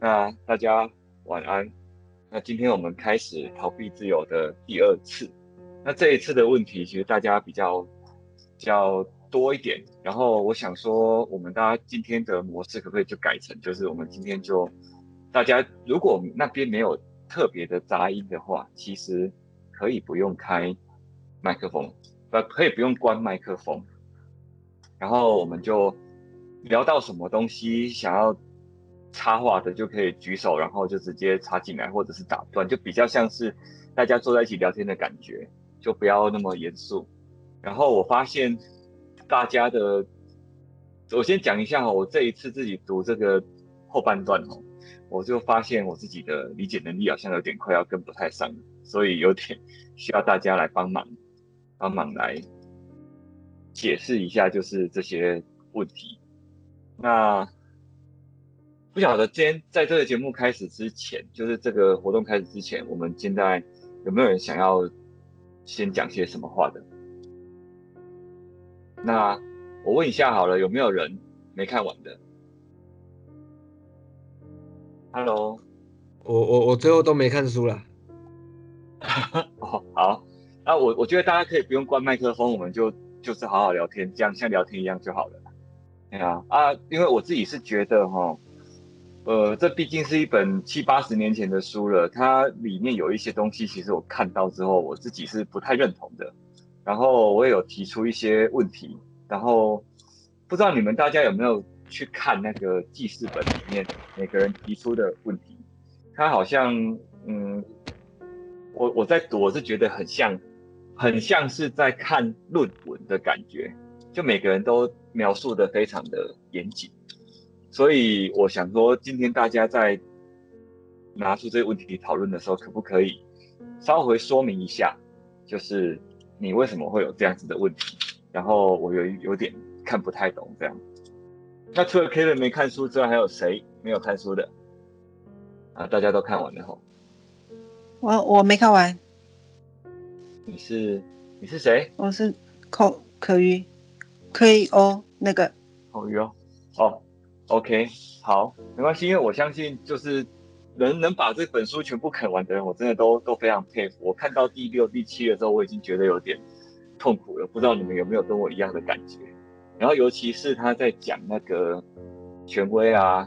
那大家晚安。那今天我们开始逃避自由的第二次。那这一次的问题其实大家比较较多一点。然后我想说，我们大家今天的模式可不可以就改成，就是我们今天就大家如果那边没有特别的杂音的话，其实可以不用开麦克风，不可以不用关麦克风。然后我们就聊到什么东西想要插话的就可以举手，然后就直接插进来，或者是打断，就比较像是大家坐在一起聊天的感觉，就不要那么严肃。然后我发现大家的，我先讲一下哈，我这一次自己读这个后半段哦，我就发现我自己的理解能力好像有点快要跟不太上，所以有点需要大家来帮忙，帮忙来解释一下，就是这些问题。那。不晓得今天在这个节目开始之前，就是这个活动开始之前，我们现在有没有人想要先讲些什么话的？那我问一下好了，有没有人没看完的？Hello，我我我最后都没看书了。哦，好，那我我觉得大家可以不用关麦克风，我们就就是好好聊天，这样像聊天一样就好了。对啊，啊，因为我自己是觉得哈。呃，这毕竟是一本七八十年前的书了，它里面有一些东西，其实我看到之后，我自己是不太认同的。然后我也有提出一些问题，然后不知道你们大家有没有去看那个记事本里面每个人提出的问题？他好像，嗯，我我在读，我是觉得很像，很像是在看论文的感觉，就每个人都描述得非常的严谨。所以我想说，今天大家在拿出这个问题讨论的时候，可不可以稍微说明一下，就是你为什么会有这样子的问题？然后我有有点看不太懂这样。那除了 Kevin 没看书之外，还有谁没有看书的？啊，大家都看完了吼。我我没看完。你是你是谁？我是口可鱼，可以哦，那个口鱼哦，哦。OK，好，没关系，因为我相信，就是能能把这本书全部啃完的人，我真的都都非常佩服。我看到第六、第七的时候，我已经觉得有点痛苦了。不知道你们有没有跟我一样的感觉？然后，尤其是他在讲那个权威啊，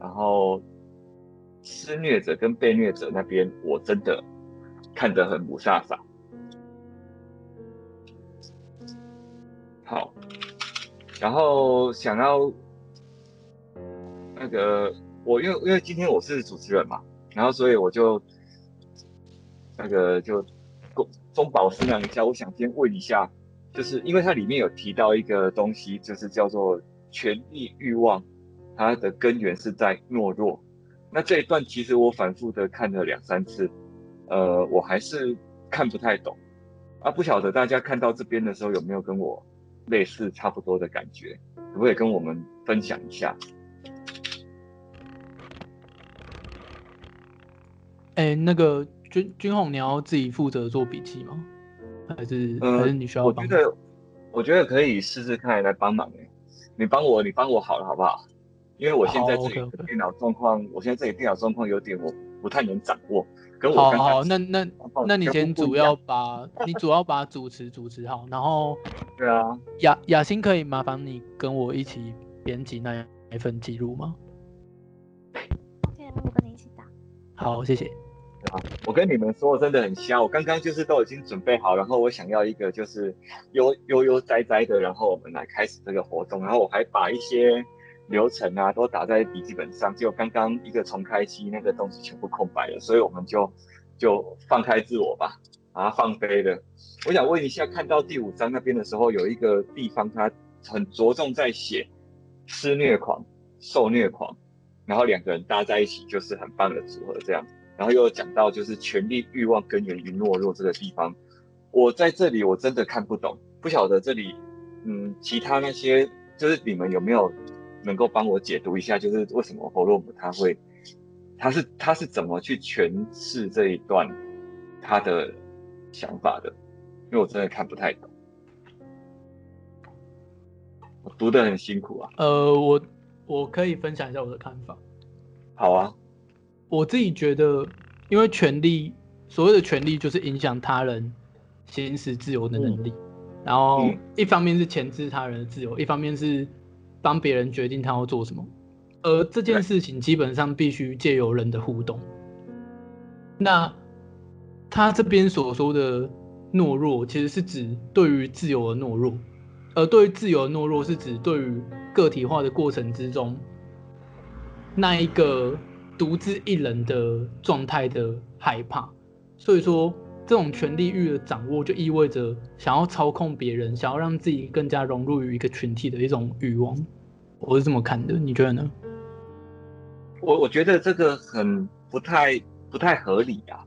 然后施虐者跟被虐者那边，我真的看得很雾煞煞。好，然后想要。那个我因为因为今天我是主持人嘛，然后所以我就那个就公中饱私囊一下，我想先问一下，就是因为它里面有提到一个东西，就是叫做权力欲望，它的根源是在懦弱。那这一段其实我反复的看了两三次，呃，我还是看不太懂。啊，不晓得大家看到这边的时候有没有跟我类似差不多的感觉，可不可以跟我们分享一下？哎、欸，那个君君宏，你要自己负责做笔记吗？还是、呃、还是你需要帮？我觉得我觉得可以试试看来帮忙哎，你帮我，你帮我好了好不好？因为我现在这里的电脑状况，oh, okay, okay. 我现在这里电脑状况有点我不太能掌握。跟我好好，那那那你先主要把你主要把主持主持好，然后 对啊，雅雅欣可以麻烦你跟我一起编辑那一份记录吗？OK，我跟你一起打。好，谢谢。啊，我跟你们说，真的很瞎。我刚刚就是都已经准备好，然后我想要一个就是悠悠悠哉哉的，然后我们来开始这个活动。然后我还把一些流程啊都打在笔记本上，就刚刚一个重开机，那个东西全部空白了，所以我们就就放开自我吧，把它放飞了。我想问一下，看到第五章那边的时候，有一个地方它很着重在写施虐狂、受虐狂，然后两个人搭在一起就是很棒的组合，这样。然后又讲到就是权力欲望根源于懦弱这个地方，我在这里我真的看不懂，不晓得这里，嗯，其他那些就是你们有没有能够帮我解读一下，就是为什么弗洛姆他会，他是他是怎么去诠释这一段他的想法的？因为我真的看不太懂，我读的很辛苦啊。呃，我我可以分享一下我的看法。好啊。我自己觉得，因为权力，所谓的权力就是影响他人行使自由的能力，嗯、然后一方面是钳制他人的自由，一方面是帮别人决定他要做什么，而这件事情基本上必须借由人的互动。那他这边所说的懦弱，其实是指对于自由的懦弱，而对于自由的懦弱是指对于个体化的过程之中那一个。独自一人的状态的害怕，所以说这种权力欲的掌握，就意味着想要操控别人，想要让自己更加融入于一个群体的一种欲望。我是这么看的，你觉得呢？我我觉得这个很不太不太合理啊，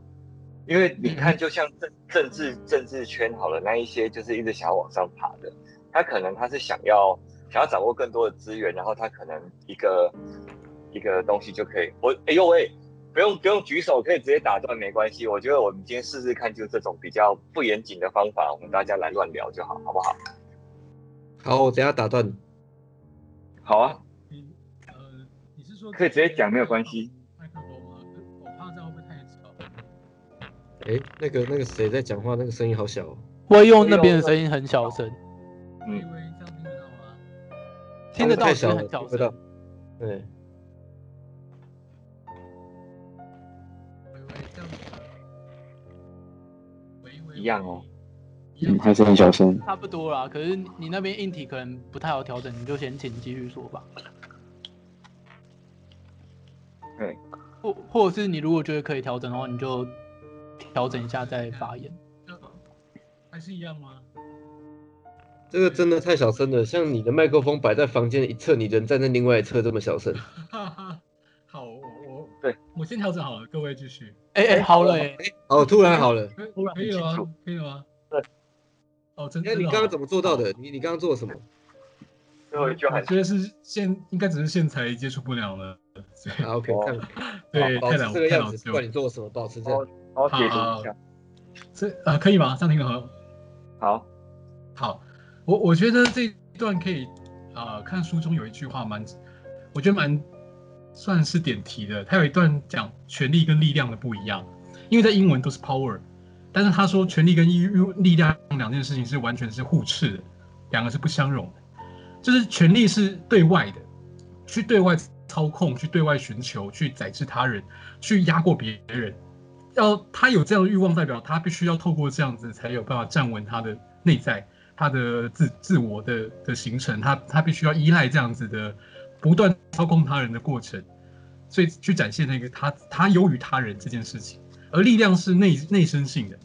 因为你看，就像政政治政治圈好了，那一些就是一直想要往上爬的，他可能他是想要想要掌握更多的资源，然后他可能一个。一个东西就可以，我哎呦喂，不用不用举手，可以直接打断，没关系。我觉得我们今天试试看，就这种比较不严谨的方法，我们大家来乱聊就好，好不好？好，我等下打断。好啊。你呃，你是说可以直接讲没有关系？麦克风吗？我怕这样会不会太吵？哎，那个那个谁在讲话？那个声音好小哦。我用那边的声音很小声。嗯。这样听得到吗？听得到，很小声。听不到。对。一样哦，嗯，还是很小声，差不多啦。可是你那边硬体可能不太好调整，你就先请继续说吧。对，或或者是你如果觉得可以调整的话，你就调整一下再发言。还是一样吗？这个真的太小声了，像你的麦克风摆在房间一侧，你人站在另外一侧这么小声。对我先调整好了，各位继续。哎哎，好了哎，哦，突然好了，突然可以了吗？可以了吗？对，哦，真的。哎，你刚刚怎么做到的？你你刚刚做了什么？最后一句还觉得是线，应该只是线材接触不了了。好，OK，看，对，太难这个样子，不管你做了什么，保持这样。好，解释一下。这啊，可以吗？这样听得很好。好，我我觉得这一段可以啊，看书中有一句话蛮，我觉得蛮。算是点题的，他有一段讲权力跟力量的不一样，因为在英文都是 power，但是他说权力跟力量两件事情是完全是互斥的，两个是不相容的。就是权力是对外的，去对外操控，去对外寻求，去宰制他人，去压过别人。要他有这样的欲望，代表他必须要透过这样子才有办法站稳他的内在，他的自自我的的形成，他他必须要依赖这样子的。不断操控他人的过程，所以去展现那个他他优于他人这件事情。而力量是内内生性的，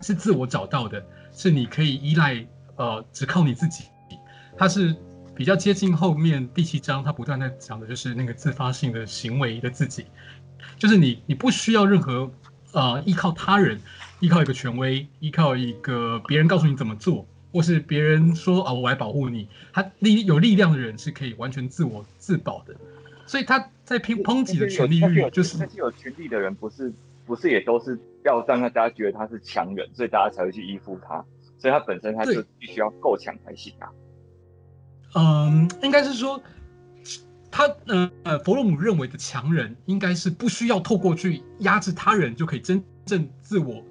是自我找到的，是你可以依赖，呃，只靠你自己。它是比较接近后面第七章，他不断在讲的就是那个自发性的行为的自己，就是你你不需要任何呃依靠他人，依靠一个权威，依靠一个别人告诉你怎么做。或是别人说啊，我来保护你，他力有力量的人是可以完全自我自保的，所以他在抨抨击的权利欲就是那些有权利的人不是不是也都是要让大家觉得他是强人，所以大家才会去依附他，所以他本身他就必须要够强才行啊。嗯，应该是说他呃呃弗洛姆认为的强人应该是不需要透过去压制他人就可以真正自我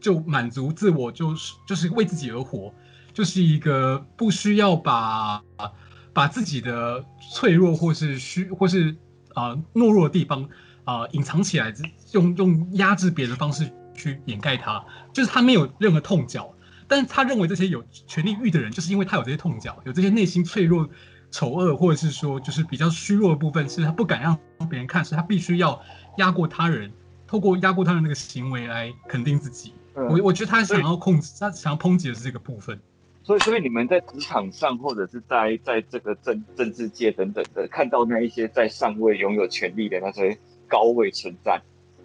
就满足自我就是就是为自己而活。就是一个不需要把把自己的脆弱或是虚或是啊、呃、懦弱的地方啊、呃、隐藏起来，用用压制别人的方式去掩盖它，就是他没有任何痛脚，但是他认为这些有权力欲的人，就是因为他有这些痛脚，有这些内心脆弱、丑恶，或者是说就是比较虚弱的部分，是他不敢让别人看，是他必须要压过他人，透过压过他人那个行为来肯定自己。嗯、我我觉得他想要控制，他想要抨击的是这个部分。所以，所以你们在职场上，或者是在在这个政政治界等等的，看到那一些在上位拥有权力的那些高位存在，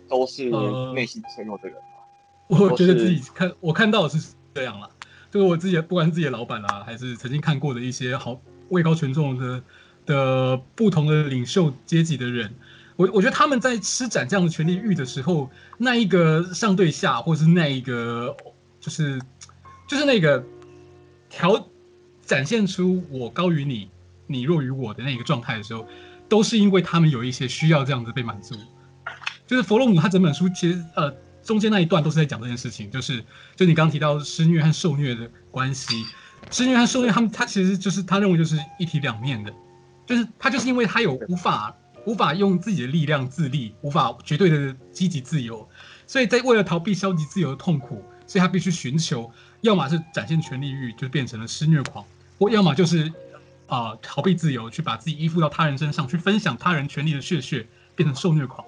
都是内心脆弱的人吗？呃、我觉得自己看我看到的是这样啦，就是我自己不管是自己的老板啊，还是曾经看过的一些好位高权重的的不同的领袖阶级的人，我我觉得他们在施展这样的权力欲的时候，那一个上对下，或是那一个就是就是那个。调展现出我高于你，你弱于我的那个状态的时候，都是因为他们有一些需要这样子被满足。就是弗洛姆他整本书其实呃中间那一段都是在讲这件事情，就是就你刚刚提到施虐和受虐的关系，施虐和受虐他们他其实就是他认为就是一体两面的，就是他就是因为他有无法无法用自己的力量自立，无法绝对的积极自由，所以在为了逃避消极自由的痛苦，所以他必须寻求，要么是展现权力欲，就变成了施虐狂，或要么就是啊、呃、逃避自由，去把自己依附到他人身上，去分享他人权利的血血，变成受虐狂。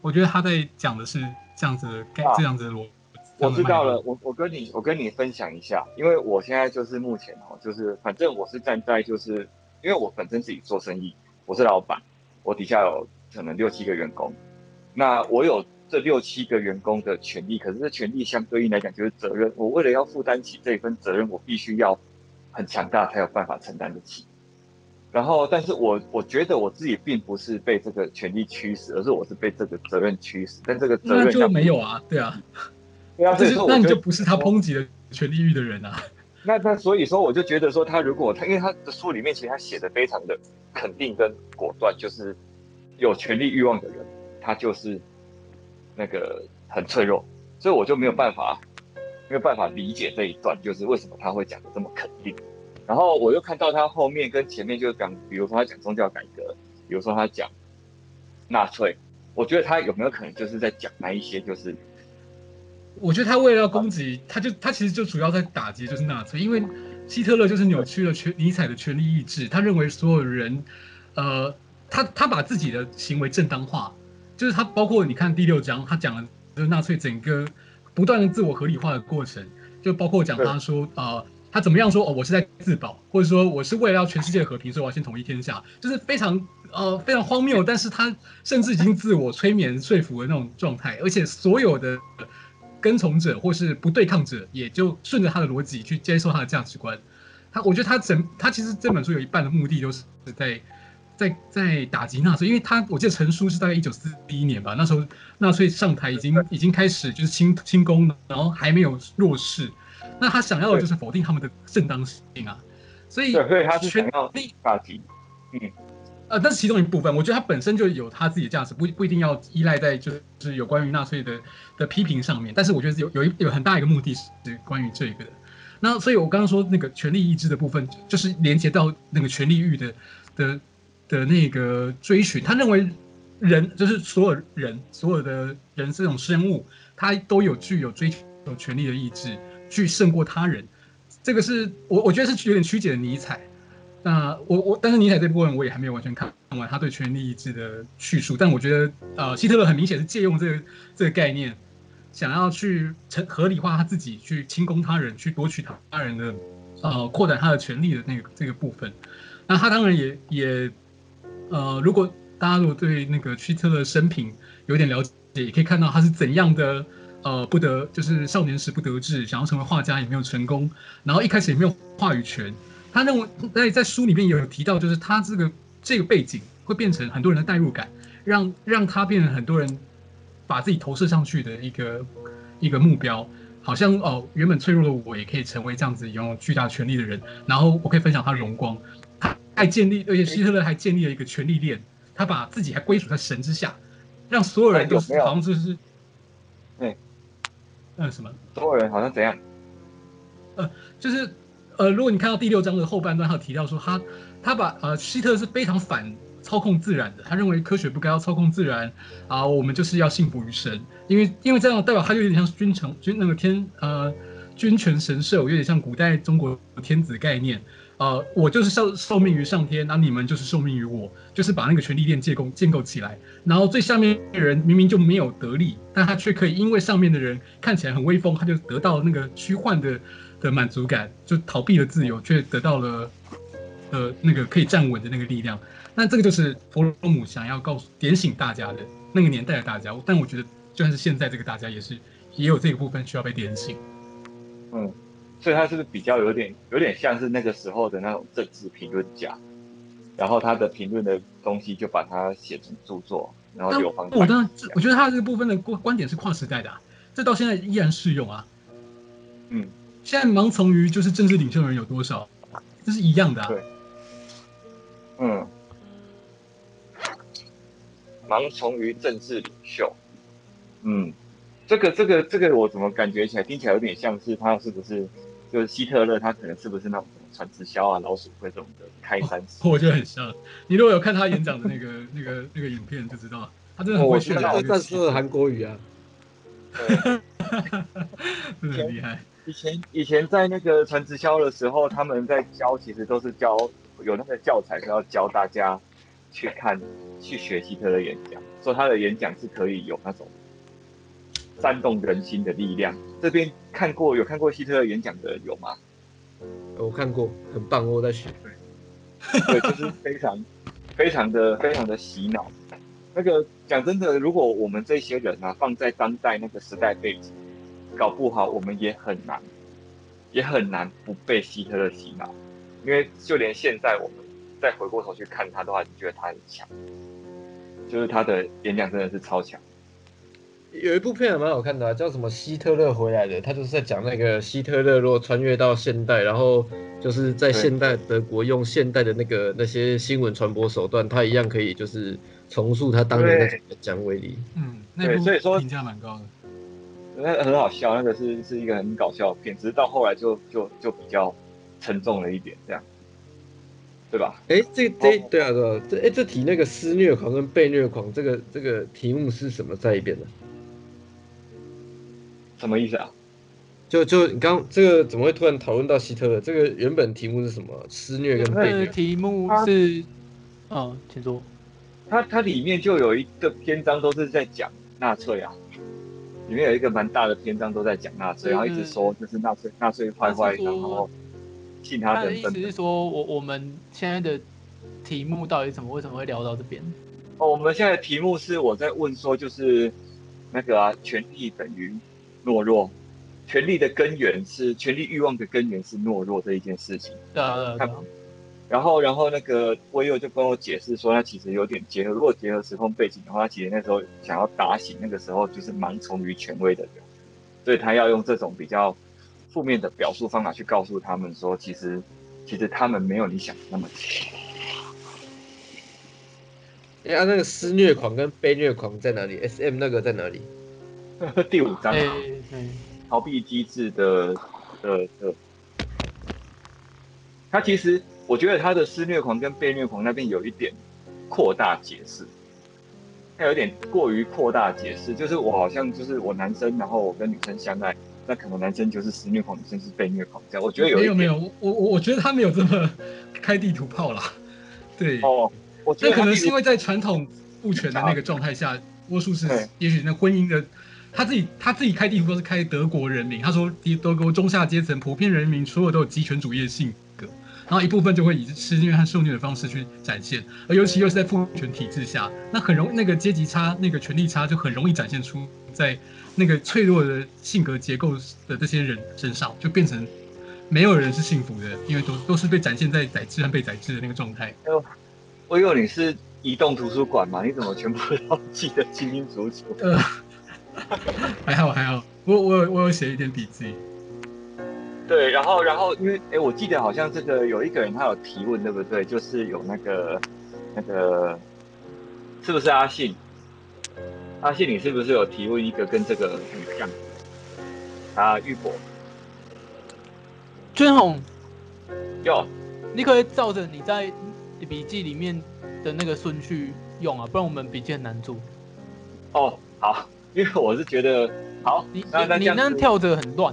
我觉得他在讲的是这样子的，啊、这样子的逻辑。我知道了，我我跟你我跟你分享一下，因为我现在就是目前哦，就是反正我是站在就是，因为我本身自己做生意，我是老板，我底下有可能六七个员工，那我有这六七个员工的权利，可是这权利相对应来讲就是责任，我为了要负担起这一份责任，我必须要很强大才有办法承担得起。然后，但是我我觉得我自己并不是被这个权利驱使，而是我是被这个责任驱使。但这个责任那就没有啊，对啊，对啊，就是那你就不是他抨击的权利欲的人啊。那那所以说，我就觉得说，他如果他，因为他的书里面其实他写的非常的肯定跟果断，就是有权利欲望的人，他就是那个很脆弱，所以我就没有办法没有办法理解这一段，就是为什么他会讲的这么肯定。然后我又看到他后面跟前面就讲，比如说他讲宗教改革，比如说他讲纳粹，我觉得他有没有可能就是在讲那一些就是，我觉得他为了要攻击，他就他其实就主要在打击就是纳粹，因为希特勒就是扭曲了权尼采的权力意志，他认为所有人，呃，他他把自己的行为正当化，就是他包括你看第六章，他讲了就是纳粹整个不断的自我合理化的过程，就包括讲他说啊。呃他怎么样说哦？我是在自保，或者说我是为了要全世界和平，所以我要先统一天下，就是非常呃非常荒谬。但是他甚至已经自我催眠说服的那种状态，而且所有的跟从者或是不对抗者，也就顺着他的逻辑去接受他的价值观。他我觉得他整他其实这本书有一半的目的都是在在在打击纳粹，因为他我记得成书是大概一九四一年吧，那时候纳粹上台已经已经开始就是清清宫了，然后还没有弱势。那他想要的就是否定他们的正当性啊，所以对，所以他是想要打击，嗯，呃，但是其中一部分，我觉得他本身就有他自己的价值，不不一定要依赖在就是有关于纳粹的的批评上面。但是我觉得有有一有很大一个目的是关于这个的。那所以我刚刚说那个权力意志的部分，就是连接到那个权力欲的的的那个追寻。他认为人就是所有人，所有的人这种生物，他都有具有追求权力的意志。去胜过他人，这个是我我觉得是有点曲解的尼采。那我我但是尼采这部分我也还没有完全看完他对权力意志的叙述。但我觉得呃希特勒很明显是借用这个这个概念，想要去成合理化他自己去轻攻他人，去夺取他他人的呃扩展他的权力的那个这个部分。那他当然也也呃如果大家如果对那个希特勒生平有点了解，也可以看到他是怎样的。呃，不得就是少年时不得志，想要成为画家也没有成功，然后一开始也没有话语权。他认为在在书里面也有提到，就是他这个这个背景会变成很多人的代入感，让让他变成很多人把自己投射上去的一个一个目标。好像哦、原本脆弱的我也可以成为这样子拥有巨大权力的人，然后我可以分享他的荣光。他还建立，而且希特勒还建立了一个权力链，他把自己还归属在神之下，让所有人都是好像就是。嗯，什么？所有人好像怎样？呃，就是呃，如果你看到第六章的后半段，他有提到说他他把呃希特勒是非常反操控自然的，他认为科学不该要操控自然啊，我们就是要信服于神，因为因为这样代表他就有点像君臣君那个天呃君权神授，有点像古代中国天子概念。呃，我就是受受命于上天，那你们就是受命于我，就是把那个权力链建构建构起来。然后最下面的人明明就没有得利，但他却可以因为上面的人看起来很威风，他就得到那个虚幻的的满足感，就逃避了自由，却得到了呃那个可以站稳的那个力量。那这个就是弗洛姆想要告诉点醒大家的那个年代的大家。但我觉得就算是现在这个大家，也是也有这个部分需要被点醒。嗯。所以他是不是比较有点有点像是那个时候的那种政治评论家，然后他的评论的东西就把它写成著作，然后流芳。我当然，我觉得他这个部分的观观点是跨时代的啊，这到现在依然适用啊。嗯，现在盲从于就是政治领袖的人有多少，这是一样的啊。对。嗯，盲从于政治领袖，嗯，这个这个这个我怎么感觉起来听起来有点像是他是不是就是希特勒他可能是不是那种传直销啊老鼠会这种的开山、哦？我觉得很像。你如果有看他演讲的那个那个那个影片就知道，他真的很会学。他在说韩国语啊，真的很厉害。以前以前在那个传直销的时候，他们在教，其实都是教有那个教材是要教大家去看去学希特勒演讲，说他的演讲是可以有那种煽动人心的力量。这边看过有看过希特勒演讲的人有吗？我看过，很棒，我在学。对，就是非常非常的非常的洗脑。那个讲真的，如果我们这些人啊放在当代那个时代背景。搞不好我们也很难，也很难不被希特勒洗脑，因为就连现在我们再回过头去看他的话，就觉得他很强，就是他的演讲真的是超强。有一部片还蛮好看的啊，叫什么《希特勒回来的》，他就是在讲那个希特勒如果穿越到现代，然后就是在现代德国用现代的那个那些新闻传播手段，他一样可以就是重塑他当年那种讲威力。嗯，那部所以说评价蛮高的。那很好笑，那个是是一个很搞笑的片，只是到后来就就就比较沉重了一点，这样，对吧？哎、欸，这这、哦、对啊，对啊，这哎、欸、这题那个施虐狂跟被虐狂，这个这个题目是什么在一边呢？什么意思啊？就就你刚这个怎么会突然讨论到希特勒？这个原本题目是什么？施虐跟被虐？题目是，哦，请说。它它里面就有一个篇章都是在讲纳粹啊。里面有一个蛮大的篇章都在讲纳粹，然后一直说就是纳粹纳粹坏坏，然后信他的。意思是说我我们现在的题目到底怎么为什么会聊到这边？哦，我们现在的题目是我在问说，就是那个啊，权力等于懦弱，权力的根源是权力欲望的根源是懦弱这一件事情。对啊，对啊，对啊。然后，然后那个威佑就跟我解释说，他其实有点结合，如果结合时空背景的话，他其实那时候想要打醒那个时候就是盲从于权威的人，所以他要用这种比较负面的表述方法去告诉他们说，其实其实他们没有你想的那么强。哎呀，那个施虐狂跟被虐狂在哪里？SM 那个在哪里？第五章，逃避机制的的的，他其实。我觉得他的施虐狂跟被虐狂那边有一点扩大解释，他有点过于扩大解释，就是我好像就是我男生，然后我跟女生相爱，那可能男生就是施虐狂，女生是被虐狂这样。我觉得有没有没有，我我我觉得他没有这么开地图炮啦。对。哦，我觉得可能是因为在传统父权的那个状态下，多数是也许那婚姻的他自己他自己开地图都是开德国人民，他说德国中下阶层普遍人民所有都有集权主义的性格。然后一部分就会以施虐和受虐的方式去展现，而尤其又是在父权体制下，那很容那个阶级差、那个权力差就很容易展现出在那个脆弱的性格结构的这些人身上，就变成没有人是幸福的，因为都都是被展现在宰制和被宰制的那个状态。我以为你是移动图书馆嘛？你怎么全部都记得清清楚楚？呃，还好还好，我我有我有写一点笔记。对，然后，然后，因为，哎，我记得好像这个有一个人他有提问，对不对？就是有那个，那个，是不是阿信？阿信，你是不是有提问一个跟这个很像？啊，玉博，君红，哟，你可以照着你在笔记里面的那个顺序用啊，不然我们笔记很难做。哦，好，因为我是觉得，好，你那你那样跳着很乱。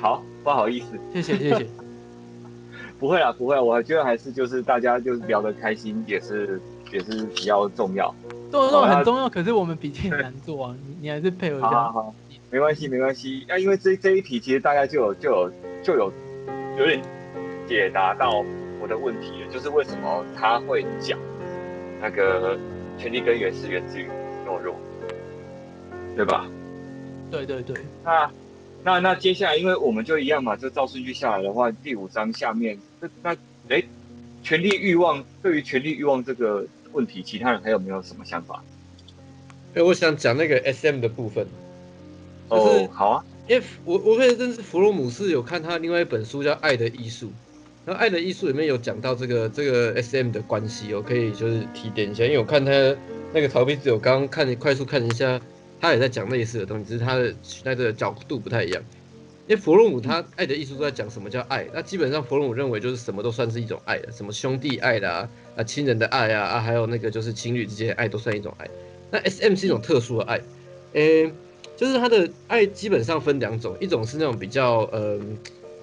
好，不好意思，谢谢谢谢。不会啦，不会，我觉得还是就是大家就是聊得开心，也是也是比较重要。对对，很重要。可是我们笔记很难做啊，你你还是配合一下。好，好，好，没关系没关系。那、啊、因为这这一题其实大概就有就有就有有点解答到我的问题了，就是为什么他会讲那个权力根源是源自于懦弱，对吧？对对对。那。那那接下来，因为我们就一样嘛，就照顺序下来的话，第五章下面，那那哎，权力欲望，对于权力欲望这个问题，其他人还有没有什么想法？哎，我想讲那个 SM 的部分。哦，好啊，因为我我可以认识弗洛姆是有看他另外一本书叫《爱的艺术》，然后《爱的艺术》里面有讲到这个这个 SM 的关系，我可以就是提点一下，因为我看他那个逃避自由，刚刚看快速看一下。他也在讲类似的东西，只是他的那个角度不太一样。因为弗洛姆他爱的艺术都在讲什么叫爱，那基本上弗洛姆认为就是什么都算是一种爱的，什么兄弟爱啦，啊亲人的爱啊啊，还有那个就是情侣之间的爱都算一种爱。那 S M 是一种特殊的爱，诶、就是他的爱基本上分两种，一种是那种比较呃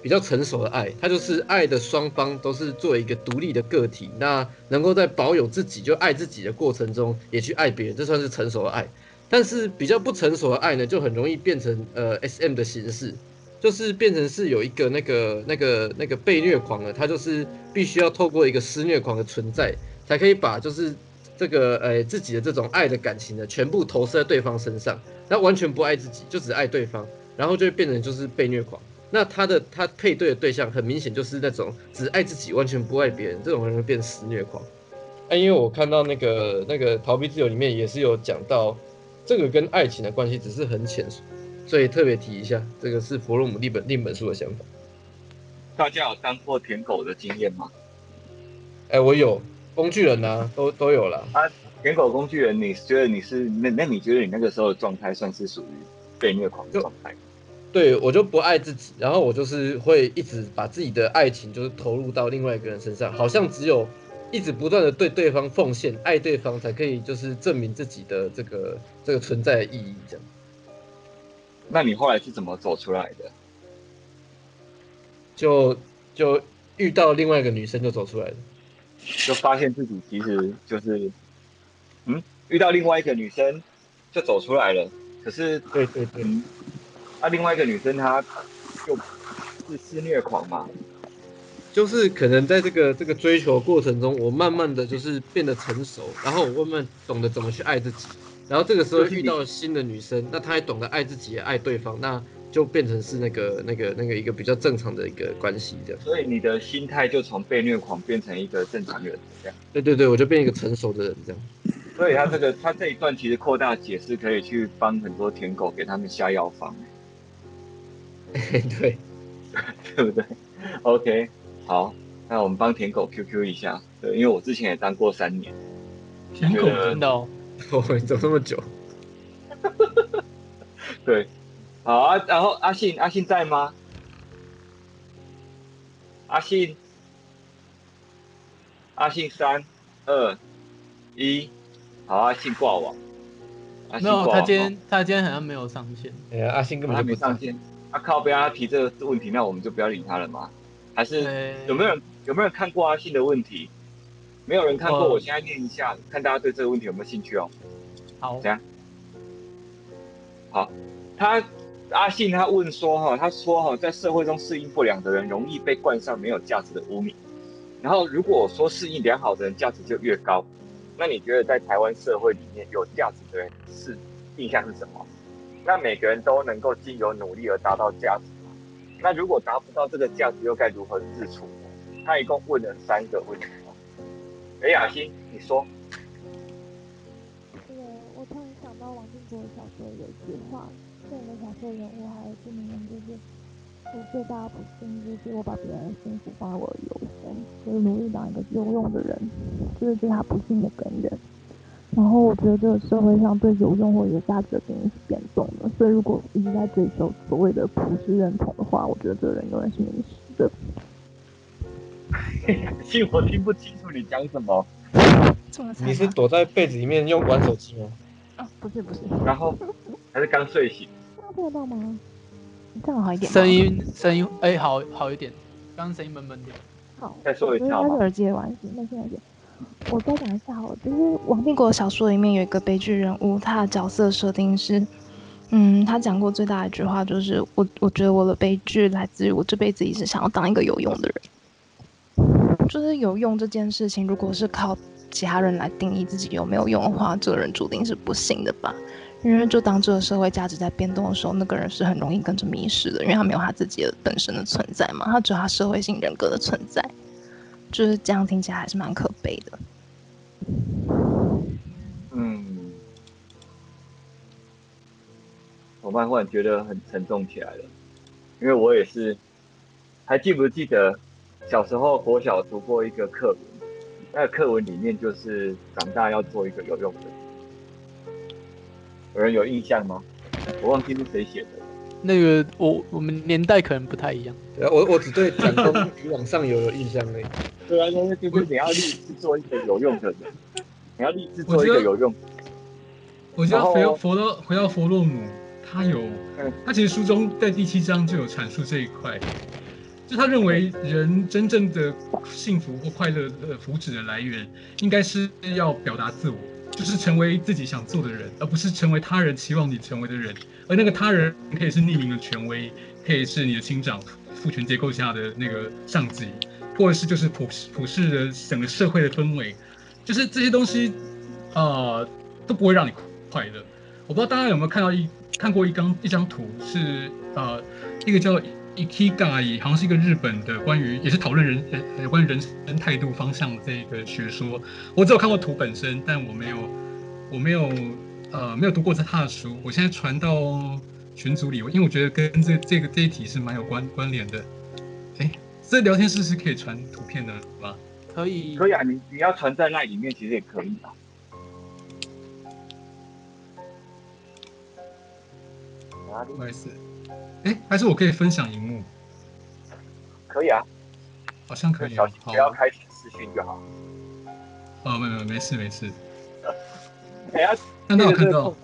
比较成熟的爱，他就是爱的双方都是作为一个独立的个体，那能够在保有自己就爱自己的过程中也去爱别人，这算是成熟的爱。但是比较不成熟的爱呢，就很容易变成呃 S M 的形式。就是变成是有一个那个那个那个被虐狂了，他就是必须要透过一个施虐狂的存在，才可以把就是这个呃自己的这种爱的感情呢，全部投射在对方身上，他完全不爱自己，就只爱对方，然后就会变成就是被虐狂。那他的他配对的对象很明显就是那种只爱自己，完全不爱别人，这种人会变施虐狂。哎，因为我看到那个那个逃避自由里面也是有讲到这个跟爱情的关系，只是很浅。所以特别提一下，这个是弗洛姆另本另本书的想法。大家有当过舔狗的经验吗？哎、欸，我有工具人啊，都都有了。啊，舔狗工具人，你觉得你是那那你觉得你那个时候的状态算是属于被虐狂的状态？对，我就不爱自己，然后我就是会一直把自己的爱情就是投入到另外一个人身上，好像只有一直不断的对对方奉献，爱对方才可以就是证明自己的这个这个存在的意义，这样。那你后来是怎么走出来的？就就遇到另外一个女生就走出来了，就发现自己其实就是，嗯，遇到另外一个女生就走出来了。可是，对对对，嗯，啊，另外一个女生她就是施虐狂嘛，就是可能在这个这个追求过程中，我慢慢的就是变得成熟，然后我慢慢懂得怎么去爱自己。然后这个时候遇到新的女生，那她也懂得爱自己，也爱对方，那就变成是那个那个 那个一个比较正常的一个关系这样。所以你的心态就从被虐狂变成一个正常人这样。对对对，我就变一个成熟的人这样。所以他这个他这一段其实扩大解释，可以去帮很多舔狗给他们下药方。对 对不对？OK，好，那我们帮舔狗 QQ 一下。对，因为我之前也当过三年。舔狗真的哦。我会走这么久，对，好啊，然后阿信，阿信在吗？阿信，阿信，三二一，好，阿信挂网。没有，他今天他今天好像没有上线。哎呀，阿信根本就没上线。阿靠，不要他提这个问题，那我们就不要理他了吗？还是有没有人有没有人看过阿信的问题？没有人看过，我现在念一下，看大家对这个问题有没有兴趣哦。好，怎样。好，他阿信他问说哈，他说哈，在社会中适应不良的人容易被冠上没有价值的污名。然后如果说适应良好的人价值就越高，那你觉得在台湾社会里面有价值的人是印象是什么？那每个人都能够经由努力而达到价值吗？那如果达不到这个价值，又该如何自处？他一共问了三个问题。哎，雅欣，你说。对，我突然想到王静国的小说有句话，这里的小说人物还是名言，就是我最大的不幸就是我把别人的幸福放我的优先，就是努力当一个有用的人，就是对他不幸的根源。然后我觉得这个社会上对有用或有价值的定义是变动的，所以如果一直在追求所谓的普世认同的话，我觉得这个人永远是迷失的。信我听不清楚你讲什么。你是躲在被子里面用玩手机吗？啊，不是不是。然后 还是刚睡醒。听得到吗？这样好一点。声音声音哎、欸，好好一点。刚刚声音闷闷的。好。再说一下。应该是耳机的关系。那现在点。我再讲一下好了，就是王定国小说里面有一个悲剧人物，他的角色设定是，嗯，他讲过最大的一句话就是我我觉得我的悲剧来自于我这辈子一直想要当一个有用的人。就是有用这件事情，如果是靠其他人来定义自己有没有用的话，这个人注定是不幸的吧？因为就当这个社会价值在变动的时候，那个人是很容易跟着迷失的，因为他没有他自己的本身的存在嘛，他只有他社会性人格的存在，就是这样听起来还是蛮可悲的。嗯，我慢慢觉得很沉重起来了，因为我也是，还记不记得？小时候国小读过一个课文，那个课文里面就是长大要做一个有用的人。有人有印象吗？我忘记是谁写的。那个我我们年代可能不太一样。我我只对蒋公 渔网上游有印象而已。对啊，就是就是你要立志做一个有用的人，你要立志做一个有用。我觉得回到佛罗回到佛洛姆，他有他其实书中在第七章就有阐述这一块，就他认为人真正的幸福或快乐的福祉的来源，应该是要表达自我。就是成为自己想做的人，而不是成为他人期望你成为的人。而那个他人可以是匿名的权威，可以是你的亲长、父权结构下的那个上级，或者是就是普普世的整个社会的氛围。就是这些东西，呃，都不会让你快乐。我不知道大家有没有看到一看过一张一张图，是呃一个叫。i k i g a 好像是一个日本的关于也是讨论人呃关于人生态度方向的这个学说。我只有看过图本身，但我没有我没有呃没有读过这他的书。我现在传到群组里，因为我觉得跟这这个这一题是蛮有关关联的。哎，这聊天室是可以传图片的吗？可以，可以啊。你你要传在那里面，其实也可以啊。不好意思。哎，还是我可以分享荧幕？可以啊，好像可以。小心不要开视讯就好。哦，没没没事没事。等下，看到看到。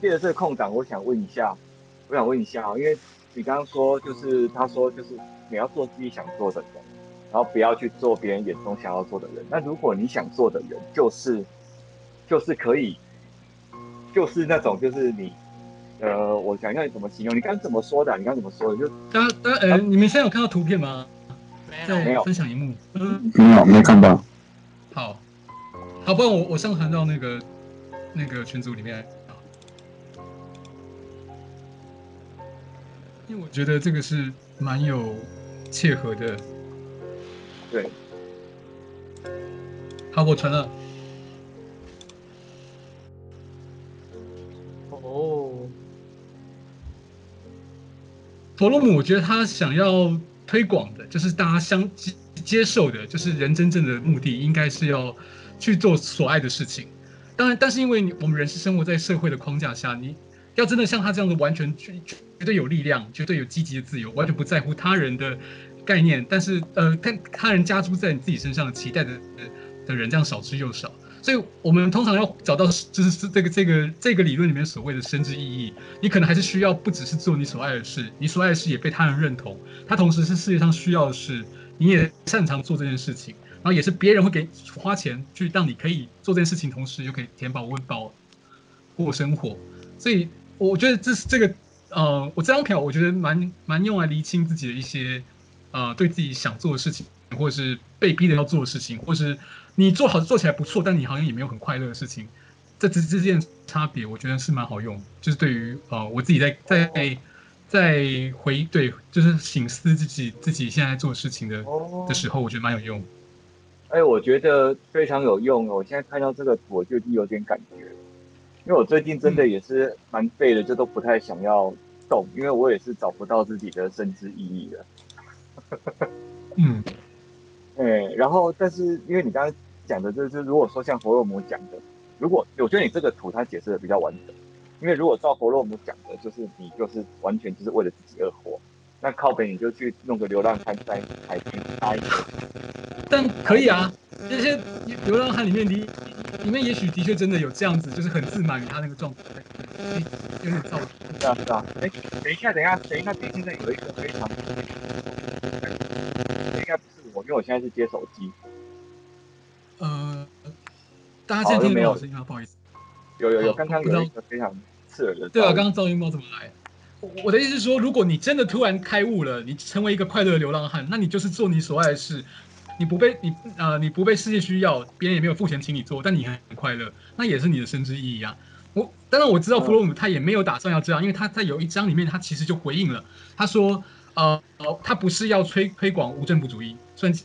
借着这个空档，我想问一下，我想问一下啊，因为你刚刚说，就是他说，就是你要做自己想做的人，然后不要去做别人眼中想要做的人。那如果你想做的人，就是就是可以，就是那种，就是你。呃，我想要你怎么形容？你刚刚怎么说的？你刚刚怎么说的？就大家，大家，呃，你们现在有看到图片吗？没有。分享荧幕。嗯，没有，没看到。好，好，不然我我上传到那个那个群组里面。因为我觉得这个是蛮有切合的。对。好，我传了。哦佛罗姆，我觉得他想要推广的，就是大家相接接受的，就是人真正的目的应该是要去做所爱的事情。当然，但是因为我们人是生活在社会的框架下，你要真的像他这样子完全绝绝绝对有力量，绝对有积极的自由，完全不在乎他人的概念，但是呃，但他人加诸在你自己身上的期待的的人，这样少之又少。所以，我们通常要找到，就是是这个这个这个理论里面所谓的生之意义。你可能还是需要不只是做你所爱的事，你所爱的事也被他人认同，他同时是世界上需要的事，你也擅长做这件事情，然后也是别人会给花钱去让你可以做这件事情，同时又可以填饱温饱过生活。所以，我觉得这是这个呃，我这张票我觉得蛮蛮用来厘清自己的一些呃，对自己想做的事情，或者是被逼的要做的事情，或是。你做好做起来不错，但你好像也没有很快乐的事情，这这之间差别，我觉得是蛮好用。就是对于呃我自己在在在回对，就是醒思自己自己现在做事情的的时候，我觉得蛮有用。哎，我觉得非常有用。我现在看到这个图，我就有点感觉，因为我最近真的也是蛮废的，就都不太想要动，因为我也是找不到自己的生之意义了。嗯，哎，然后但是因为你刚刚。讲的就是，如果说像佛洛姆讲的，如果我觉得你这个图他解释的比较完整，因为如果照佛洛姆讲的，就是你就是完全就是为了自己而活，那靠北你就去弄个流浪汉在海边待。但可以啊，这些流浪汉里面里里面也许的确真的有这样子，就是很自满于他那个状态，有点造作。是啊是啊，哎，等一下等一下等一下，现在有一个非常，应该不是我，因为我现在是接手机。呃，大家现在听没有声音吗？不好意思，有有有，刚刚有一个非常刺耳的。对啊，刚刚噪音猫怎么来？我的意思是说，如果你真的突然开悟了，你成为一个快乐的流浪汉，那你就是做你所爱的事，你不被你呃你不被世界需要，别人也没有付钱请你做，但你很快乐，那也是你的生之意义啊。我当然我知道弗洛姆他也没有打算要这样，因为他在有一章里面他其实就回应了，他说呃他不是要推推广无政府主义，虽然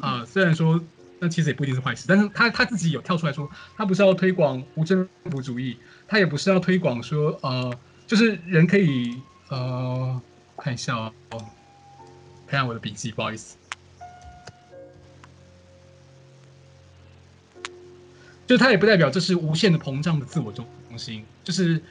啊、呃、虽然说。那其实也不一定是坏事，但是他他自己有跳出来说，他不是要推广无政府主义，他也不是要推广说，呃，就是人可以，呃，看一下哦，看一下我的笔记，不好意思，就他也不代表这是无限的膨胀的自我中心，就是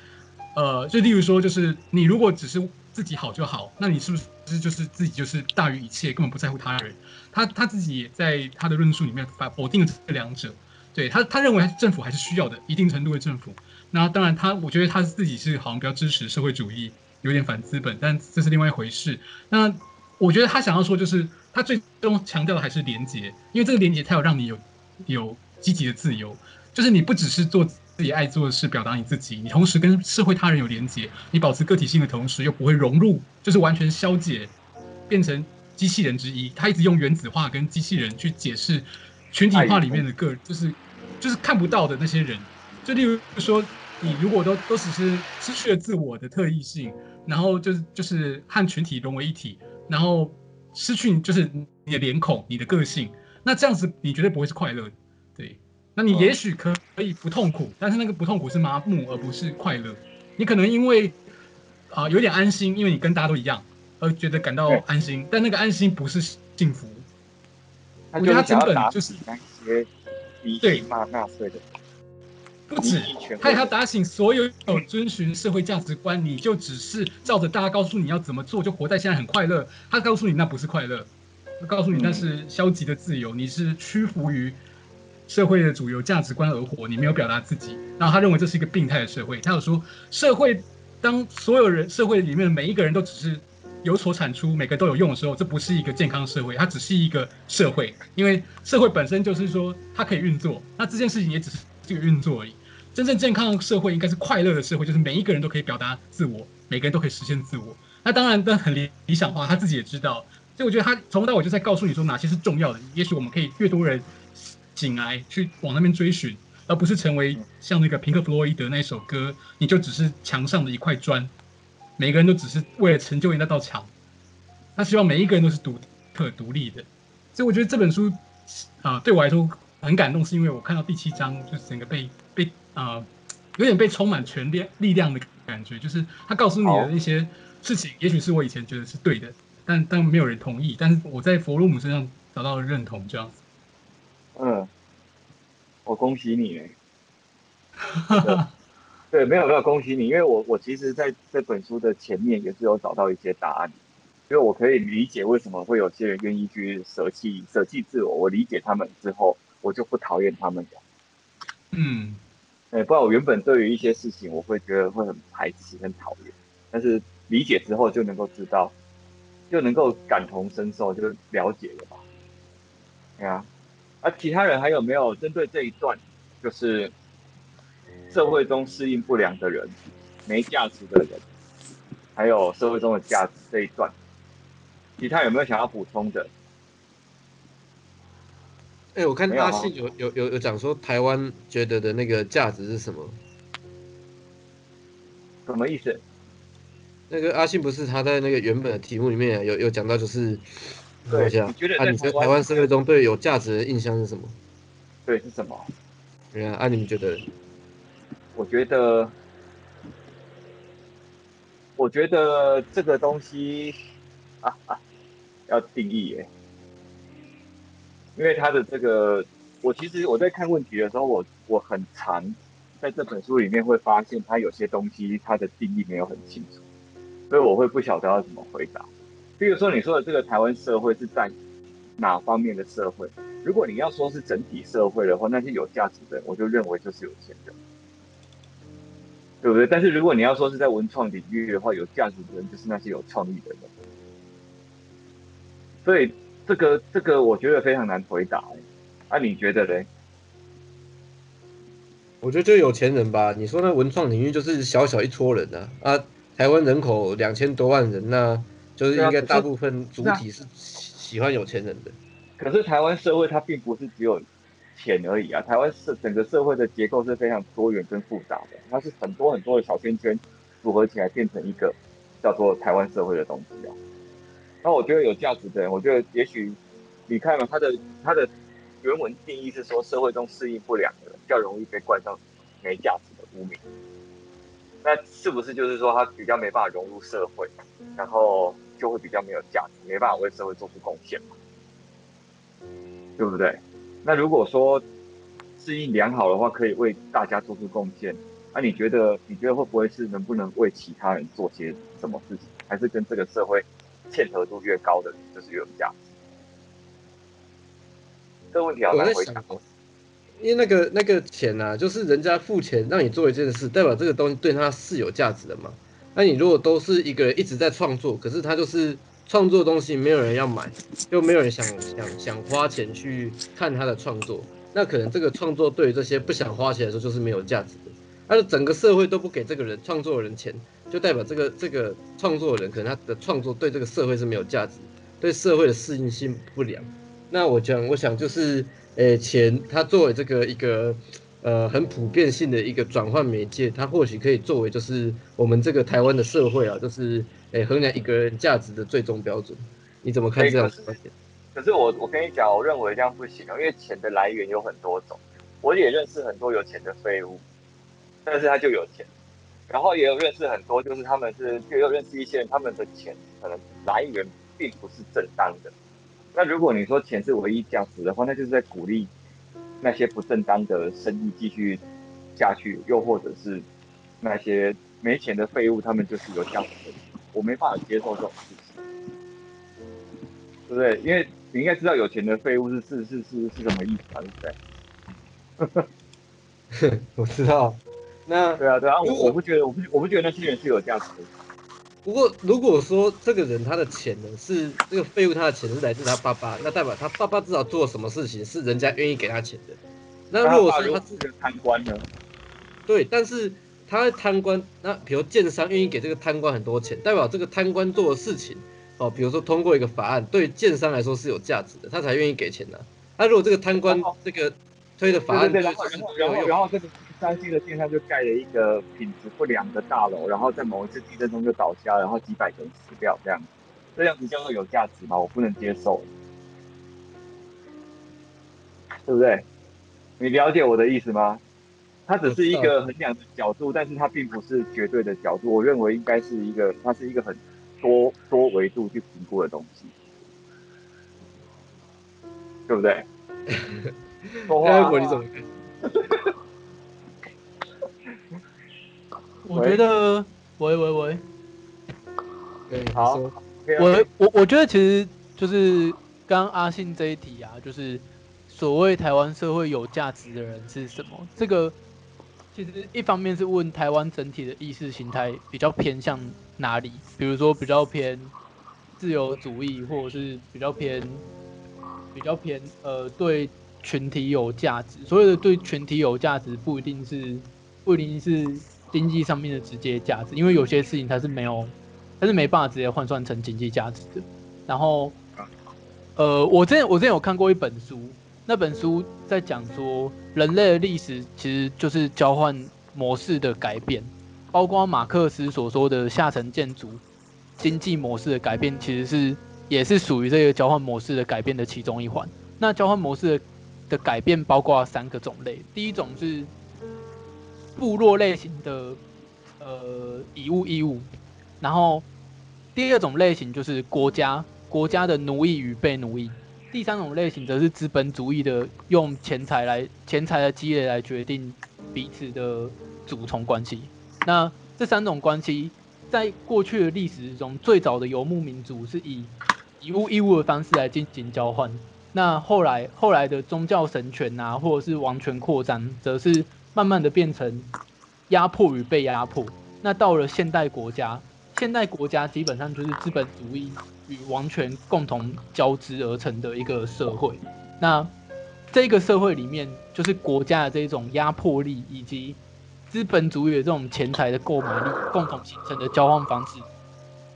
呃，就例如说，就是你如果只是自己好就好，那你是不是就是自己就是大于一切，根本不在乎他人？他他自己也在他的论述里面否否定了这两者。对他，他认为政府还是需要的，一定程度的政府。那当然他，我觉得他自己是好像比较支持社会主义，有点反资本，但这是另外一回事。那我觉得他想要说，就是他最终强调的还是连结，因为这个连结，他有让你有有积极的自由，就是你不只是做自己爱做的事，表达你自己，你同时跟社会他人有连接，你保持个体性的同时，又不会融入，就是完全消解，变成机器人之一。他一直用原子化跟机器人去解释群体化里面的个，就是就是看不到的那些人。就例如说，你如果都都只是失去了自我的特异性，然后就是就是和群体融为一体。然后失去就是你的脸孔，你的个性，那这样子你绝对不会是快乐的，对。那你也许可可以不痛苦，但是那个不痛苦是麻木，而不是快乐。你可能因为啊、呃、有点安心，因为你跟大家都一样，而觉得感到安心，但那个安心不是幸福。我觉得他根本就是对纳粹的。不止，他也要打醒所有有遵循社会价值观，你就只是照着大家告诉你要怎么做，就活在现在很快乐。他告诉你那不是快乐，他告诉你那是消极的自由，你是屈服于社会的主流价值观而活，你没有表达自己。然后他认为这是一个病态的社会。他有说，社会当所有人社会里面的每一个人都只是有所产出，每个都有用的时候，这不是一个健康社会，它只是一个社会，因为社会本身就是说它可以运作，那这件事情也只是。这个运作而已，真正健康的社会应该是快乐的社会，就是每一个人都可以表达自我，每个人都可以实现自我。那当然，但很理理想化，他自己也知道。所以我觉得他从头到尾就在告诉你说哪些是重要的。也许我们可以越多人醒来去往那边追寻，而不是成为像那个平克·弗洛伊德那首歌，你就只是墙上的一块砖，每个人都只是为了成就那道墙。他希望每一个人都是独特独立的。所以我觉得这本书啊，对我来说。很感动，是因为我看到第七章，就是整个被被、呃，有点被充满权力力量的感觉，就是他告诉你的一些事情，也许是我以前觉得是对的，但但没有人同意，但是我在佛洛姆身上找到了认同，这样子。嗯，我恭喜你 哎。对，没有没有恭喜你，因为我我其实在这本书的前面也是有找到一些答案，因为我可以理解为什么会有些人愿意去舍弃舍弃自我，我理解他们之后。我就不讨厌他们了，嗯，哎，不然我原本对于一些事情，我会觉得会很排斥、很讨厌，但是理解之后就能够知道，就能够感同身受，就了解了吧？对啊，啊，其他人还有没有针对这一段，就是社会中适应不良的人、没价值的人，还有社会中的价值这一段，其他有没有想要补充的？哎、欸，我看阿信有有有有讲说台湾觉得的那个价值是什么？什么意思？那个阿信不是他在那个原本的题目里面有有讲到，就是对，你觉得啊，你觉得台湾社会中对有价值的印象是什么？对，是什么？对啊，啊，你们觉得？我觉得，我觉得这个东西啊啊，要定义耶。因为他的这个，我其实我在看问题的时候，我我很常在这本书里面会发现，他有些东西他的定义没有很清楚，所以我会不晓得要怎么回答。比如说你说的这个台湾社会是在哪方面的社会？如果你要说是整体社会的话，那些有价值的人，我就认为就是有钱人，对不对？但是如果你要说是在文创领域的话，有价值的人就是那些有创意的人，所以。这个这个我觉得非常难回答，啊，你觉得嘞？我觉得就有钱人吧。你说那文创领域就是小小一撮人啊，啊，台湾人口两千多万人，那就是应该大部分主体是喜欢有钱人的。可是台湾社会它并不是只有钱而已啊，台湾社整个社会的结构是非常多元跟复杂的，它是很多很多的小圈圈组合起来变成一个叫做台湾社会的东西啊。那我觉得有价值的人，我觉得也许你看嘛，他的他的原文定义是说，社会中适应不良的人，较容易被冠上没价值的污名。那是不是就是说他比较没办法融入社会，然后就会比较没有价值，没办法为社会做出贡献嘛？对不对？那如果说适应良好的话，可以为大家做出贡献，那、你觉得你觉得会不会是能不能为其他人做些什么事情，还是跟这个社会契合度越高的就是越有价值？这个问题好难回答。因为那个那个钱啊，就是人家付钱让你做一件事，代表这个东西对他是有价值的嘛。那你如果都是一个人一直在创作，可是他就是创作的东西没有人要买，又没有人想想想花钱去看他的创作，那可能这个创作对于这些不想花钱来说就是没有价值的。但是整个社会都不给这个人创作的人钱，就代表这个这个创作人可能他的创作对这个社会是没有价值，对社会的适应性不良。那我讲，我想就是。诶，钱它作为这个一个呃很普遍性的一个转换媒介，它或许可以作为就是我们这个台湾的社会啊，就是诶衡量一个人价值的最终标准。你怎么看这样子？可是我我跟你讲，我认为这样不行啊，因为钱的来源有很多种。我也认识很多有钱的废物，但是他就有钱。然后也有认识很多，就是他们是也有认识一些人，他们的钱可能来源并不是正当的。那如果你说钱是唯一价值的话，那就是在鼓励那些不正当的生意继续下去，又或者是那些没钱的废物，他们就是有价值的。我没办法接受这种事情，对不对？因为你应该知道有钱的废物是是是是是什么意思啊？对不对？我知道。那对啊对啊，我我不觉得，我不我不觉得那些人是有价值的。不过，如果说这个人他的钱呢是这个废物，他的钱是来自他爸爸，那代表他爸爸至少做了什么事情是人家愿意给他钱的。那如果说他是个贪官呢？对，但是他贪官，那比如建商愿意给这个贪官很多钱，代表这个贪官做的事情哦，比如说通过一个法案，对建商来说是有价值的，他才愿意给钱的。那如果这个贪官这个推的法案，对对对，然后然后这个。山西的建商就盖了一个品质不良的大楼，然后在某一次地震中就倒下，然后几百个人死掉，这样，这样子叫做有价值吗？我不能接受，对不对？你了解我的意思吗？它只是一个衡量的角度，但是它并不是绝对的角度。我认为应该是一个，它是一个很多多维度去评估的东西，对不对？说话、啊，你怎么看？我觉得，喂喂喂，对，好，我我我觉得其实就是刚刚阿信这一题啊，就是所谓台湾社会有价值的人是什么？这个其实一方面是问台湾整体的意识形态比较偏向哪里，比如说比较偏自由主义，或者是比较偏比较偏呃对群体有价值。所谓的对群体有价值，不一定是不一定是。经济上面的直接价值，因为有些事情它是没有，它是没办法直接换算成经济价值的。然后，呃，我之前我之前有看过一本书，那本书在讲说，人类的历史其实就是交换模式的改变，包括马克思所说的下层建筑经济模式的改变，其实是也是属于这个交换模式的改变的其中一环。那交换模式的改变包括三个种类，第一种是。部落类型的呃以物易物，然后第二种类型就是国家国家的奴役与被奴役，第三种类型则是资本主义的用钱财来钱财的积累来决定彼此的主从关系。那这三种关系在过去的历史中，最早的游牧民族是以以物易物的方式来进行交换。那后来后来的宗教神权啊，或者是王权扩张，则是。慢慢的变成压迫与被压迫。那到了现代国家，现代国家基本上就是资本主义与王权共同交织而成的一个社会。那这个社会里面，就是国家的这种压迫力，以及资本主义的这种钱财的购买力，共同形成的交换方式。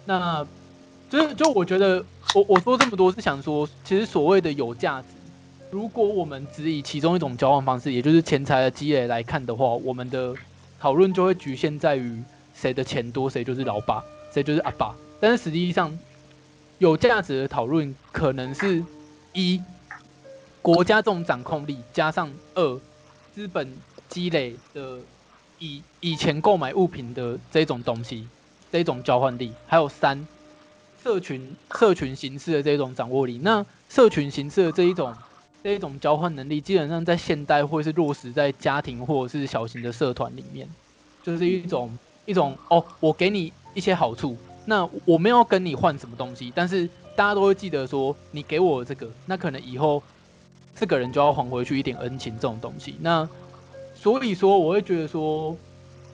那，就是就我觉得，我我说这么多是想说，其实所谓的有价值。如果我们只以其中一种交换方式，也就是钱财的积累来看的话，我们的讨论就会局限在于谁的钱多，谁就是老爸，谁就是阿爸。但是实际上，有价值的讨论可能是一国家这种掌控力，加上二资本积累的以以钱购买物品的这种东西，这种交换力，还有三社群社群形式的这种掌握力。那社群形式的这一种。这一种交换能力基本上在现代会是落实在家庭或者是小型的社团里面。就是一种一种哦，我给你一些好处，那我没有跟你换什么东西，但是大家都会记得说你给我这个，那可能以后这个人就要还回去一点恩情这种东西。那所以说，我会觉得说，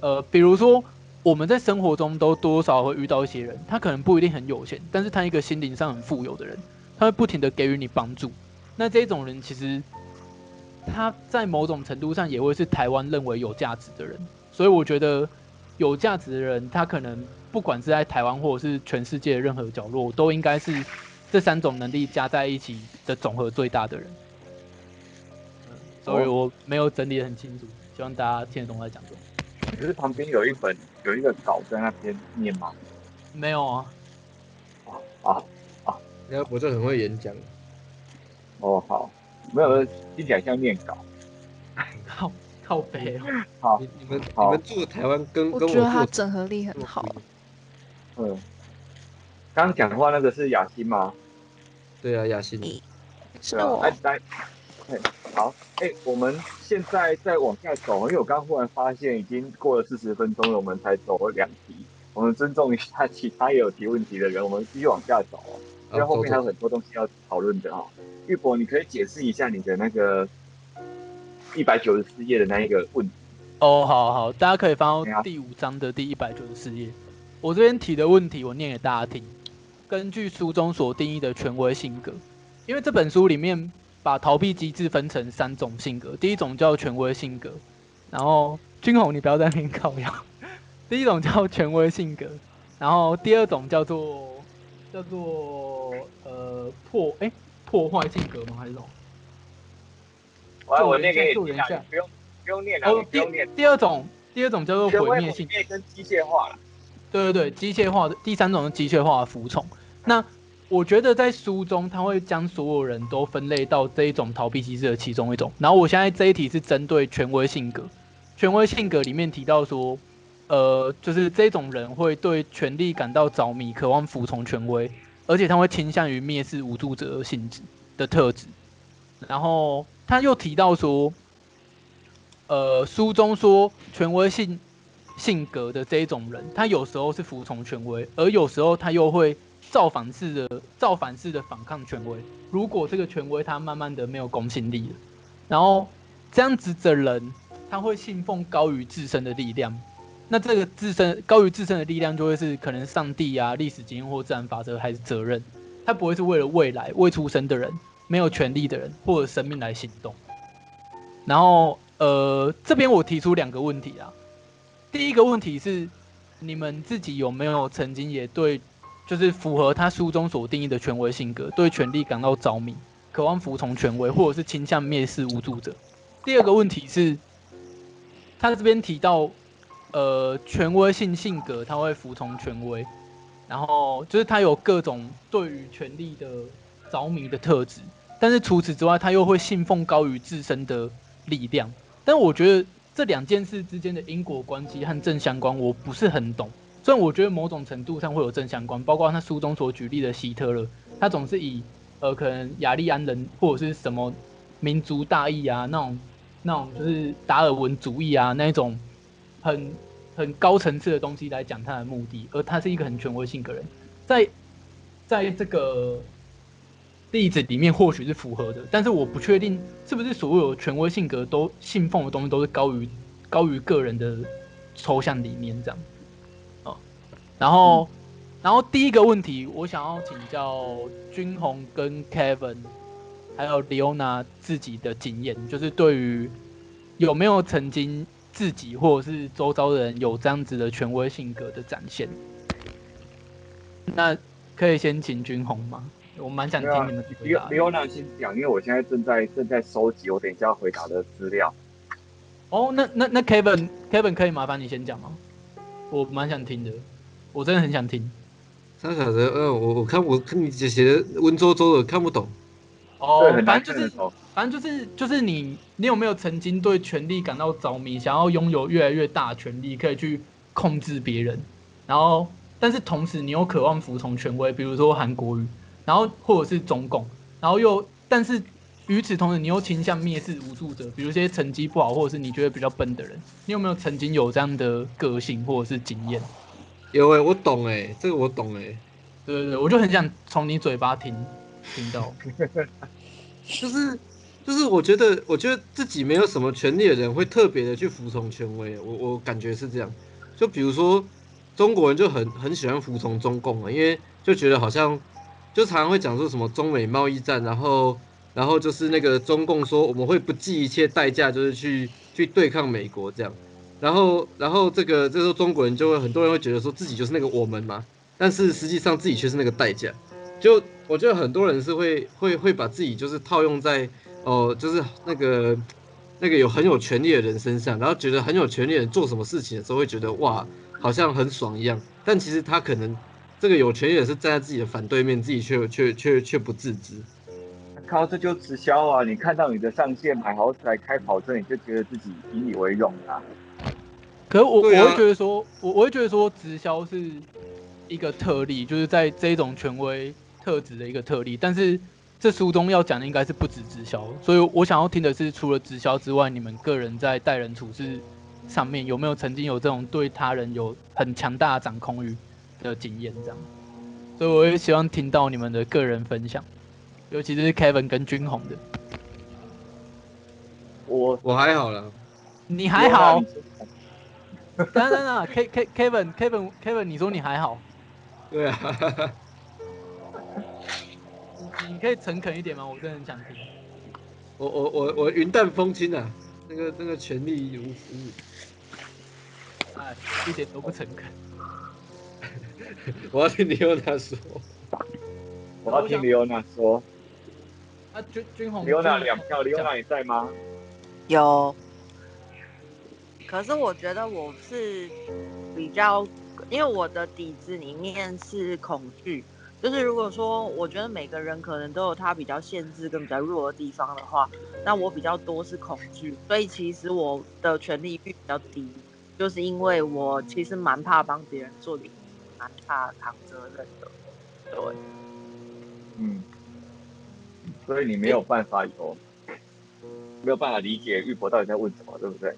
呃，比如说我们在生活中都多少会遇到一些人，他可能不一定很有钱，但是他一个心灵上很富有的人，他会不停的给予你帮助。那这种人其实。他在某种程度上也会是台湾认为有价值的人，所以我觉得有价值的人，他可能不管是在台湾或者是全世界的任何角落，都应该是这三种能力加在一起的总和最大的人。所以我没有整理得很清楚，希望大家听得懂我在讲什么。可是旁边有一本有一个稿在那边念吗？没有啊。啊啊！然后我就很会演讲。哦，好。没有，听起来像念稿。靠靠北哦。好，你们你们住台湾跟跟我觉得他整合力很好。嗯。刚讲的话那个是雅欣吗？对啊，雅欣。是我。来来，好，哎，我们现在再往下走，因为我刚忽然发现已经过了四十分钟了，我们才走了两题。我们尊重一下其他也有提问题的人，我们继续往下走，因为后面还有很多东西要讨论的哈。玉博，你可以解释一下你的那个一百九十四页的那一个问题哦。好好，大家可以翻到第五章的第一百九十四页。我这边提的问题，我念给大家听。根据书中所定义的权威性格，因为这本书里面把逃避机制分成三种性格，第一种叫权威性格，然后君宏，你不要在那边 靠腰。第一种叫权威性格，然后第二种叫做叫做呃破哎。欸破坏性格吗？还是什么？我我念给你听下，不用不用念了。哦，第第二种，第二种叫做毁灭性，跟机械化了。对对对，机械化的第三种是机械化的服从。那我觉得在书中，他会将所有人都分类到这一种逃避机制的其中一种。然后我现在这一题是针对权威性格，权威性格里面提到说，呃，就是这种人会对权力感到着迷，渴望服从权威。而且他会倾向于蔑视无助者性质的特质，然后他又提到说，呃，书中说权威性性格的这一种人，他有时候是服从权威，而有时候他又会造反式的造反式的反抗权威。如果这个权威他慢慢的没有公信力了，然后这样子的人，他会信奉高于自身的力量。那这个自身高于自身的力量，就会是可能上帝啊、历史经验或自然法则，还是责任？他不会是为了未来未出生的人、没有权利的人或者生命来行动。然后，呃，这边我提出两个问题啊。第一个问题是，你们自己有没有曾经也对，就是符合他书中所定义的权威性格，对权力感到着迷，渴望服从权威，或者是倾向蔑视无助者？第二个问题是，他这边提到。呃，权威性性格，他会服从权威，然后就是他有各种对于权力的着迷的特质，但是除此之外，他又会信奉高于自身的力量。但我觉得这两件事之间的因果关系和正相关，我不是很懂。虽然我觉得某种程度上会有正相关，包括他书中所举例的希特勒，他总是以呃可能雅利安人或者是什么民族大义啊那种那种就是达尔文主义啊那种。很很高层次的东西来讲他的目的，而他是一个很权威性格人，在在这个例子里面或许是符合的，但是我不确定是不是所有权威性格都信奉的东西都是高于高于个人的抽象理念这样。哦，然后、然后第一个问题，我想要请教君宏跟 Kevin，还有 Leona 自己的经验，就是对于有没有曾经。自己或者是周遭的人有这样子的权威性格的展现，那可以先请君宏吗？我蛮想听你们回答。不用耐心讲，因为我现在正在正在收集我等一下回答的资料。哦，那那那 Kevin Kevin 可以麻烦你先讲吗？我蛮想听的，我真的很想听。啥啥的，嗯，我我看我看你写写的文绉绉的，看不懂。哦，反正就是。反正就是就是你，你有没有曾经对权力感到着迷，想要拥有越来越大的权力，可以去控制别人，然后但是同时你又渴望服从权威，比如说韩国瑜，然后或者是中共，然后又但是与此同时，你又倾向蔑视无助者，比如一些成绩不好或者是你觉得比较笨的人，你有没有曾经有这样的个性或者是经验？有诶、欸，我懂诶、欸，这个我懂诶、欸。对对对，我就很想从你嘴巴听听到，就是就是，我觉得我觉得自己没有什么权利的人会特别的去服从权威，我我感觉是这样。就比如说中国人就很很喜欢服从中共啊，因为就觉得好像就常常会讲说什么中美贸易战，然后然后就是那个中共说我们会不计一切代价，就是去去对抗美国这样。然后然后这个这时候中国人就会很多人会觉得说自己就是那个我们嘛。但是实际上自己却是那个代价，就我觉得很多人是会会会把自己就是套用在哦、呃，就是那个那个有很有权力的人身上，然后觉得很有权力的人做什么事情的时候会觉得哇，好像很爽一样。但其实他可能这个有权力的人是站在自己的反对面，自己却却却却不自知。靠，这就直销啊！你看到你的上线买豪宅、开跑车，你就觉得自己引以为荣啊。可是我、啊、我会觉得说，我我会觉得说直销是。一个特例，就是在这种权威特质的一个特例，但是这书中要讲的应该是不止直销，所以我想要听的是，除了直销之外，你们个人在待人处事上面有没有曾经有这种对他人有很强大的掌控欲的经验？这样，所以我也希望听到你们的个人分享，尤其是 Kevin 跟君宏的。我我还好了，你还好？等等等，K K Kevin Kevin Kevin，你说你还好？对啊，你你可以诚恳一点吗？我真的很想听。我我我我云淡风轻啊，那个那个权力如此，哎，一点都不诚恳。我要听李欧娜说，我要听李欧娜说。啊，君君红，李欧娜两票，李欧娜你在吗？有。可是我觉得我是比较。因为我的底子里面是恐惧，就是如。果说我觉得每个人可能都有他比较限制跟比较弱的地方的话，那我比较多是恐惧，所以其实我的权利欲比较低，就是因为我其实蛮怕帮别人做点，蛮怕扛责任的，对，嗯，所以你没有办法有，没有办法理解玉博到底在问什么，对不对？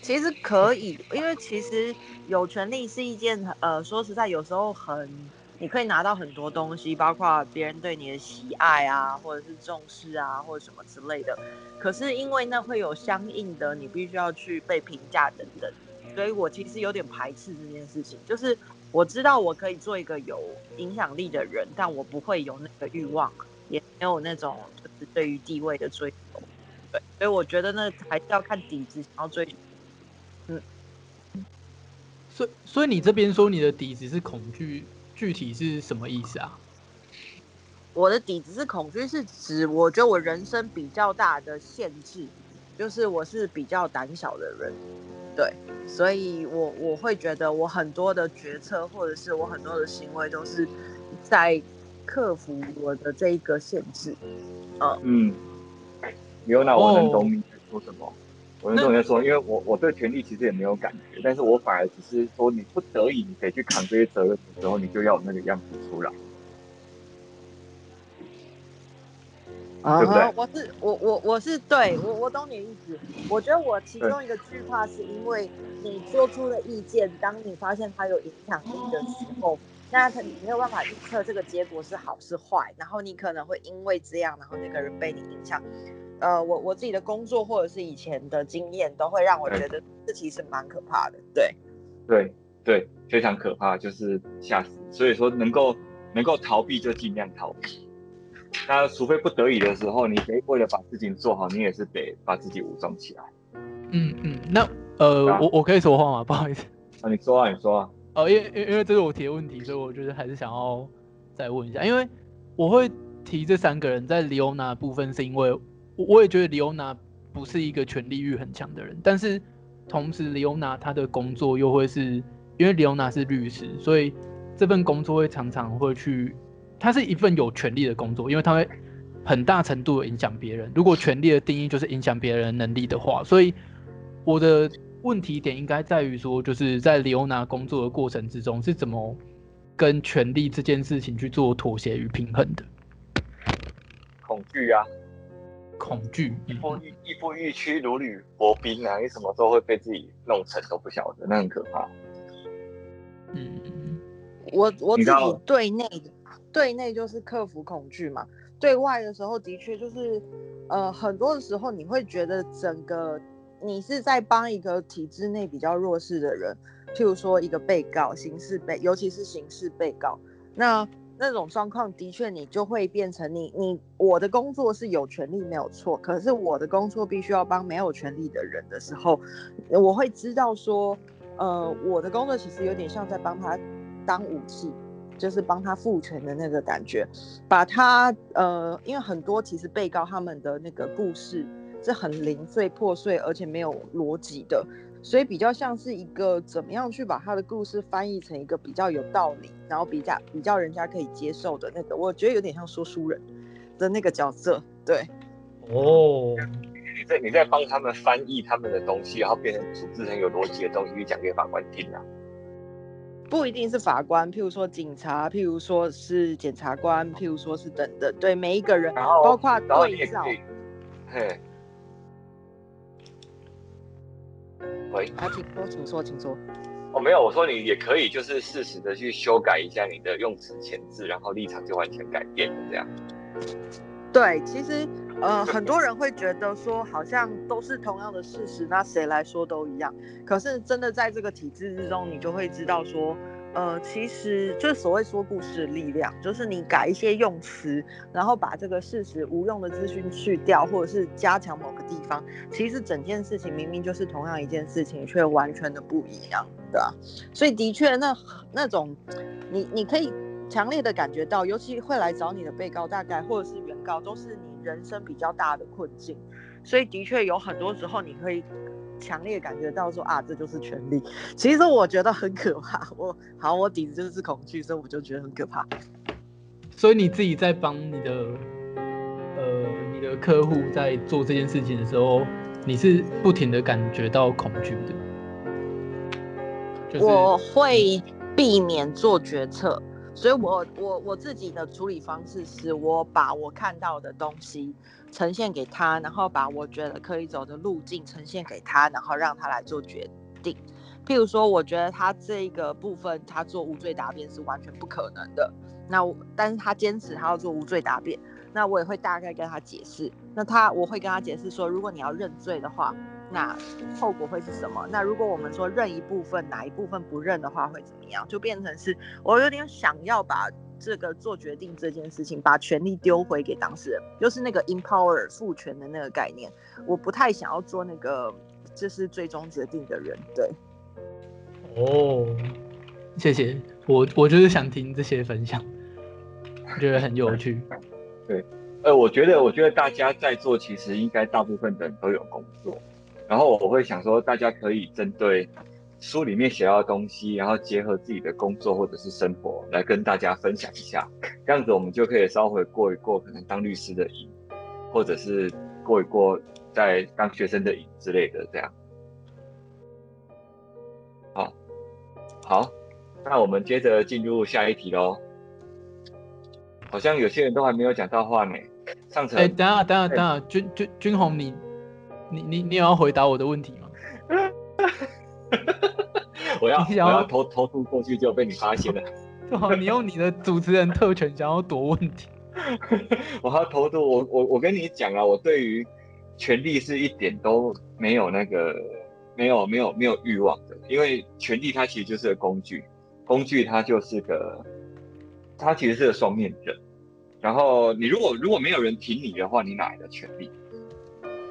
其实可以，因为其实有权利是一件呃，说实在，有时候很，你可以拿到很多东西，包括别人对你的喜爱啊，或者是重视啊，或者什么之类的。可是因为那会有相应的，你必须要去被评价等等，所以我其实有点排斥这件事情。就是我知道我可以做一个有影响力的人，但我不会有那个欲望，也没有那种就是对于地位的追求。对，所以我觉得那还是要看底子，然后追。嗯，所所以你这边说你的底子是恐惧，具体是什么意思啊？我的底子是恐惧，是指我觉得我人生比较大的限制，就是我是比较胆小的人，对，所以我我会觉得我很多的决策或者是我很多的行为都是在克服我的这一个限制。嗯嗯，有那我能懂你在说什么。我跟同学说，因为我我对权力其实也没有感觉，但是我反而只是说，你不得已你得去扛这些责任的时候，你就要有那个样子出来，啊、uh，-huh, 对不对？我是我我我是对我我懂你的意思。我觉得我其中一个惧怕是因为你做出的意见，当你发现它有影响力的时候，那你没有办法预测这个结果是好是坏，然后你可能会因为这样，然后那个人被你影响。呃，我我自己的工作或者是以前的经验，都会让我觉得这其实蛮可怕的。对，对对，非常可怕，就是吓死。所以说，能够能够逃避就尽量逃避。那除非不得已的时候，你得为了把事情做好，你也是得把自己武装起来。嗯嗯，那呃，啊、我我可以说话吗？不好意思。啊，你说啊，你说啊。哦，因为因为这是我提的问题，所以我就是还是想要再问一下，因为我会提这三个人在李欧娜的部分，是因为。我也觉得李欧娜不是一个权力欲很强的人，但是同时李欧娜她的工作又会是，因为李欧娜是律师，所以这份工作会常常会去，它是一份有权力的工作，因为它会很大程度的影响别人。如果权力的定义就是影响别人能力的话，所以我的问题点应该在于说，就是在李欧娜工作的过程之中是怎么跟权力这件事情去做妥协与平衡的？恐惧啊。恐惧，亦步亦步亦趋如履薄冰啊！你什么时候会被自己弄成都不晓得，那很可怕。嗯，我我自己对内对内就是克服恐惧嘛，对外的时候的确就是，呃，很多的时候你会觉得整个你是在帮一个体制内比较弱势的人，譬如说一个被告，刑事被，尤其是刑事被告，那。那种状况的确，你就会变成你你我的工作是有权利没有错，可是我的工作必须要帮没有权利的人的时候，我会知道说，呃，我的工作其实有点像在帮他当武器，就是帮他赋权的那个感觉，把他呃，因为很多其实被告他们的那个故事是很零碎破碎，而且没有逻辑的。所以比较像是一个怎么样去把他的故事翻译成一个比较有道理，然后比较比较人家可以接受的那个，我觉得有点像说书人的那个角色。对，哦，你在你在帮他们翻译他们的东西，然后变成组织很有逻辑的东西去讲给法官听啊？不一定是法官，譬如说警察，譬如说是检察官，譬如说是等等，对每一个人，然后包括对照，嘿。喂，啊，请说，请说，请说。哦，没有，我说你也可以，就是适时的去修改一下你的用词遣字，然后立场就完全改变了这样。对，其实呃，很多人会觉得说，好像都是同样的事实，那谁来说都一样。可是真的在这个体制之中，你就会知道说。呃，其实就是所谓说故事的力量，就是你改一些用词，然后把这个事实无用的资讯去掉，或者是加强某个地方，其实整件事情明明就是同样一件事情，却完全的不一样，对吧？所以的确，那那种你你可以强烈的感觉到，尤其会来找你的被告，大概或者是原告，都是你人生比较大的困境，所以的确有很多时候你可以。强烈感觉到说啊，这就是权力。其实我觉得很可怕。我好，我底子就是恐惧，所以我就觉得很可怕。所以你自己在帮你的呃你的客户在做这件事情的时候，你是不停的感觉到恐惧的。就是、我会避免做决策，所以我我我自己的处理方式是我把我看到的东西。呈现给他，然后把我觉得可以走的路径呈现给他，然后让他来做决定。譬如说，我觉得他这个部分他做无罪答辩是完全不可能的。那我，但是他坚持他要做无罪答辩，那我也会大概跟他解释。那他我会跟他解释说，如果你要认罪的话，那后果会是什么？那如果我们说认一部分，哪一部分不认的话会怎么样？就变成是我有点想要把。这个做决定这件事情，把权力丢回给当事人，就是那个 empower 赋权的那个概念。我不太想要做那个，这是最终决定的人。对。哦，谢谢。我我就是想听这些分享，我觉得很有趣。对，呃，我觉得我觉得大家在座其实应该大部分的人都有工作，然后我会想说，大家可以针对。书里面写到的东西，然后结合自己的工作或者是生活来跟大家分享一下，这样子我们就可以稍微过一过可能当律师的瘾，或者是过一过在当学生的瘾之类的这样。好，好，那我们接着进入下一题喽。好像有些人都还没有讲到话呢。上层，哎，等下，等下，等下，君君君宏，你你你你有要回答我的问题吗？我要我要偷偷渡过去，就被你发现了。好，你用你的主持人特权想要躲问题。我要偷渡，我我我跟你讲啊，我对于权力是一点都没有那个没有没有没有欲望的，因为权力它其实就是个工具，工具它就是个它其实是个双面人。然后你如果如果没有人挺你的话，你哪来的权利？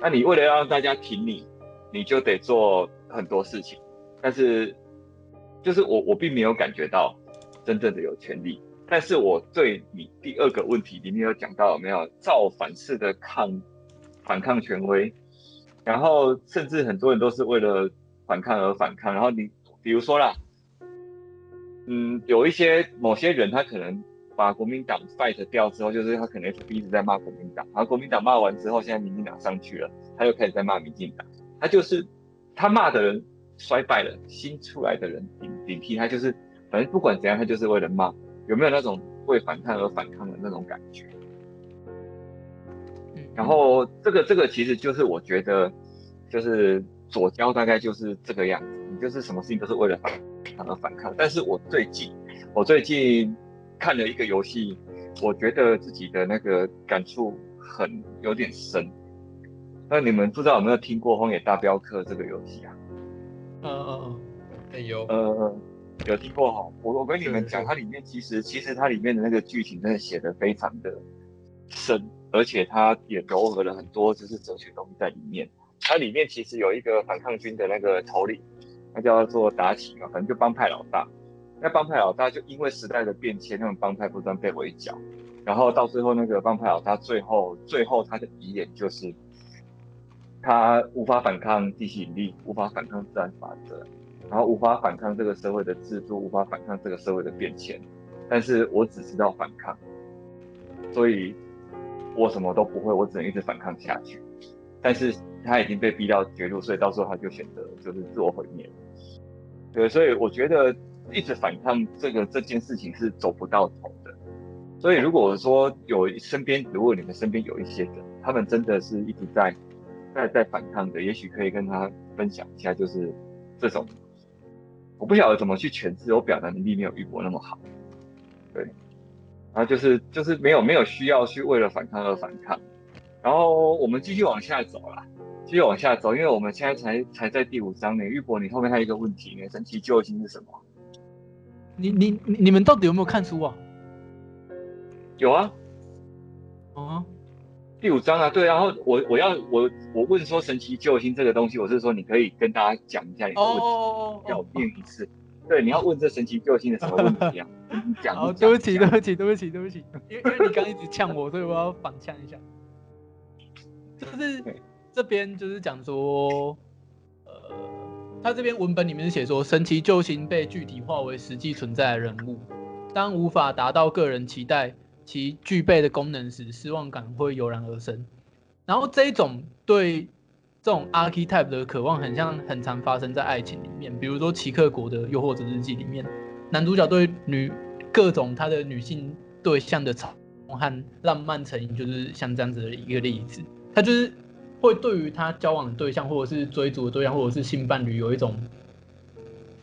那你为了让大家挺你，你就得做很多事情。但是，就是我我并没有感觉到真正的有权利。但是我对你第二个问题里面有讲到有没有造反式的抗反抗权威，然后甚至很多人都是为了反抗而反抗。然后你比如说啦，嗯，有一些某些人他可能把国民党 fight 掉之后，就是他可能一直在骂国民党，然后国民党骂完之后，现在民进党上去了，他又开始在骂民进党。他就是他骂的人。衰败了，新出来的人顶顶替他，就是反正不管怎样，他就是为了骂。有没有那种为反抗而反抗的那种感觉？然后这个这个其实就是我觉得，就是左交大概就是这个样子，你就是什么事情都是为了反抗而反抗。但是我最近我最近看了一个游戏，我觉得自己的那个感触很有点深。那你们不知道有没有听过《荒野大镖客》这个游戏啊？嗯嗯嗯，哎有呃有听过哈。我我跟你们讲，它里面其实其实它里面的那个剧情真的写的非常的深，而且它也糅合了很多就是哲学东西在里面。它里面其实有一个反抗军的那个头领，他叫做达奇嘛，反正就帮派老大。那帮派老大就因为时代的变迁，那种帮派不断被围剿，然后到最后那个帮派老大最后最后他的遗言就是。他无法反抗地心引力，无法反抗自然法则，然后无法反抗这个社会的制度，无法反抗这个社会的变迁。但是我只知道反抗，所以我什么都不会，我只能一直反抗下去。但是他已经被逼到绝路，所以到时候他就选择就是自我毁灭。对，所以我觉得一直反抗这个这件事情是走不到头的。所以如果说有身边，如果你们身边有一些人，他们真的是一直在。在在反抗的，也许可以跟他分享一下，就是这种，我不晓得怎么去诠释，我表达能力没有玉博那么好，对，然后就是就是没有没有需要去为了反抗而反抗，然后我们继续往下走啦，继续往下走，因为我们现在才才在第五章呢，玉博你后面还有一个问题呢，神奇救星是什么？你你你们到底有没有看书啊？有啊，哦、uh。第五章啊，对，然后我我要我我问说神奇救星这个东西，我是说你可以跟大家讲一下你的问题，哦、要念一次。对，你要问这神奇救星的什么问题啊？你讲。好，对不起，对不起，对不起，对不起，因为因为你刚刚一直呛我，所以我要反呛一下。就是这边就是讲说，呃，他这边文本里面是写说，神奇救星被具体化为实际存在的人物，当无法达到个人期待。其具备的功能时，失望感会油然而生。然后这一种对这种 archetype 的渴望，很像很常发生在爱情里面。比如说奇克国的《诱惑者日记》里面，男主角对女各种他的女性对象的嘲弄和浪漫成瘾，就是像这样子的一个例子。他就是会对于他交往的对象，或者是追逐的对象，或者是性伴侣，有一种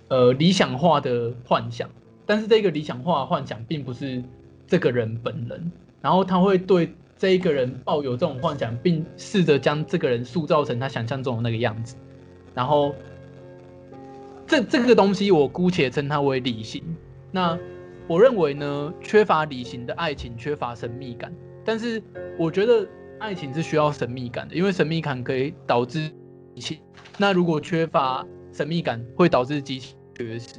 呃理想化的幻想。但是这个理想化幻想，并不是。这个人本人，然后他会对这一个人抱有这种幻想，并试着将这个人塑造成他想象中的那个样子。然后，这这个东西我姑且称它为理性。那我认为呢，缺乏理性的爱情缺乏神秘感。但是我觉得爱情是需要神秘感的，因为神秘感可以导致激情。那如果缺乏神秘感，会导致激情缺失。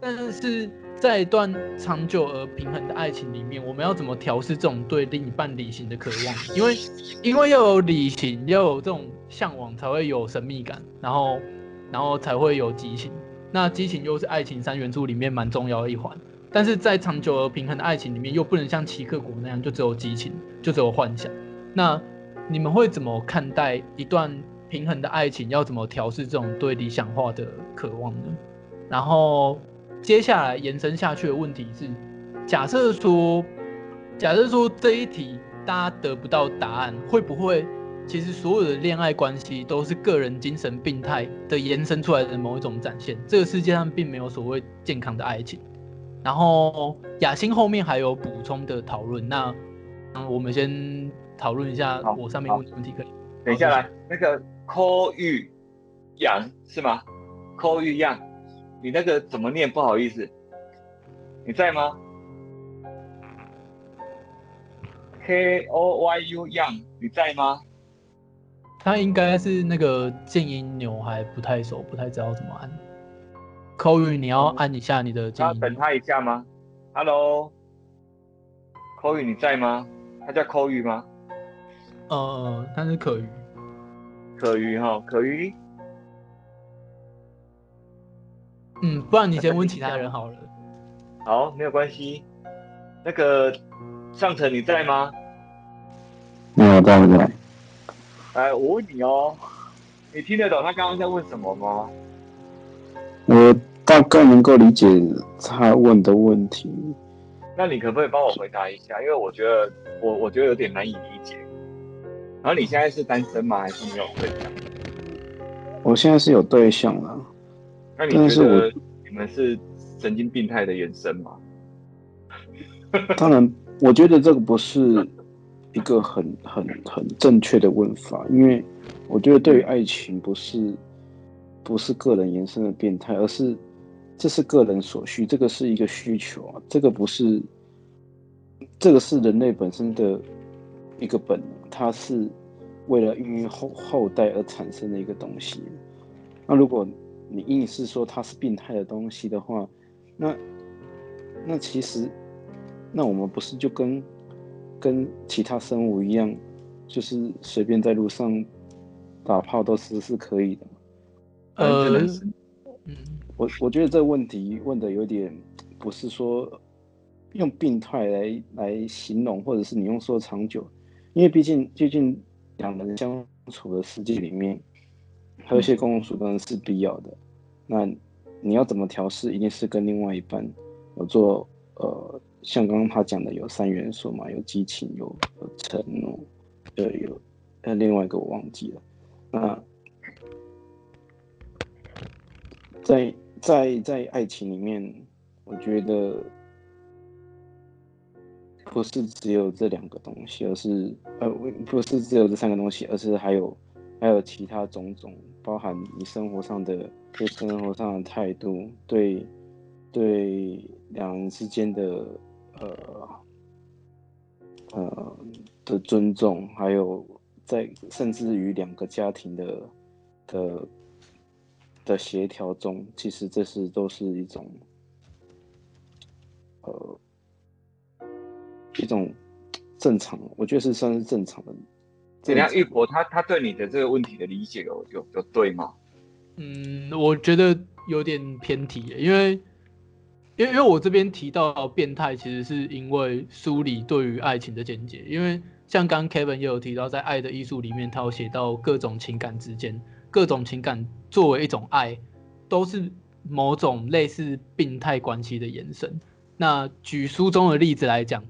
但是。在一段长久而平衡的爱情里面，我们要怎么调试这种对另一半理性的渴望？因为，因为要有理性，要有这种向往，才会有神秘感，然后，然后才会有激情。那激情又是爱情三元素里面蛮重要的一环。但是在长久而平衡的爱情里面，又不能像奇克果那样，就只有激情，就只有幻想。那你们会怎么看待一段平衡的爱情？要怎么调试这种对理想化的渴望呢？然后。接下来延伸下去的问题是，假设说，假设说这一题大家得不到答案，会不会其实所有的恋爱关系都是个人精神病态的延伸出来的某一种展现？这个世界上并没有所谓健康的爱情。然后雅欣后面还有补充的讨论，那嗯，我们先讨论一下我上面问的问题可以。等一下来，那个柯玉阳是吗？柯玉阳。你那个怎么念？不好意思，你在吗？K O Y U Young，你在吗？他应该是那个静音钮还不太熟，不太知道怎么按。口语你要按一下你的静音。等他一下吗？Hello，口语你在吗？他叫口语吗？呃，他是可鱼。可鱼哈，可鱼。嗯，不然你先问其他人好了。好，没有关系。那个上层你在吗？没有，在不在？哎，我问你哦，你听得懂他刚刚在问什么吗？我大概能够理解他问的问题。那你可不可以帮我回答一下？因为我觉得我我觉得有点难以理解。然后你现在是单身吗？还是没有对象？我现在是有对象了。那你觉得你们是神经病态的延伸吗？当然，我觉得这个不是一个很很很正确的问法，因为我觉得对于爱情不是不是个人延伸的变态，而是这是个人所需，这个是一个需求啊，这个不是，这个是人类本身的一个本能，它是。为了孕育后后代而产生的一个东西，那如果你硬是说它是病态的东西的话，那那其实，那我们不是就跟跟其他生物一样，就是随便在路上打炮都是是可以的吗？呃，嗯，我我觉得这个问题问的有点不是说用病态来来形容，或者是你用说长久，因为毕竟毕竟。两人相处的世界里面，和谐共处当然是必要的。那你要怎么调试，一定是跟另外一半有做呃，像刚刚他讲的有三元素嘛，有激情，有有承诺，呃，有呃另外一个我忘记了。那在在在爱情里面，我觉得。不是只有这两个东西，而是呃，不是只有这三个东西，而是还有还有其他种种，包含你生活上的对生活上的态度，对对两人之间的呃呃的尊重，还有在甚至于两个家庭的的的协调中，其实这是都是一种呃。一种正常，我觉得是算是正常的。怎样？玉婆他他对你的这个问题的理解有有有对吗？嗯，我觉得有点偏题，因为因为因为我这边提到变态，其实是因为梳理对于爱情的见解。因为像刚 Kevin 也有提到，在《爱的艺术》里面，他有写到各种情感之间，各种情感作为一种爱，都是某种类似病态关系的延伸。那举书中的例子来讲。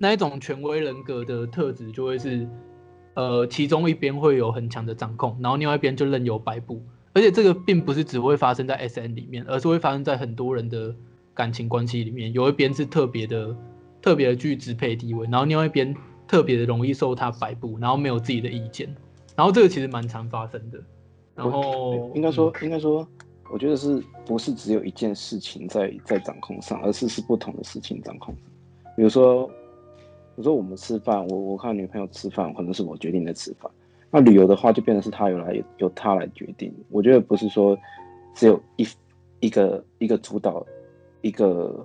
那一种权威人格的特质就会是，呃，其中一边会有很强的掌控，然后另外一边就任由摆布。而且这个并不是只会发生在 S N 里面，而是会发生在很多人的感情关系里面。有一边是特别的、特别的具支配地位，然后另外一边特别的容易受他摆布，然后没有自己的意见。然后这个其实蛮常发生的。然后应该说，应该说，我觉得是不是只有一件事情在在掌控上，而是是不同的事情掌控。比如说。比如说我们吃饭，我我看女朋友吃饭，可能是我决定的吃饭。那旅游的话，就变成是他由来由他来决定。我觉得不是说只有一一个一个主导，一个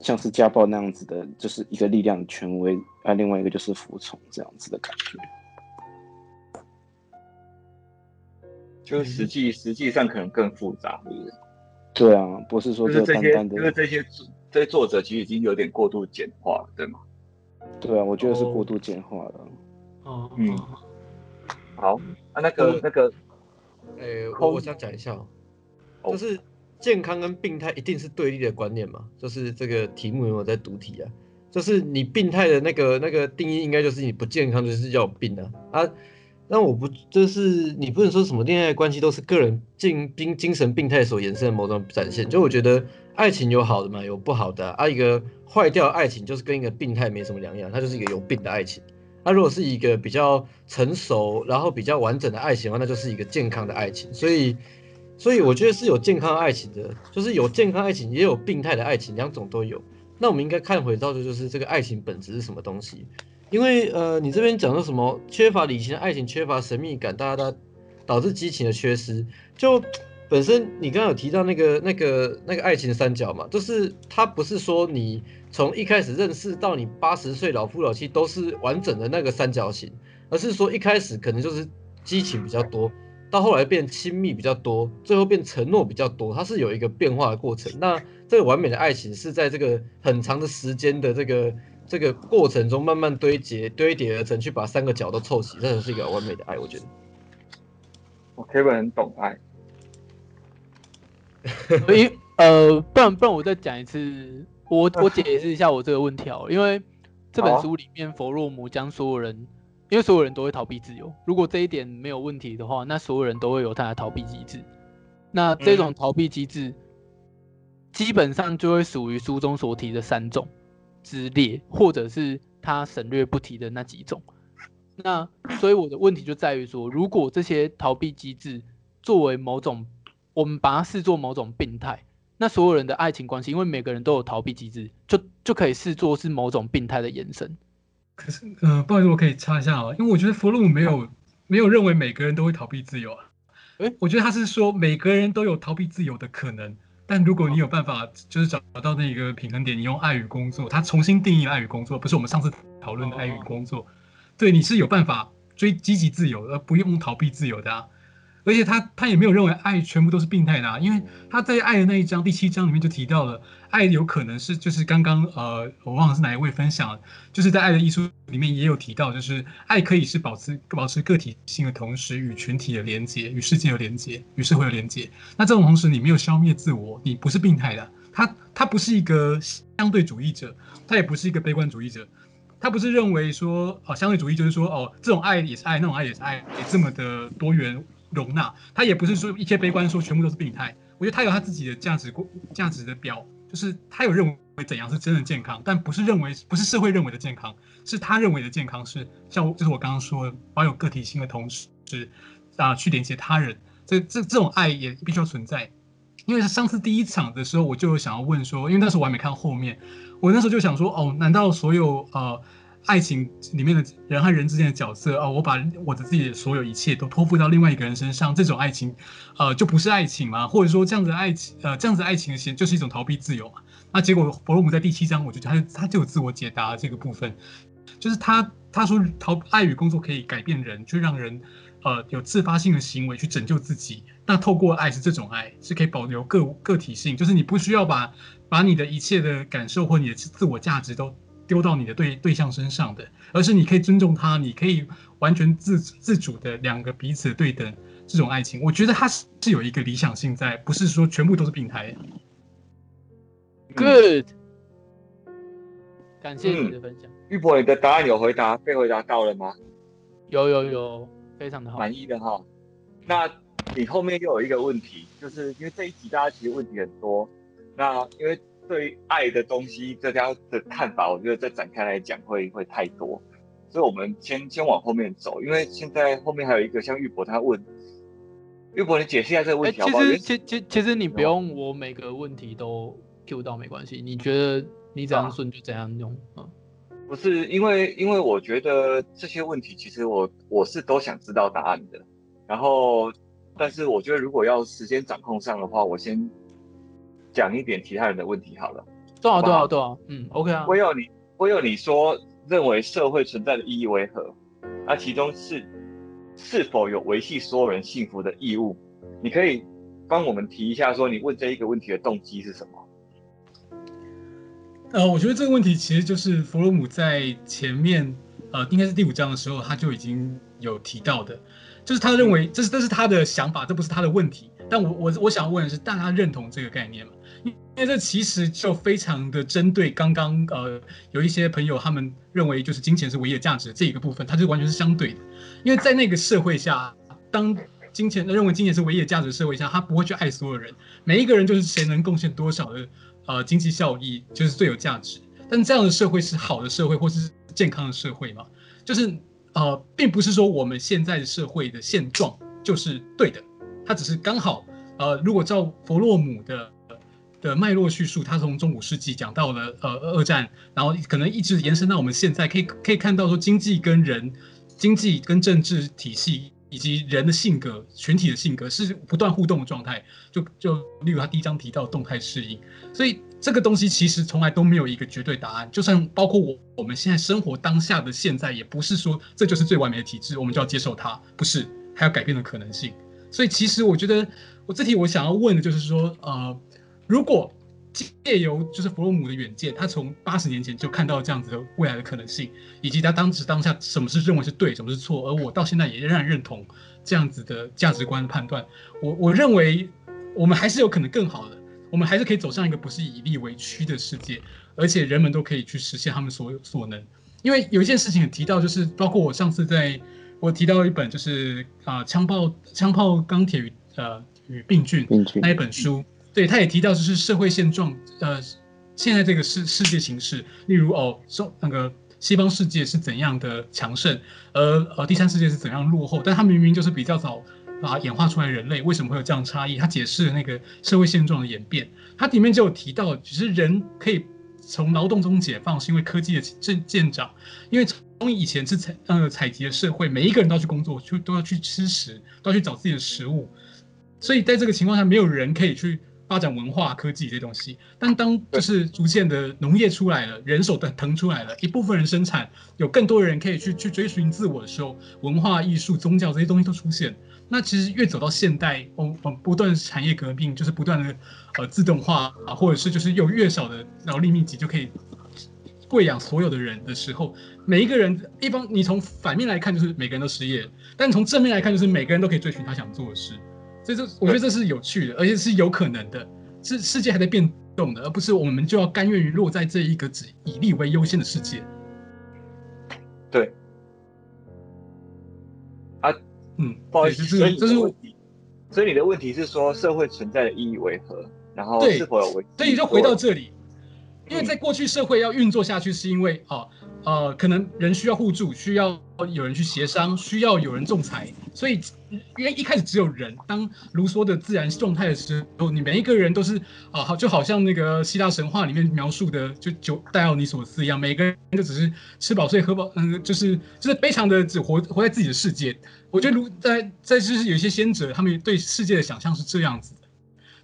像是家暴那样子的，就是一个力量权威，啊，另外一个就是服从这样子的感觉。就实际实际上可能更复杂，是不是？对啊，不是说就单单的，因为这些这些作者其实已经有点过度简化了，对吗？对啊，我觉得是过度简化了。哦，嗯，好啊，那个那个，哎、欸，我我想讲一下，就是健康跟病态一定是对立的观念嘛？就是这个题目有没有在读题啊？就是你病态的那个那个定义，应该就是你不健康，就是要有病啊啊！那我不就是你不能说什么恋爱关系都是个人精精精神病态所延伸的某种展现？就我觉得。爱情有好的嘛，有不好的啊。一个坏掉的爱情就是跟一个病态没什么两样，它就是一个有病的爱情。那、如果是一个比较成熟，然后比较完整的爱情的话，那就是一个健康的爱情。所以，所以我觉得是有健康爱情的，就是有健康爱情，也有病态的爱情，两种都有。那我们应该看回到的就是这个爱情本质是什么东西？因为呃，你这边讲的什么缺乏理性的爱情，缺乏神秘感，大家都导致激情的缺失，就。本身你刚刚有提到那个那个那个爱情三角嘛，就是它不是说你从一开始认识到你八十岁老夫老妻都是完整的那个三角形，而是说一开始可能就是激情比较多，到后来变亲密比较多，最后变承诺比较多，它是有一个变化的过程。那这个完美的爱情是在这个很长的时间的这个这个过程中慢慢堆叠堆叠而成，去把三个角都凑齐，这是一个完美的爱，我觉得。我 Kevin 很懂爱。所以呃，不然不然我再讲一次，我我解释一下我这个问题哦，因为这本书里面佛洛姆将所有人因为所有人都会逃避自由。如果这一点没有问题的话，那所有人都会有他的逃避机制。那这种逃避机制，基本上就会属于书中所提的三种之列，或者是他省略不提的那几种。那所以我的问题就在于说，如果这些逃避机制作为某种，我们把它视作某种病态，那所有人的爱情关系，因为每个人都有逃避机制，就就可以视作是某种病态的延伸。可是，呃，不好意思，我可以插一下啊，因为我觉得弗洛姆没有没有认为每个人都会逃避自由啊。诶，我觉得他是说每个人都有逃避自由的可能，但如果你有办法，就是找到那个平衡点，你用爱与工作，他重新定义爱与工作，不是我们上次讨论的爱与工作，对，你是有办法追积极自由，而不用逃避自由的啊。而且他他也没有认为爱全部都是病态的啊，因为他在爱的那一章第七章里面就提到了，爱有可能是就是刚刚呃我忘了是哪一位分享，就是在爱的艺术里面也有提到，就是爱可以是保持保持个体性的同时与群体的连接，与世界的连接，与社会的连接。那这种同时你没有消灭自我，你不是病态的。他他不是一个相对主义者，他也不是一个悲观主义者，他不是认为说哦相对主义就是说哦这种爱也是爱，那种爱也是爱，也这么的多元。容纳他也不是说一切悲观说全部都是病态，我觉得他有他自己的价值观价值的标，就是他有认为怎样是真的健康，但不是认为不是社会认为的健康，是他认为的健康是像就是我刚刚说的保有个体性的同时啊去连接他人，这这这种爱也必须要存在，因为是上次第一场的时候我就想要问说，因为那时候我还没看后面，我那时候就想说哦，难道所有呃。爱情里面的人和人之间的角色，哦，我把我的自己的所有一切都托付到另外一个人身上，这种爱情，呃，就不是爱情吗？或者说这样子爱情，呃，这样子爱情的其实就是一种逃避自由嘛？那结果弗洛姆在第七章，我就觉得他他就有自我解答这个部分，就是他他说逃爱与工作可以改变人，去让人呃有自发性的行为去拯救自己。那透过爱是这种爱，是可以保留个个体性，就是你不需要把把你的一切的感受或你的自我价值都。丢到你的对对象身上的，而是你可以尊重他，你可以完全自自主的两个彼此对等这种爱情，我觉得它是是有一个理想性在，不是说全部都是病态。Good，感谢你的分享。玉博，你的答案有回答被回答到了吗？有有有，非常的好，满意的哈。那你后面又有一个问题，就是因为这一集大家其实问题很多，那因为。对爱的东西，大家的看法，我觉得再展开来讲会会太多，所以我们先先往后面走，因为现在后面还有一个像玉博他问，玉博你解释一下这个问题好不好？其实其其其实你不用我每个问题都 Q 到没关系，你觉得你怎样顺就怎样用啊？不是因为因为我觉得这些问题其实我我是都想知道答案的，然后但是我觉得如果要时间掌控上的话，我先。讲一点其他人的问题好了，多少多少多少，嗯，OK 啊。我有你，我有你说认为社会存在的意义为何？那其中是是否有维系所有人幸福的义务？你可以帮我们提一下，说你问这一个问题的动机是什么？呃，我觉得这个问题其实就是弗洛姆在前面，呃，应该是第五章的时候他就已经有提到的，就是他认为这是这是他的想法，这不是他的问题。但我我我想问的是，大家认同这个概念吗？因为这其实就非常的针对刚刚呃有一些朋友他们认为就是金钱是唯一的价值这一个部分，它就完全是相对的。因为在那个社会下，当金钱认为金钱是唯一的价值的社会下，他不会去爱所有人，每一个人就是谁能贡献多少的呃经济效益就是最有价值。但这样的社会是好的社会或是健康的社会吗？就是呃并不是说我们现在的社会的现状就是对的。他只是刚好，呃，如果照弗洛姆的的脉络叙述，他从中古世纪讲到了呃二战，然后可能一直延伸到我们现在，可以可以看到说经济跟人、经济跟政治体系以及人的性格、群体的性格是不断互动的状态。就就例如他第一章提到动态适应，所以这个东西其实从来都没有一个绝对答案。就算包括我我们现在生活当下的现在，也不是说这就是最完美的体制，我们就要接受它，不是，还有改变的可能性。所以其实我觉得，我这题我想要问的就是说，呃，如果借由就是弗洛姆的远见，他从八十年前就看到这样子的未来的可能性，以及他当时当下什么是认为是对，什么是错，而我到现在也仍然认同这样子的价值观的判断，我我认为我们还是有可能更好的，我们还是可以走向一个不是以利为驱的世界，而且人们都可以去实现他们所有所能。因为有一件事情提到，就是包括我上次在我提到一本就是啊枪炮枪炮钢铁与呃与病菌那一本书，对，他也提到就是社会现状呃现在这个世世界形势，例如哦说那个西方世界是怎样的强盛，而呃第三世界是怎样落后，但他明明就是比较早。啊，演化出来人类为什么会有这样差异？他解释了那个社会现状的演变，它里面就有提到，其实人可以从劳动中解放，是因为科技的渐渐长。因为从以前是采呃采集的社会，每一个人都要去工作，就都要去吃食，都要去找自己的食物，所以在这个情况下，没有人可以去发展文化、科技这些东西。但当就是逐渐的农业出来了，人手的腾出来了，一部分人生产，有更多的人可以去去追寻自我的时候，文化、艺术、宗教这些东西都出现。那其实越走到现代，我我不断产业革命，就是不断的呃自动化啊，或者是就是有越少的劳力密集就可以喂养所有的人的时候，每一个人一方你从反面来看就是每个人都失业，但从正面来看就是每个人都可以追寻他想做的事，所以这我觉得这是有趣的，而且是有可能的，是世界还在变动的，而不是我们就要甘愿于落在这一个只以利为优先的世界。对。啊嗯，不好意思，所以这是问题。所以你的问题是说社会存在的意义为何？然后是否有危机？所以就回到这里，因为在过去社会要运作下去，是因为啊。呃，可能人需要互助，需要有人去协商，需要有人仲裁，所以因为一开始只有人，当卢梭的自然状态的时候，你每一个人都是啊，好就好像那个希腊神话里面描述的，就就戴奥尼索斯一样，每个人就只是吃饱睡喝饱，嗯，就是就是非常的只活活在自己的世界。我觉得卢在在就是有些先者，他们对世界的想象是这样子的，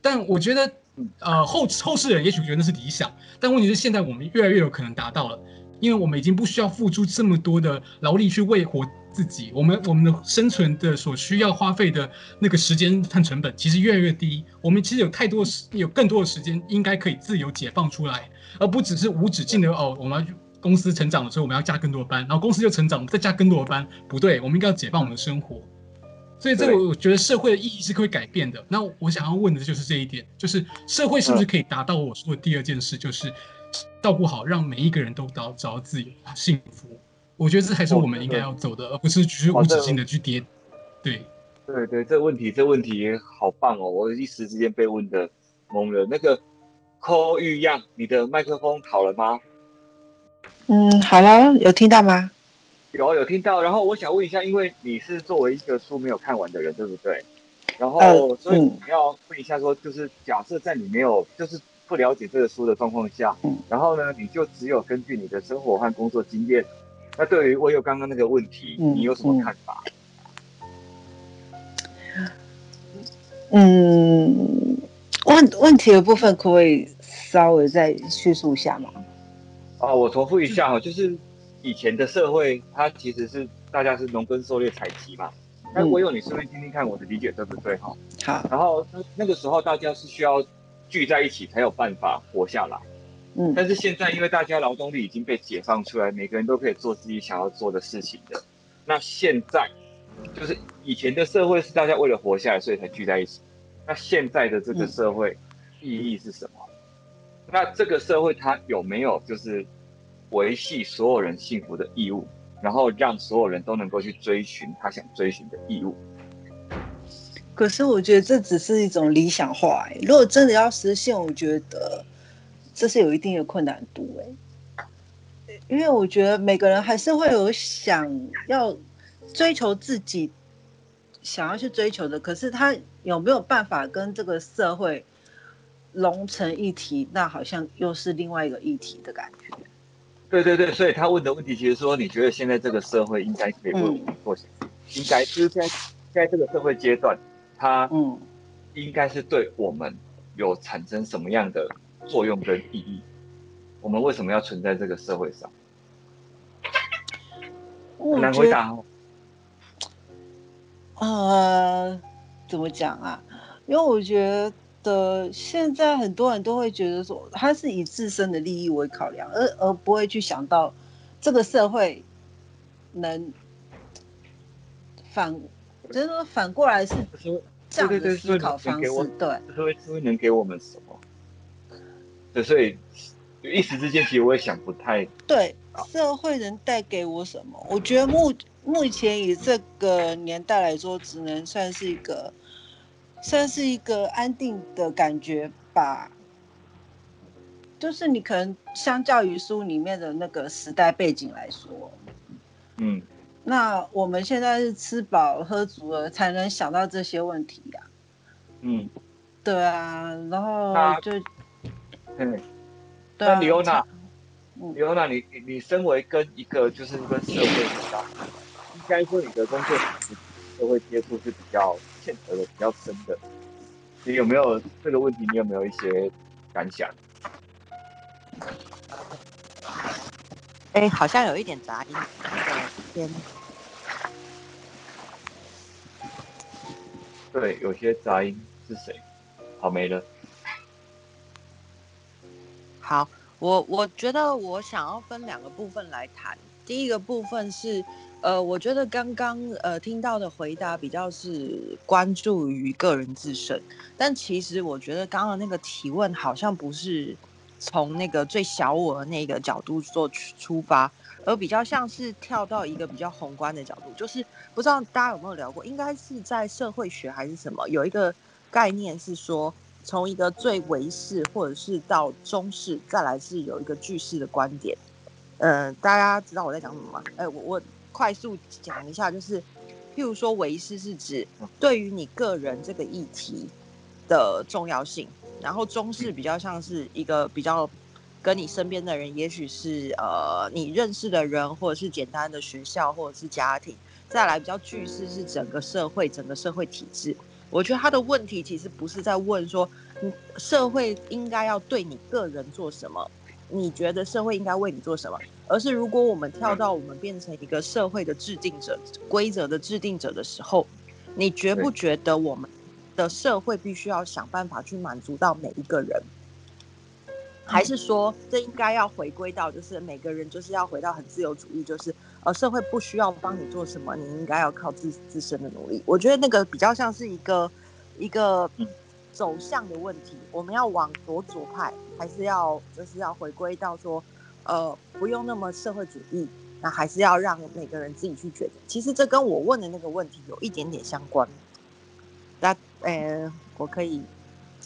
但我觉得呃后后世人也许觉得那是理想，但问题是现在我们越来越有可能达到了。因为我们已经不需要付出这么多的劳力去喂活自己，我们我们的生存的所需要花费的那个时间和成本其实越来越低。我们其实有太多时，有更多的时间应该可以自由解放出来，而不只是无止境的哦。我们要公司成长的时候，我们要加更多的班，然后公司就成长，我们再加更多的班，不对，我们应该要解放我们的生活。所以这个我觉得社会的意义是会改变的。那我想要问的就是这一点，就是社会是不是可以达到我说的第二件事，就是。照顾好，让每一个人都找找到自由、幸福。我觉得这才是我们应该要走的，而不是只是无止境的去跌。对，对对，这问题这问题好棒哦！我一时之间被问的懵了。那个柯玉样，你的麦克风好了吗？嗯，好了，有听到吗？有有听到。然后我想问一下，因为你是作为一个书没有看完的人，对不对？然后所以你要问一下，说就是假设在你没有就是。不了解这个书的状况下，嗯，然后呢，你就只有根据你的生活和工作经验，那对于我有刚刚那个问题，嗯，你有什么看法？嗯，问问题的部分可不可以稍微再叙述一下吗？哦，我重复一下哈，就是以前的社会，它其实是大家是农耕狩猎采集嘛，那我有你顺便听听看我的理解对不对哈？好，然后那那个时候大家是需要。聚在一起才有办法活下来。嗯，但是现在因为大家劳动力已经被解放出来，每个人都可以做自己想要做的事情的。那现在就是以前的社会是大家为了活下来，所以才聚在一起。那现在的这个社会意义是什么？嗯，那这个社会它有没有就是维系所有人幸福的义务，然后让所有人都能够去追寻他想追寻的义务？可是我觉得这只是一种理想化，欸，如果真的要实现，我觉得这是有一定的困难度，欸，因为我觉得每个人还是会有想要追求自己想要去追求的，可是他有没有办法跟这个社会融成一体？那好像又是另外一个议题的感觉。对对对，所以他问的问题其实说，你觉得现在这个社会应该可以为我们做什么？应该就是在在这个社会阶段。它嗯，应该是对我们有产生什么样的作用跟意义？我们为什么要存在这个社会上？很难回答哦。呃，怎么讲啊？因为我觉得现在很多人都会觉得说，他是以自身的利益为考量，而而不会去想到这个社会能反。就是说，反过来是这样的思考方式，对，社会社会能给我们什么？对，所以一时之间，其实我也想不太对社会能带给我什么。我觉得目目前以这个年代来说，只能算是一个算是一个安定的感觉吧。就是你可能相较于书里面的那个时代背景来说，嗯，那我们现在是吃饱喝足了才能想到这些问题呀、啊。嗯，对啊，然后就，嗯。对啊、那李欧娜，嗯、李欧娜，你你你身为跟一个就是跟社会比较，应该说你的工作社会接触是比较欠缺的、比较深的，你有没有这个问题？你有没有一些感想？哎，好像有一点杂音，天。对，有些杂音是谁？好，没了。好，我我觉得我想要分两个部分来谈。第一个部分是，呃，我觉得刚刚呃听到的回答比较是关注于个人自身，但其实我觉得刚刚那个提问好像不是从那个最小我的那个角度做出发，而比较像是跳到一个比较宏观的角度，就是不知道大家有没有聊过，应该是在社会学还是什么，有一个概念是说。从一个最微视，或者是到中视，再来是有一个巨视的观点。嗯、呃，大家知道我在讲什么吗？哎，我我快速讲一下，就是譬如说微视是指对于你个人这个议题的重要性，然后中视比较像是一个比较跟你身边的人，也许是呃你认识的人，或者是简单的学校，或者是家庭，再来比较巨式是整个社会，整个社会体制。我觉得他的问题其实不是在问说，社会应该要对你个人做什么，你觉得社会应该为你做什么，而是如果我们跳到我们变成一个社会的制定者、规则的制定者的时候，你觉不觉得我们的社会必须要想办法去满足到每一个人？还是说，这应该要回归到，就是每个人就是要回到很自由主义，就是呃，社会不需要帮你做什么，你应该要靠自自身的努力。我觉得那个比较像是一个一个走向的问题，我们要往左左派，还是要就是要回归到说，呃，不用那么社会主义，那还是要让每个人自己去决定。其实这跟我问的那个问题有一点点相关。那呃，我可以。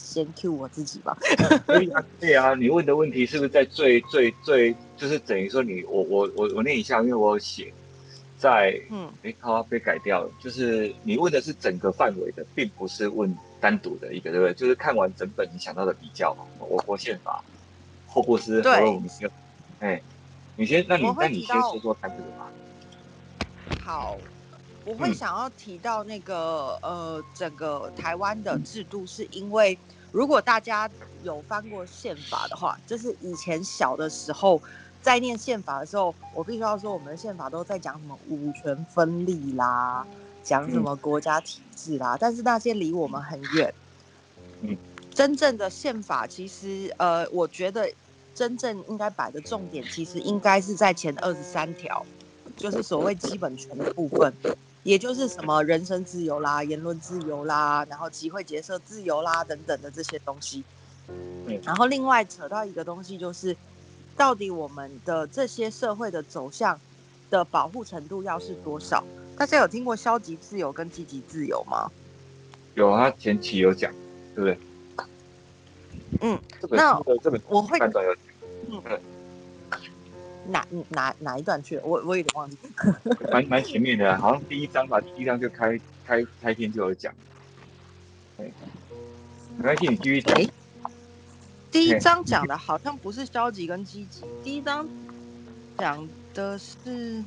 先 Q 我自己吧。可以啊，对啊，你问的问题是不是在最最最，就是等于说你我我我我念一下，因为我写在，嗯，哎，好被改掉了，就是你问的是整个范围的，并不是问单独的一个，对不对？就是看完整本你想到的比较，我国宪法、霍布斯和罗密欧，哎，你先，那你那你先说说看这个吧。好。我会想要提到那个、嗯、呃，整个台湾的制度，是因为如果大家有翻过宪法的话，就是以前小的时候在念宪法的时候，我必须要说，我们的宪法都在讲什么五权分立啦，讲什么国家体制啦，嗯、但是那些离我们很远。嗯，真正的宪法其实呃，我觉得真正应该摆的重点，其实应该是在前二十三条，就是所谓基本权的部分。也就是什么人身自由啦、言论自由啦，然后集会结社自由啦等等的这些东西。然后另外扯到一个东西，就是到底我们的这些社会的走向的保护程度要是多少？大家有听过消极自由跟积极自由吗？有啊，前期有讲，对不对？嗯，这本书的这本我会嗯。哪哪哪一段去了？我我有点忘记。蛮蛮前面的、啊，好像第一章吧，第一章就开开开篇就有讲。没关系，你继续讲。欸、第一章讲的好像不是消极跟积极，第一章讲的是……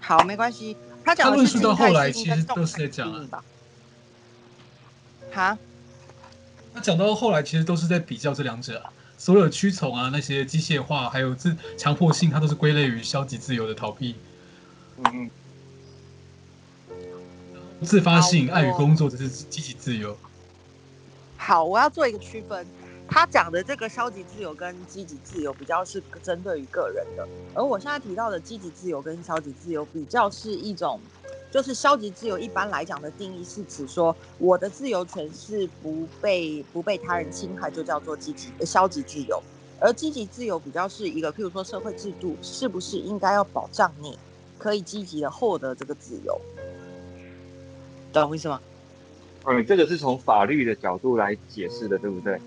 好，没关系。他讲的是到后来其实都是在讲啊。哈？他讲到后来其实都是在比较这两者啊。所有屈从啊，那些机械化，还有自强迫性，它都是归类于消极自由的逃避。嗯，自发性、爱与工作，这是积极自由。好，我要做一个区分。他讲的这个消极自由跟积极自由，比较是针对于个人的；而我现在提到的积极自由跟消极自由，比较是一种。就是消极自由，一般来讲的定义是指说，我的自由权是不被不被他人侵害，就叫做积极消极自由。而积极自由比较是一个，譬如说社会制度是不是应该要保障你可以积极的获得这个自由，懂我意思吗？嗯，这个是从法律的角度来解释的，对不对？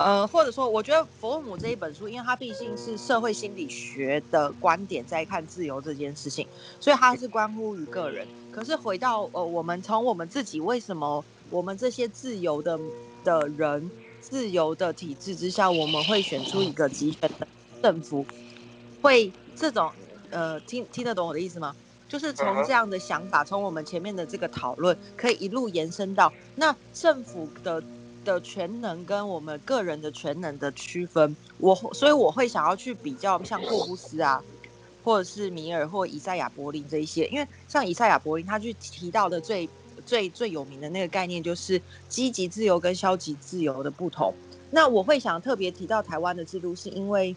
呃，或者说，我觉得佛洛姆这一本书，因为它毕竟是社会心理学的观点在看自由这件事情，所以它是关乎于个人。可是回到呃，我们从我们自己，为什么我们这些自由的的人、自由的体制之下，我们会选出一个集权的政府？会这种呃，听听得懂我的意思吗？就是从这样的想法，从我们前面的这个讨论，可以一路延伸到那政府的。的全能跟我们个人的全能的区分，我所以我会想要去比较像霍布斯啊，或者是米尔或以赛亚柏林这一些，因为像以赛亚柏林他去提到的最最最有名的那个概念就是积极自由跟消极自由的不同。那我会想特别提到台湾的制度，是因为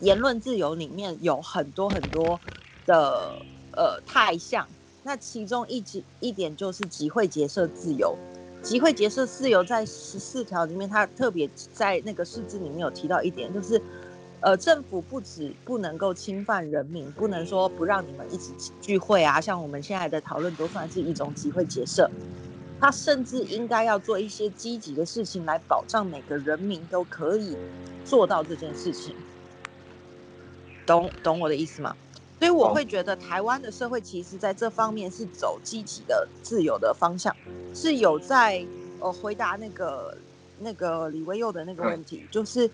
言论自由里面有很多很多的呃态向，那其中一集一点就是集会结社自由。集会结社自由在十四条里面，他特别在那个释字里面有提到一点，就是，呃，政府不止不能够侵犯人民，不能说不让你们一起聚会啊，像我们现在的讨论都算是一种集会结社，他甚至应该要做一些积极的事情来保障每个人民都可以做到这件事情，懂懂我的意思吗？所以我会觉得台湾的社会其实在这方面是走积极的自由的方向，是有在呃回答那个那个李威佑的那个问题，就是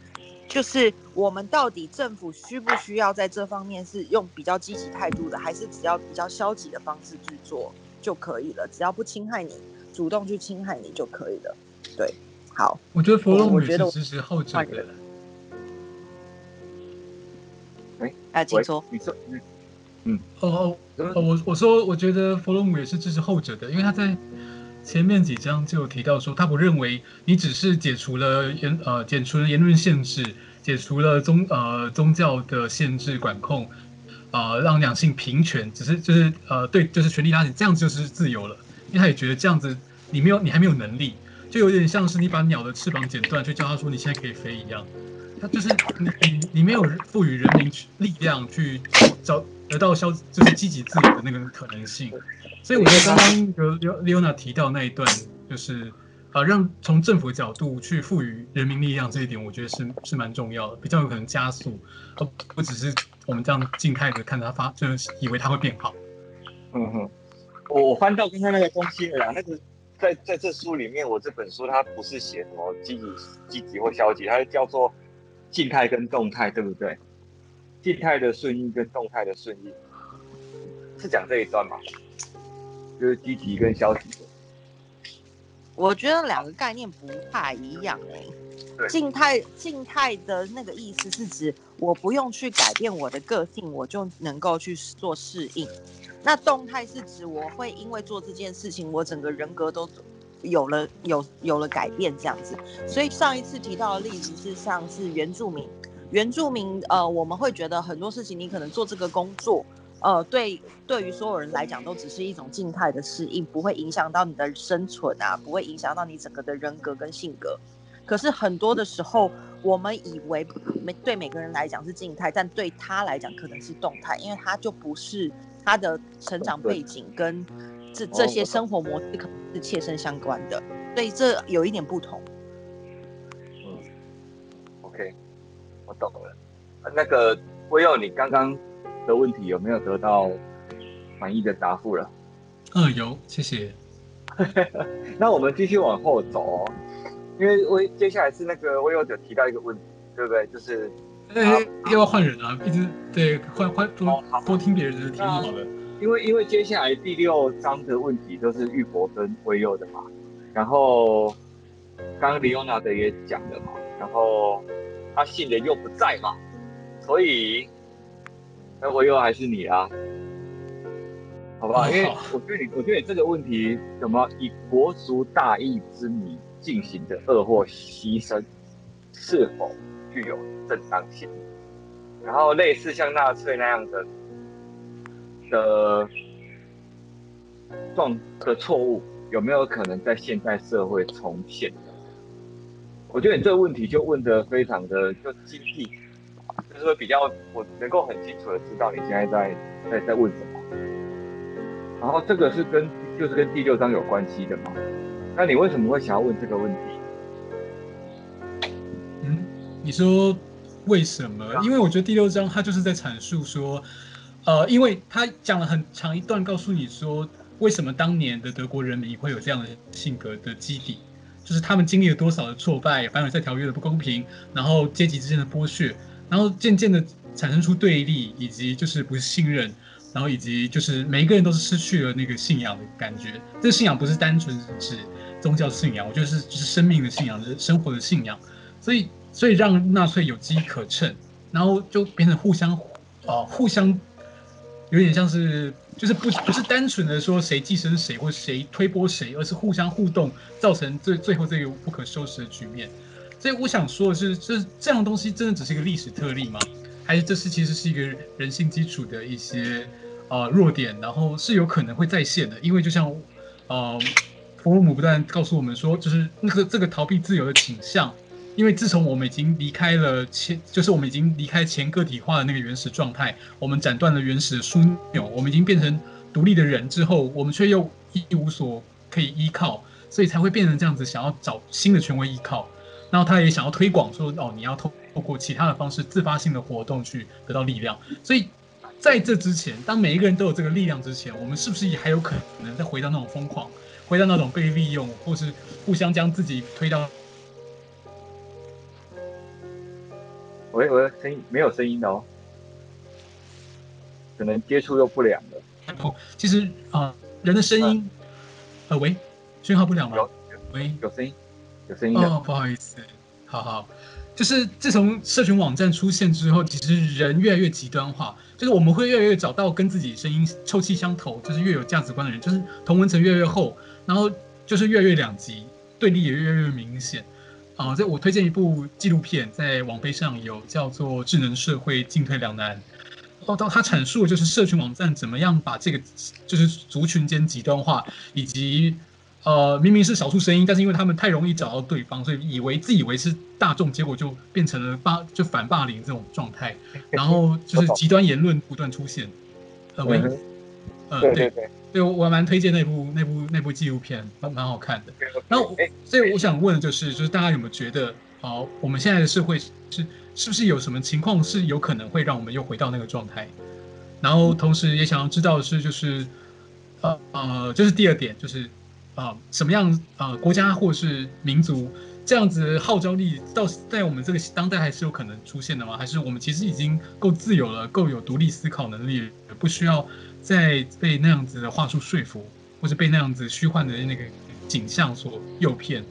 就是我们到底政府需不需要在这方面是用比较积极态度的，还是只要比较消极的方式去做就可以了？只要不侵害你，主动去侵害你就可以了。对，好，我觉得弗洛姆也是支持后者的。哎，哎，请说，你说。嗯，哦哦哦，我我说，我觉得弗洛姆也是支持后者的，因为他在前面几章就有提到说，他不认为你只是解除了言呃解除了言论限制，解除了宗呃宗教的限制管控，呃让两性平权，只是就是呃对就是权力拉紧，这样子就是自由了。因为他也觉得这样子你没有你还没有能力，就有点像是你把鸟的翅膀剪断，去叫他说你现在可以飞一样。他就是你你你没有赋予人民力量去找。得到消就是积极自由的那个可能性，所以我觉得刚刚有 Leona 提到那一段，就是啊，让从政府角度去赋予人民力量这一点，我觉得是是蛮重要的，比较有可能加速，而不只是我们这样静态的看着它发，就是以为它会变好。嗯哼，我翻到刚才那个东西了啦，那个在在这书里面，我这本书它不是写什么积极积极或消极，它是叫做静态跟动态，对不对？静态的顺应跟动态的顺应，是讲这一段吗？就是积极跟消极的。我觉得两个概念不太一样哎、欸。静态静态的那个意思是指我不用去改变我的个性，我就能够去做适应。那动态是指我会因为做这件事情，我整个人格都有了有有了改变这样子。所以上一次提到的例子是像是原住民。原住民，呃，我们会觉得很多事情，你可能做这个工作，呃，对，对于所有人来讲，都只是一种静态的适应，不会影响到你的生存啊，不会影响到你整个的人格跟性格。可是很多的时候，我们以为每对每个人来讲是静态，但对他来讲可能是动态，因为他就不是他的成长背景跟这这些生活模式可能是切身相关的，所以这有一点不同。我懂了，那个威佑，你刚刚的问题有没有得到满意的答复了？嗯，有，谢谢。那我们继续往后走哦，因为威接下来是那个威佑有提到一个问题，对不对？就是，哎、欸，要换人啊？一直对换换多、哦、多听别人的，挺好的。因为因为接下来第六章的问题都是玉博跟威佑的嘛，然后刚刚李欧娜的也讲了嘛，然后。他信的又不在嘛，所以那我又还是你啊，好不好？因为我觉得你，我觉得你这个问题，什么以国族大义之名进行的恶或牺牲，是否具有正当性？然后类似像纳粹那样的的状的错误，有没有可能在现代社会重现？我觉得你这个问题就问的非常的就精辟，就是说比较我能够很清楚的知道你现在在在在问什么。然后这个是跟就是跟第六章有关系的嘛？那你为什么会想要问这个问题？嗯，你说为什么？因为我觉得第六章它就是在阐述说，呃，因为他讲了很长一段，告诉你说为什么当年的德国人民会有这样的性格的基底。就是他们经历了多少的挫败，凡尔赛条约的不公平，然后阶级之间的剥削，然后渐渐的产生出对立，以及就是不信任，然后以及就是每一个人都是失去了那个信仰的感觉。这个信仰不是单纯指宗教信仰，我觉得是就是生命的信仰，就是生活的信仰。所以所以让纳粹有机可乘，然后就变成互相啊互相有点像是。就是不不是单纯的说谁寄生谁或谁推波谁，而是互相互动，造成最最后这个不可收拾的局面。所以我想说的是，这这样东西真的只是一个历史特例吗？还是这是其实是一个人性基础的一些呃弱点，然后是有可能会再现的？因为就像呃弗洛姆不断告诉我们说，就是那个这个逃避自由的倾向。因为自从我们已经离开了前，就是我们已经离开前个体化的那个原始状态，我们斩断了原始的枢纽，我们已经变成独立的人之后，我们却又一无所可以依靠，所以才会变成这样子，想要找新的权威依靠。然后他也想要推广说，哦，你要透透过其他的方式，自发性的活动去得到力量。所以在这之前，当每一个人都有这个力量之前，我们是不是也还有可能再回到那种疯狂，回到那种被利用，或是互相将自己推到？喂喂，声音没有声音的哦，可能接触又不良了。哦，其实啊、呃，人的声音，啊、呃，喂，讯号不良吗？有，喂，有声音，有声音哦，不好意思，好好，就是自从社群网站出现之后，其实人越来越极端化，就是我们会越来越找到跟自己声音臭气相投，就是越有价值观的人，就是同文层越来越厚，然后就是越来越两极，对立也越来越明显。啊，这我推荐一部纪录片，在网飞上有叫做《智能社会进退两难》。哦，到他阐述的就是社群网站怎么样把这个就是族群间极端化，以及呃明明是少数声音，但是因为他们太容易找到对方，所以以为自以为是大众，结果就变成了霸就反霸凌这种状态。然后就是极端言论不断出现。呃，喂，呃，对对对。对，我我蛮推荐那部那部那部纪录片，蛮蛮好看的。然后，所以我想问的就是，就是大家有没有觉得，好，我们现在的社会是是不是有什么情况是有可能会让我们又回到那个状态？然后，同时也想要知道的是，就是呃呃，就是第二点，就是啊、呃，什么样啊、呃、国家或是民族这样子号召力，到在我们这个当代还是有可能出现的吗？还是我们其实已经够自由了，够有独立思考能力，不需要？再被那样子的话术说服，或者被那样子虚幻的那个景象所诱骗。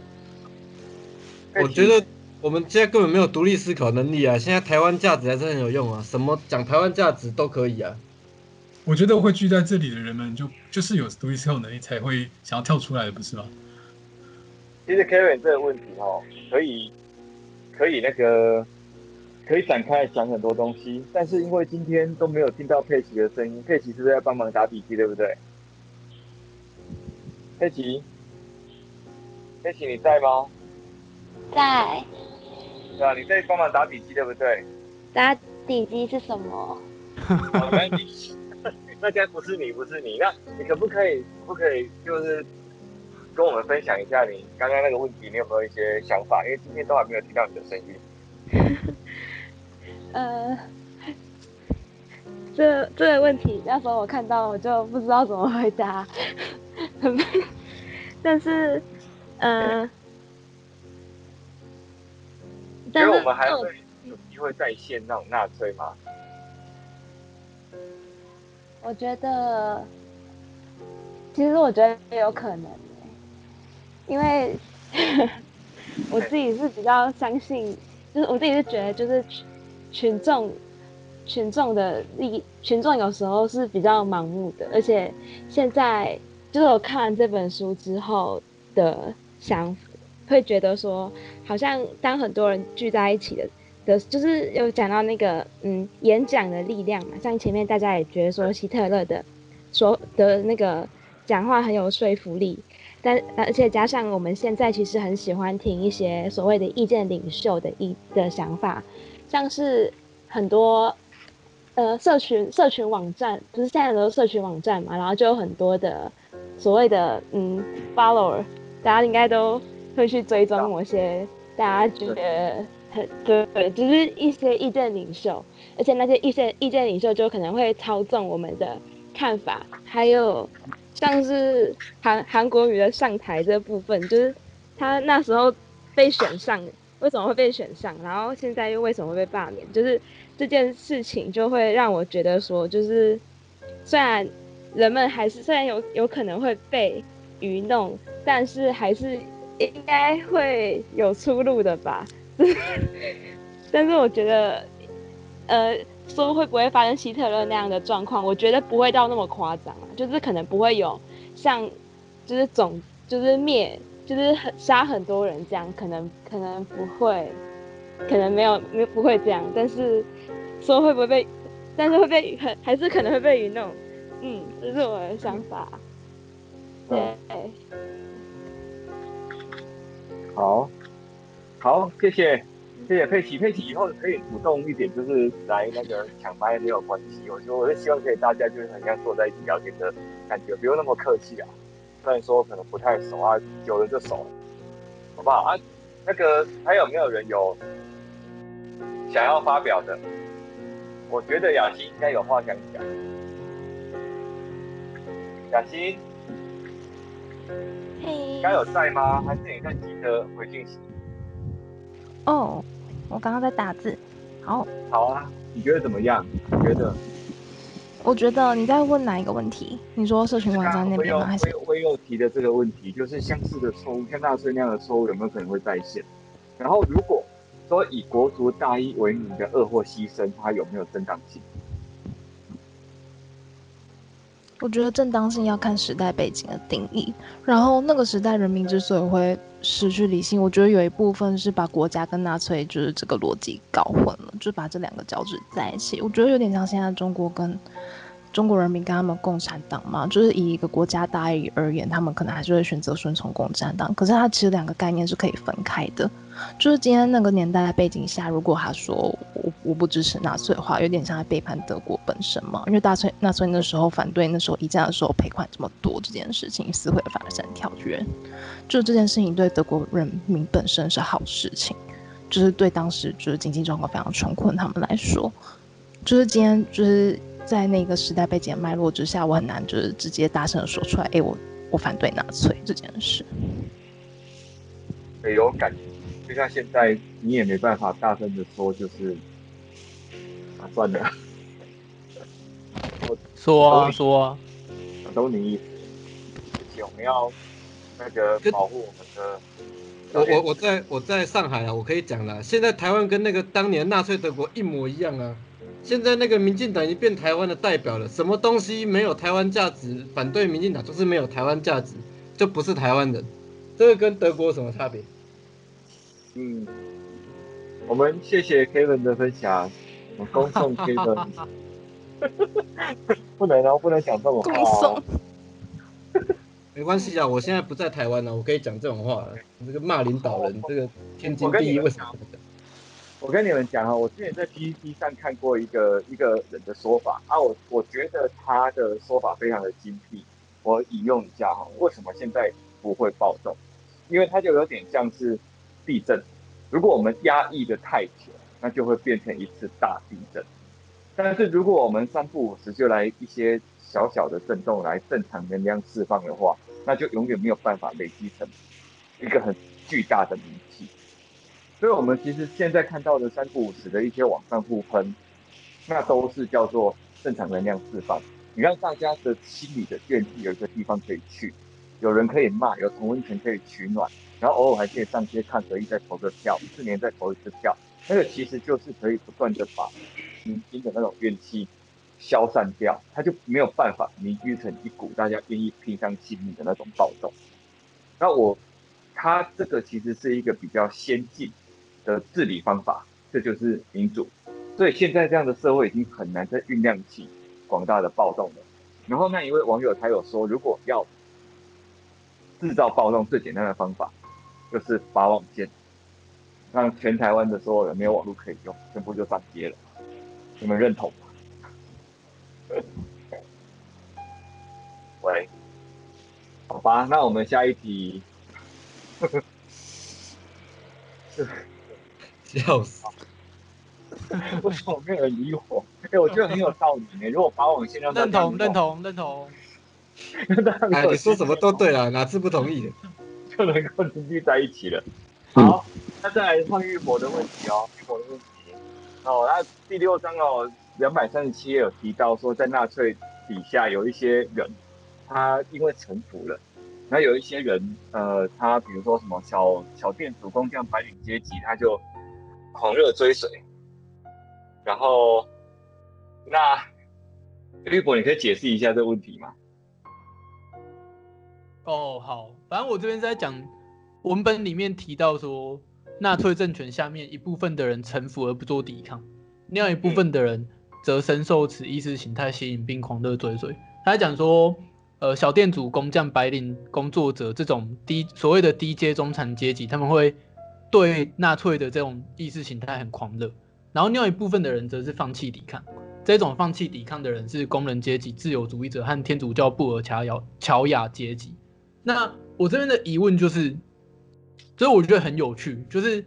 我觉得我们现在根本没有独立思考能力啊！现在台湾价值还是很有用啊，什么讲台湾价值都可以啊。我觉得会聚在这里的人们就，就就是有独立思考能力才会想要跳出来的，不是吗？其实 Kevin 这个问题哦，可以可以那个。可以展开来讲很多东西，但是因为今天都没有听到佩奇的声音，佩奇是不是在帮忙打笔记，对不对？佩奇，佩奇你在吗？在。对啊，你在帮忙打笔记，对不对？打笔记是什么？哦，那那该不是你，不是你，那你可不可以，可不可以就是跟我们分享一下你刚刚那个问题，你有没有一些想法？因为今天都还没有听到你的声音。呃，这这个问题，那时候我看到我就不知道怎么回答，但是，呃，但是我们还会有机会再现那种纳粹吗？我觉得，其实我觉得有可能，因为 我自己是比较相信，就是我自己是觉得就是。群众，群众的力，群众有时候是比较盲目的，而且现在就是我看完这本书之后的想，会觉得说，好像当很多人聚在一起的的，就是有讲到那个嗯演讲的力量嘛，像前面大家也觉得说希特勒的说的那个讲话很有说服力，但而且加上我们现在其实很喜欢听一些所谓的意见领袖的意的想法，像是很多呃社群社群网站，不、是现在很多社群网站嘛，然后就有很多的所谓的嗯 follower，大家应该都会去追踪某些大家觉得很对对，就是一些意见领袖，而且那些意见意见领袖就可能会操纵我们的看法，还有。像是韩韩国瑜的上台这部分，就是他那时候被选上，为什么会被选上？然后现在又为什么会被罢免？就是这件事情就会让我觉得说，就是虽然人们还是虽然有有可能会被愚弄，但是还是应该会有出路的吧。但是我觉得，呃。说会不会发生希特勒那样的状况？我觉得不会到那么夸张啊，就是可能不会有像，就是总就是灭，就是很杀很多人这样，可能可能不会，可能没有没不会这样。但是说会不会被，但是会被很还是可能会被愚弄，嗯，这是我的想法。对，好，好，谢谢。谢谢佩奇，佩奇以后可以主动一点，就是来那个抢麦没有关系。我说，我是希望可以大家就是很像坐在一起聊天的感觉，不用那么客气啊。虽然说可能不太熟啊，久了就熟了，好不好啊？那个还有没有人有想要发表的？我觉得雅欣应该有话想讲。雅欣，嘿，该有在吗？还是你在急着回信息？哦。我刚刚在打字，好，好啊，你觉得怎么样？你觉得？我觉得你在问哪一个问题？你说社群网站那边吗？还是会又提的这个问题，就是相似的错误，像纳粹那样的错误有没有可能会再现？然后如果说以国族大义为名的恶或牺牲，它有没有正当性？我觉得正当性要看时代背景的定义，然后那个时代人民之所以会失去理性，我觉得有一部分是把国家跟纳粹就是这个逻辑搞混了，就把这两个交织在一起。我觉得有点像现在中国跟中国人民跟他们共产党嘛，就是以一个国家大义而言，他们可能还是会选择顺从共产党，可是它其实两个概念是可以分开的。就是今天那个年代的背景下，如果他说我我不支持纳粹的话，有点像在背叛德国本身嘛。因为纳粹纳粹那时候反对那时候一战的时候赔款这么多这件事情，撕毁了凡尔赛条约，就这件事情对德国人民本身是好事情，就是对当时就是经济状况非常穷困他们来说，就是今天就是在那个时代背景脉络之下，我很难就是直接大声的说出来，哎、我我反对纳粹这件事，没有感觉。就像现在，你也没办法大声的说，就是啊，算了，我说啊说啊，都你意思，而且我们要那个保护我们的。我我我在我在上海啊，我可以讲了，现在台湾跟那个当年纳粹德国一模一样啊。现在那个民进党已经变台湾的代表了，什么东西没有台湾价值，反对民进党就是没有台湾价值，就不是台湾人。这个跟德国有什么差别？嗯，我们谢谢 Kevin 的分享，我恭送 Kevin。不能哦，不能讲这种话哦。没关系啊，我现在不在台湾了，我可以讲这种话。这个骂领导人，这个天经地义，为什么？我跟你们讲啊，我之前在 PPT 上看过一个一个人的说法啊，我我觉得他的说法非常的精辟，我引用一下哈，为什么现在不会暴动？因为他就有点像是。地震，如果我们压抑的太久，那就会变成一次大地震。但是如果我们三不五时就来一些小小的震动来正常能量释放的话，那就永远没有办法累积成一个很巨大的名气。所以，我们其实现在看到的三不五时的一些往上互喷，那都是叫做正常能量释放。你让大家的心里的怨气有一个地方可以去，有人可以骂，有同温层可以取暖。然后偶尔还可以上街看可以再投个票，四年再投一次票，那个其实就是可以不断的把民心的那种怨气消散掉，它就没有办法凝聚成一股大家愿意拼上性命的那种暴动。那我，它这个其实是一个比较先进的治理方法，这就是民主。所以现在这样的社会已经很难再酝酿起广大的暴动了。然后那一位网友他有说，如果要制造暴动最简单的方法就是拔网线，让全台湾的所有人没有网络可以用，全部就上街了。你们认同吗？喂，好吧，那我们下一题。笑死！为什么没有人理我？哎、欸，我觉得很有道理呢。如果拔网线让认同认同认同，哎，你说什么都对了，哪次不同意的就能够凝聚在一起了。好，那再来换玉博的问题哦，玉博的问题哦，那第六章哦，两百三十七页有提到说，在纳粹底下有一些人，他因为臣服了。那有一些人，呃，他比如说什么小小店主、工匠、白领阶级，他就狂热追随。然后，那玉博，你可以解释一下这个问题吗？哦，好，反正我这边在讲文本里面提到说，纳粹政权下面一部分的人臣服而不做抵抗，另外一部分的人则深受此意识形态吸引并狂热追随。他讲说。呃，小店主、工匠、白领工作者这种低所谓的低阶中产阶级，他们会对纳粹的这种意识形态很狂热。然后另外一部分的人则是放弃抵抗。这种放弃抵抗的人是工人阶级、自由主义者和天主教布尔乔乔亚阶级。那我这边的疑问就是，所以我觉得很有趣，就是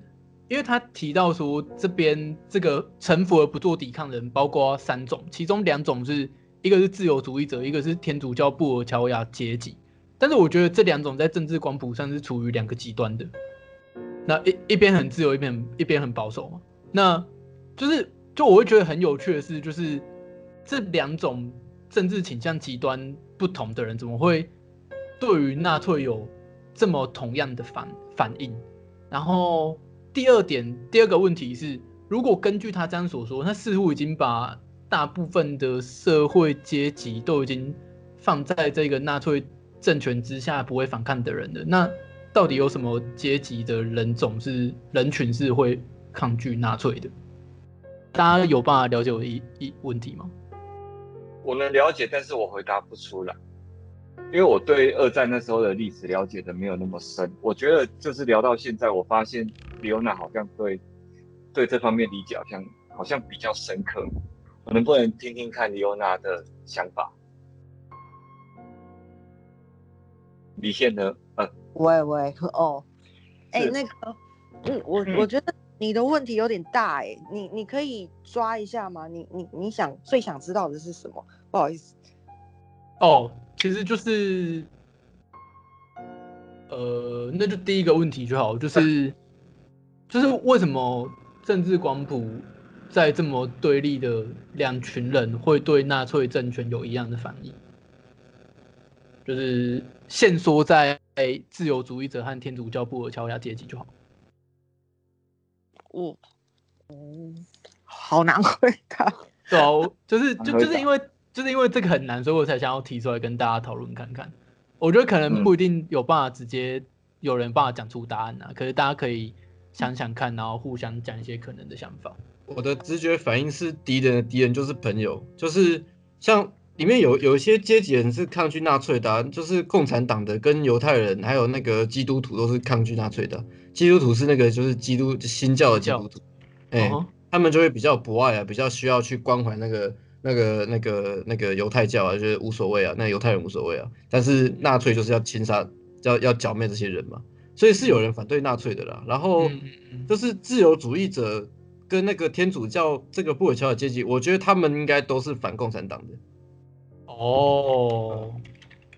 因为他提到说，这边这个臣服而不做抵抗的人包括三种，其中两种是。一个是自由主义者，一个是天主教布尔乔亚阶级，但是我觉得这两种在政治光谱上是处于两个极端的。那一一边很自由，一边一边很保守嘛。那就是就我会觉得很有趣的是，就是这两种政治倾向极端不同的人，怎么会对于纳粹有这么同样的反反应？然后第二点，第二个问题是，如果根据他这样所说，他似乎已经把。大部分的社会阶级都已经放在这个纳粹政权之下不会反抗的人了。那到底有什么阶级的人种是人群是会抗拒纳粹的？大家有办法了解我一一问题吗？我能了解，但是我回答不出来，因为我对二战那时候的历史了解的没有那么深。我觉得就是聊到现在，我发现李欧娜好像对对这方面理解好像好像比较深刻。我能不能听听看李欧娜的想法？李现呢？呃，喂喂，哦，哎、欸，那个，嗯，我我觉得你的问题有点大、欸，哎，你你可以抓一下吗？你你你想最想知道的是什么？不好意思。哦，其实就是，呃，那就第一个问题就好，就是，就是为什么政治光谱？在这么对立的两群人会对纳粹政权有一样的反应，就是限缩在自由主义者和天主教布尔乔亚阶级就好。我，嗯，好难回答。对啊，就是就就是因为就是因为这个很难，所以我才想要提出来跟大家讨论看看。我觉得可能不一定有办法直接有人办法讲出答案啊，可是大家可以想想看，然后互相讲一些可能的想法。我的直觉反应是敌人的敌人就是朋友，就是像里面有有一些阶级人是抗拒纳粹的啊，就是共产党的跟犹太人还有那个基督徒都是抗拒纳粹的。基督徒是那个就是基督新教的基督徒，哎，他们就会比较博爱啊，比较需要去关怀那个那个那个那个犹太教啊，就是无所谓啊，那犹太人无所谓啊。但是纳粹就是要侵杀，要要剿灭这些人嘛，所以是有人反对纳粹的啦。然后就是自由主义者。跟那个天主教这个布尔乔亚阶级，我觉得他们应该都是反共产党的。哦，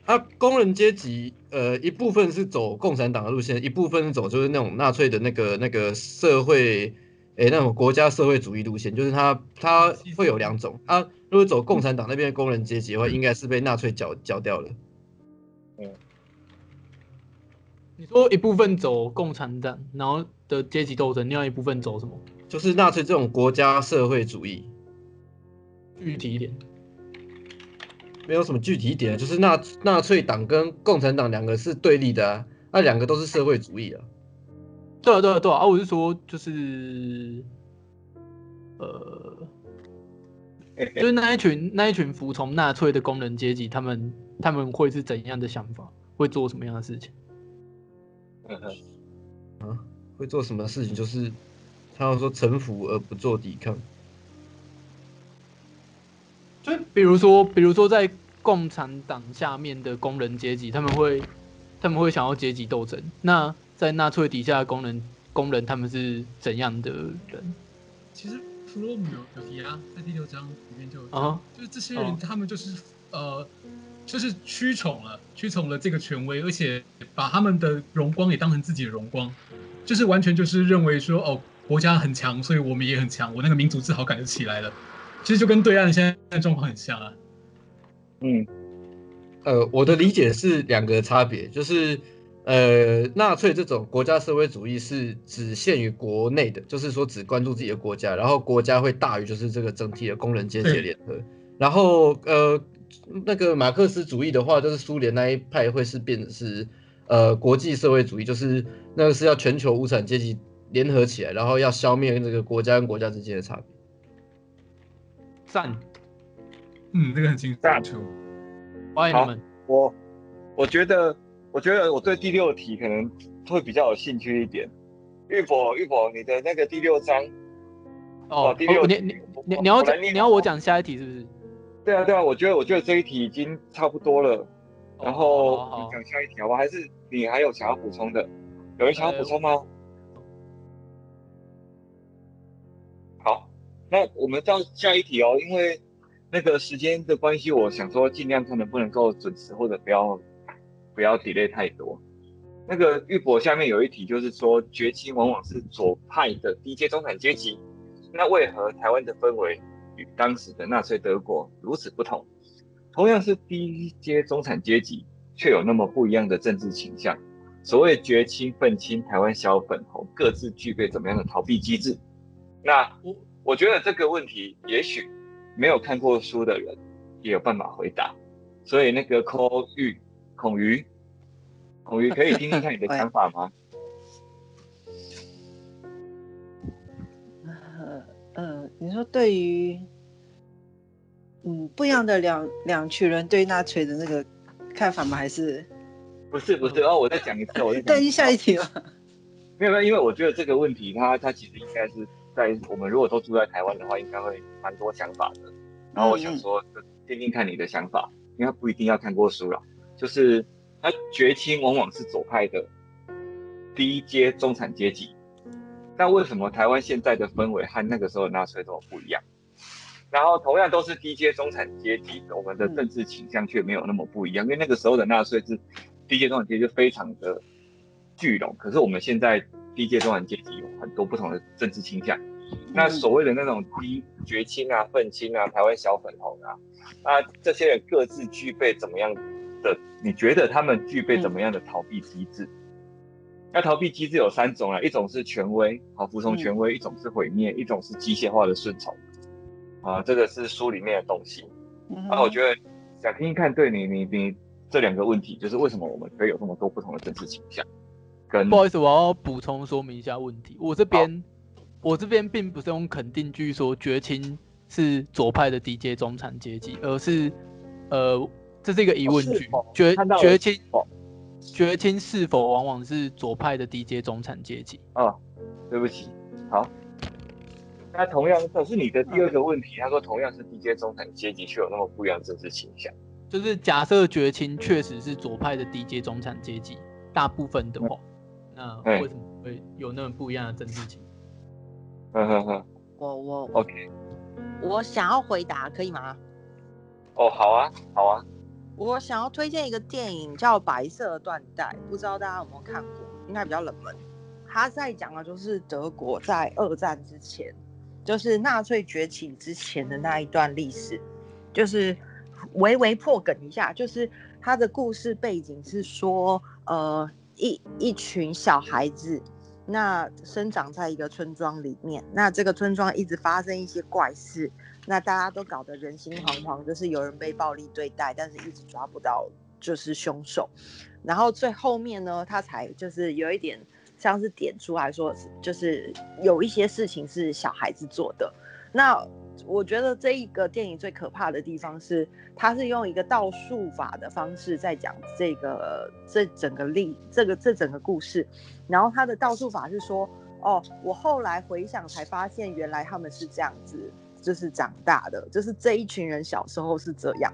啊，工人阶级，呃，一部分是走共产党的路线，一部分是走就是那种纳粹的那个那个社会，诶，那种国家社会主义路线，就是他他会有两种啊。如果走共产党那边的工人阶级的话，应该是被纳粹剿剿掉了。嗯，你说一部分走共产党，然后的阶级斗争，另外一部分走什么？就是纳粹这种国家社会主义，具体一点，没有什么具体一点，就是纳纳粹党跟共产党两个是对立的啊，那、啊、两个都是社会主义啊。对啊，对啊，对啊，啊，我是说，就是，呃，就是那一群那一群服从纳粹的工人阶级，他们他们会是怎样的想法，会做什么样的事情？嗯哼，啊，会做什么事情？就是他要说臣服而不做抵抗。就比如说，比如说在共产党下面的工人阶级，他们会他们会想要阶级斗争。那在纳粹底下的工人工人他们是怎样的人？其实弗洛姆有有提啊，在第六章里面就有啊，就是这些人他们就是呃，就是屈从了，屈从了这个权威，而且把他们的荣光也当成自己的荣光，就是完全就是认为说哦，国家很强，所以我们也很强，我那个民族自豪感就起来了。其实就跟对岸现在状况很像啊。嗯，呃，我的理解是两个差别，就是呃，纳粹这种国家社会主义是只限于国内的，就是说只关注自己的国家，然后国家会大于就是这个整体的工人阶级联合。然后呃，那个马克思主义的话，就是苏联那一派会是变成是呃国际社会主义，就是那个是要全球无产阶级联合起来，然后要消灭这个国家跟国家之间的差别。赞，嗯，这个很清楚。欢迎你们。我我觉得，我觉得我对第六题可能会比较有兴趣一点。玉博，玉博，你的那个第六章，哦，第六题，你你你你要讲，你要我讲下一题是不是？对啊，对啊，我觉得我觉得这一题已经差不多了。然后你讲下一题好不好？还是你还有想要补充的？有人想要补充吗？那我们到下一题哦，因为那个时间的关系，我想说尽量看能不能够准时，或者不要不要 delay 太多。那个玉博下面有一题，就是说崛起往往是左派的低阶中产阶级，那为何台湾的氛围与当时的纳粹德国如此不同？同样是低阶中产阶级，却有那么不一样的政治倾向。所谓绝亲、愤青、台湾小粉红，各自具备怎么样的逃避机制？那我。我觉得这个问题，也许没有看过书的人也有办法回答。所以那个 call 玉、孔瑜、孔瑜，可以听听看你的 想法吗？呃呃，你说对于嗯不一样的两两群人对纳粹的那个看法吗？还是不是不是？哦，我再讲一次，我再等下一题吧。没有没有，因为我觉得这个问题它它其实应该是。在我们如果都住在台湾的话，应该会蛮多想法的。然后我想说，听听看你的想法，因为他不一定要看过书了。就是他绝亲往往是左派的低阶中产阶级，那为什么台湾现在的氛围和那个时候的纳粹都不一样？然后同样都是低阶中产阶级，我们的政治倾向却没有那么不一样。因为那个时候的纳粹是低阶中产阶级非常的聚拢，可是我们现在。低阶中产阶级有很多不同的政治倾向，那所谓的那种低绝亲啊、愤青啊、台湾小粉红啊，啊，这些人各自具备怎么样的？你觉得他们具备怎么样的逃避机制？那逃避机制有三种啊，一种是权威，好服从权威；一种是毁灭；一种是机械化的顺从。啊，这个是书里面的东西。那我觉得想听一看，对你、你、你这两个问题，就是为什么我们可以有这么多不同的政治倾向？跟不好意思，我要补充说明一下问题。我这边，我这边并不是用肯定句说崛起是左派的低阶中产阶级，而是，呃，这是一个疑问句。绝绝亲绝亲是否往往是左派的低阶中产阶级？哦，对不起，好。那同样，可是你的第二个问题。他说，同样是低阶中产阶级，却有那么不一样的政治倾向。就是假设绝亲确实是左派的低阶中产阶级，大部分的话。嗯那为什么会有那么不一样的政治情？嗯哼哼，我我 OK，我想要回答，可以吗？哦，好啊，好啊。我想要推荐一个电影叫《白色缎带》，不知道大家有没有看过？应该比较冷门。他在讲的就是德国在二战之前，就是纳粹崛起之前的那一段历史，就是微微破梗一下，就是他的故事背景是说，呃。一一群小孩子，那生长在一个村庄里面，那这个村庄一直发生一些怪事，那大家都搞得人心惶惶，就是有人被暴力对待，但是一直抓不到就是凶手，然后最后面呢，他才就是有一点像是点出来说，就是有一些事情是小孩子做的，那我觉得这一个电影最可怕的地方是，它是用一个倒数法的方式在讲这个这整个历这个这整个故事，然后他的倒数法是说，哦，我后来回想才发现，原来他们是这样子，就是长大的，就是这一群人小时候是这样。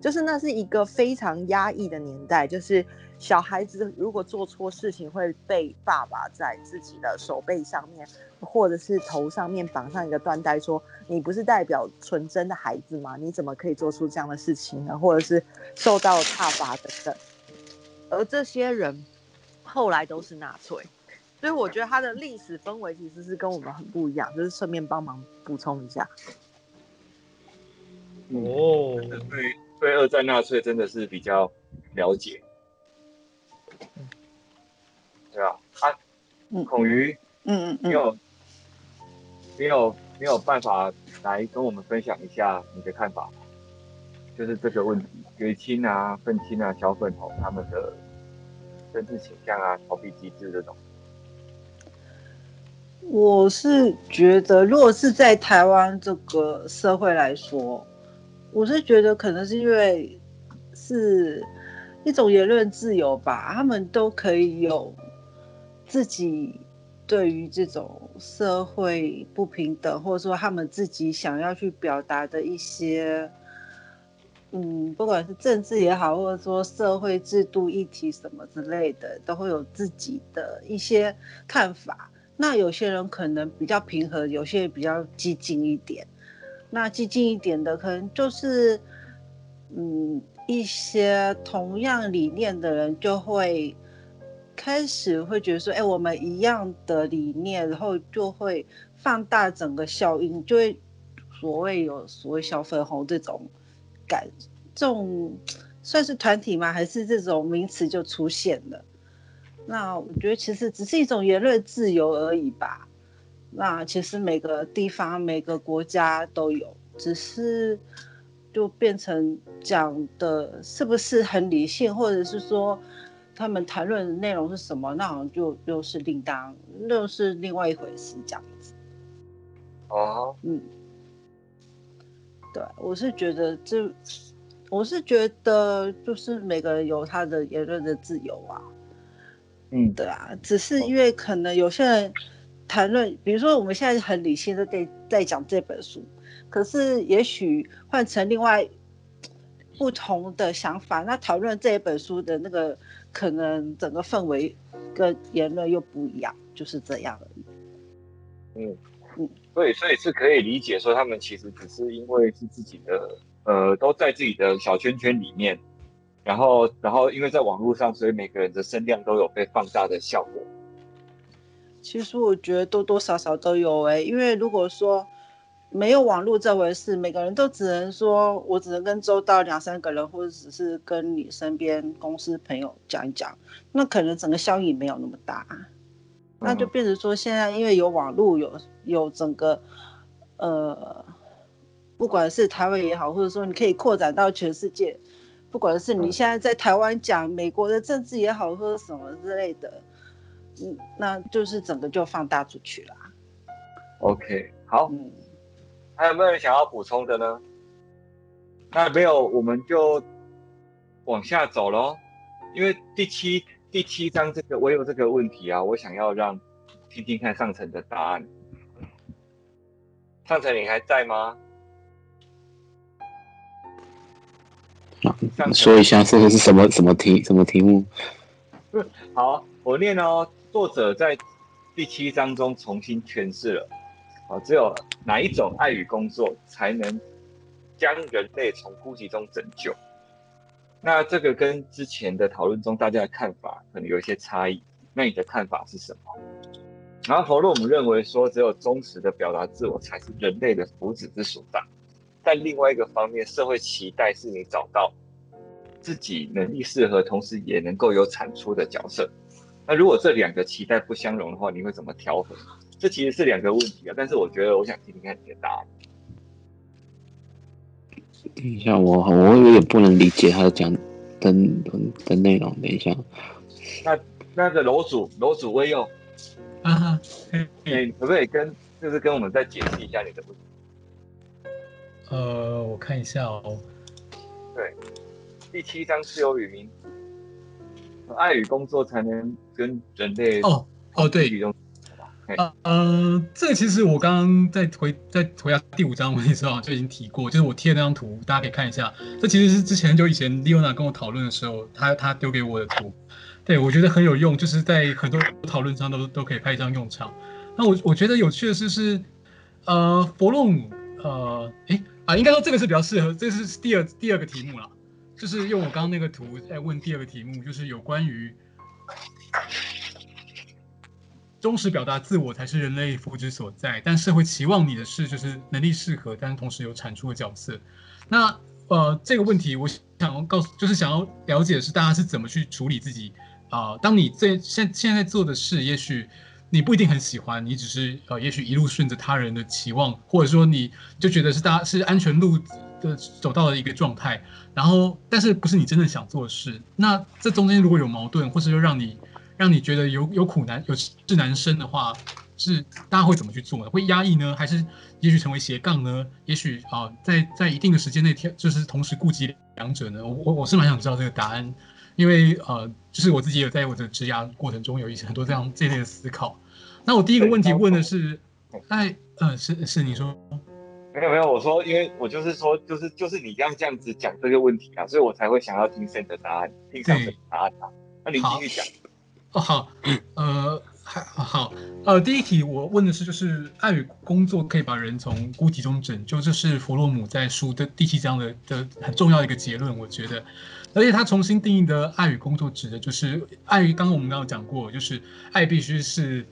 就是那是一个非常压抑的年代，就是小孩子如果做错事情会被爸爸在自己的手背上面或者是头上面绑上一个缎带，说你不是代表纯真的孩子吗？你怎么可以做出这样的事情呢？或者是受到挞伐等等。而这些人后来都是纳粹，所以我觉得他的历史氛围其实是跟我们很不一样。就是顺便帮忙补充一下。哦，对。对二战纳粹真的是比较了解，对啊？啊，孔瑜，嗯嗯，你有，你有，你有办法来跟我们分享一下你的看法？就是这个问题，绝亲啊、愤青啊、小粉红他们的政治倾向啊、逃避机制这种。我是觉得，如果是在台湾这个社会来说。我是觉得可能是因为是一种言论自由吧，他们都可以有自己对于这种社会不平等，或者说他们自己想要去表达的一些，嗯，不管是政治也好，或者说社会制度议题什么之类的，都会有自己的一些看法。那有些人可能比较平和，有些比较激进一点。那激进一点的，可能就是，嗯，一些同样理念的人就会开始会觉得说，哎，我们一样的理念，然后就会放大整个效应，就会所谓有所谓小粉红这种感，这种算是团体吗？还是这种名词就出现了？那我觉得其实只是一种言论自由而已吧。那其实每个地方、每个国家都有，只是就变成讲的是不是很理性，或者是说他们谈论的内容是什么，那好像就又是另当，又是另外一回事这样子。哦，嗯，对，我是觉得这，我是觉得就是每个人有他的言论的自由啊。嗯，对啊，只是因为可能有些人。谈论，比如说我们现在很理性的在在讲这本书，可是也许换成另外不同的想法，那讨论这一本书的那个可能整个氛围跟言论又不一样，就是这样而已。嗯嗯，对，所以是可以理解说他们其实只是因为是自己的呃都在自己的小圈圈里面，然后然后因为在网络上，所以每个人的声量都有被放大的效果。其实我觉得多多少少都有哎、欸，因为如果说没有网络这回事，每个人都只能说我只能跟周到两三个人，或者只是跟你身边公司朋友讲一讲，那可能整个效应没有那么大，那就变成说现在因为有网络，有有整个呃，不管是台湾也好，或者说你可以扩展到全世界，不管是你现在在台湾讲美国的政治也好，或者什么之类的。嗯，那就是整个就放大出去了。OK，好，嗯，还有没有人想要补充的呢？那没有，我们就往下走喽。因为第七第七章这个我有这个问题啊，我想要让听听看上层的答案。上层你还在吗？说一下这个是什么什么题什么题目？好，我念哦。作者在第七章中重新诠释了，啊，只有哪一种爱与工作才能将人类从孤寂中拯救？那这个跟之前的讨论中大家的看法可能有一些差异。那你的看法是什么？然后弗洛姆认为说，只有忠实的表达自我才是人类的福祉之所在。但另外一个方面，社会期待是你找到自己能力适合，同时也能够有产出的角色。那如果这两个期待不相容的话，你会怎么调和？这其实是两个问题啊。但是我觉得，我想听听看你的答案。等一下，我我有点不能理解他讲的的内容。等一下，那那个楼主楼主威用，啊哈，你可不可以跟就是跟我们再解释一下你的问题？呃，我看一下哦。对，第七章自由与民，爱与工作才能跟人类哦哦对。呃呃，这个其实我刚刚在回在回答第五章问题的时候就已经提过，就是我贴的那张图，大家可以看一下。这其实是之前就以前丽欧娜跟我讨论的时候，他他丢给我的图，对我觉得很有用，就是在很多讨论上都都可以派上用场。那我我觉得有趣的是是，呃，佛洛姆，呃，诶啊，应该说这个是比较适合，这是第二第二个题目了，就是用我刚刚那个图来问第二个题目，就是有关于。忠实表达自我才是人类福祉所在，但社会期望你的是就是能力适合，但同时有产出的角色。那呃这个问题，我想要告诉，就是想要了解的是大家是怎么去处理自己啊、当你在现现在做的事，也许你不一定很喜欢，你只是呃，也许一路顺着他人的期望，或者说你就觉得是大家是安全路的走到了一个状态，然后但是不是你真正想做的事？那这中间如果有矛盾，或者又让你。让你觉得有有苦难有志难伸的话，是大家会怎么去做呢？会压抑呢，还是也许成为斜杠呢？也许啊、在在一定的时间内，就是同时顾及两者呢？我我我是蛮想知道这个答案，因为呃，就是我自己也在我的职涯过程中有一些很多这样这类的思考。那我第一个问题问的是，哎，呃，是是你说，没有没有，我说，因为我就是说，就是就是你这样这样子讲这个问题啊，所以我才会想要听 Sam 的答案，听 Sam 的答案啊。那你继续讲。哦好，呃还好，呃第一题我问的是就是爱与工作可以把人从孤寂中拯救，这是弗洛姆在书的第七章的的很重要的一个结论，我觉得，而且他重新定义的爱与工作指的就是爱与刚刚我们刚刚讲过，就是爱必须是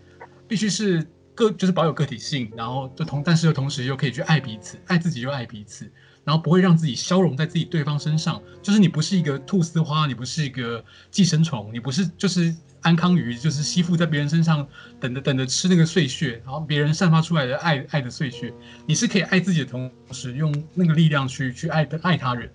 必须是个就是保有个体性，然后就同但是又同时又可以去爱彼此，爱自己又爱彼此。然后不会让自己消融在自己对方身上，就是你不是一个菟丝花，你不是一个寄生虫，你不是就是安康鱼，就是吸附在别人身上，等着等着吃那个碎屑，然后别人散发出来的爱爱的碎屑，你是可以爱自己的同时，用那个力量去去爱的爱他人。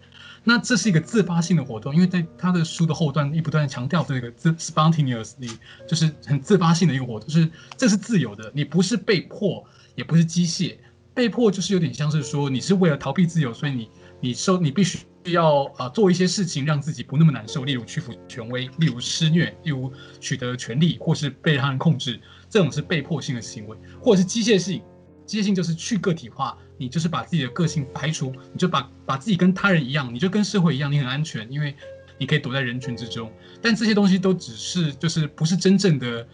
那这是一个自发性的活动，因为在他的书的后段一不断强调这个自 spontaneously，就是很自发性的一个活动，就是这是自由的，你不是被迫，也不是机械。被迫就是有点像是说，你是为了逃避自由，所以你你受你必须要啊、呃、做一些事情让自己不那么难受，例如屈服权威，例如施虐，例如取得权利，或是被他人控制，这种是被迫性的行为，或者是机械性。机械性就是去个体化，你就是把自己的个性排除，你就把把自己跟他人一样，你就跟社会一样，你很安全，因为你可以躲在人群之中。但这些东西都只是就是不是真正的，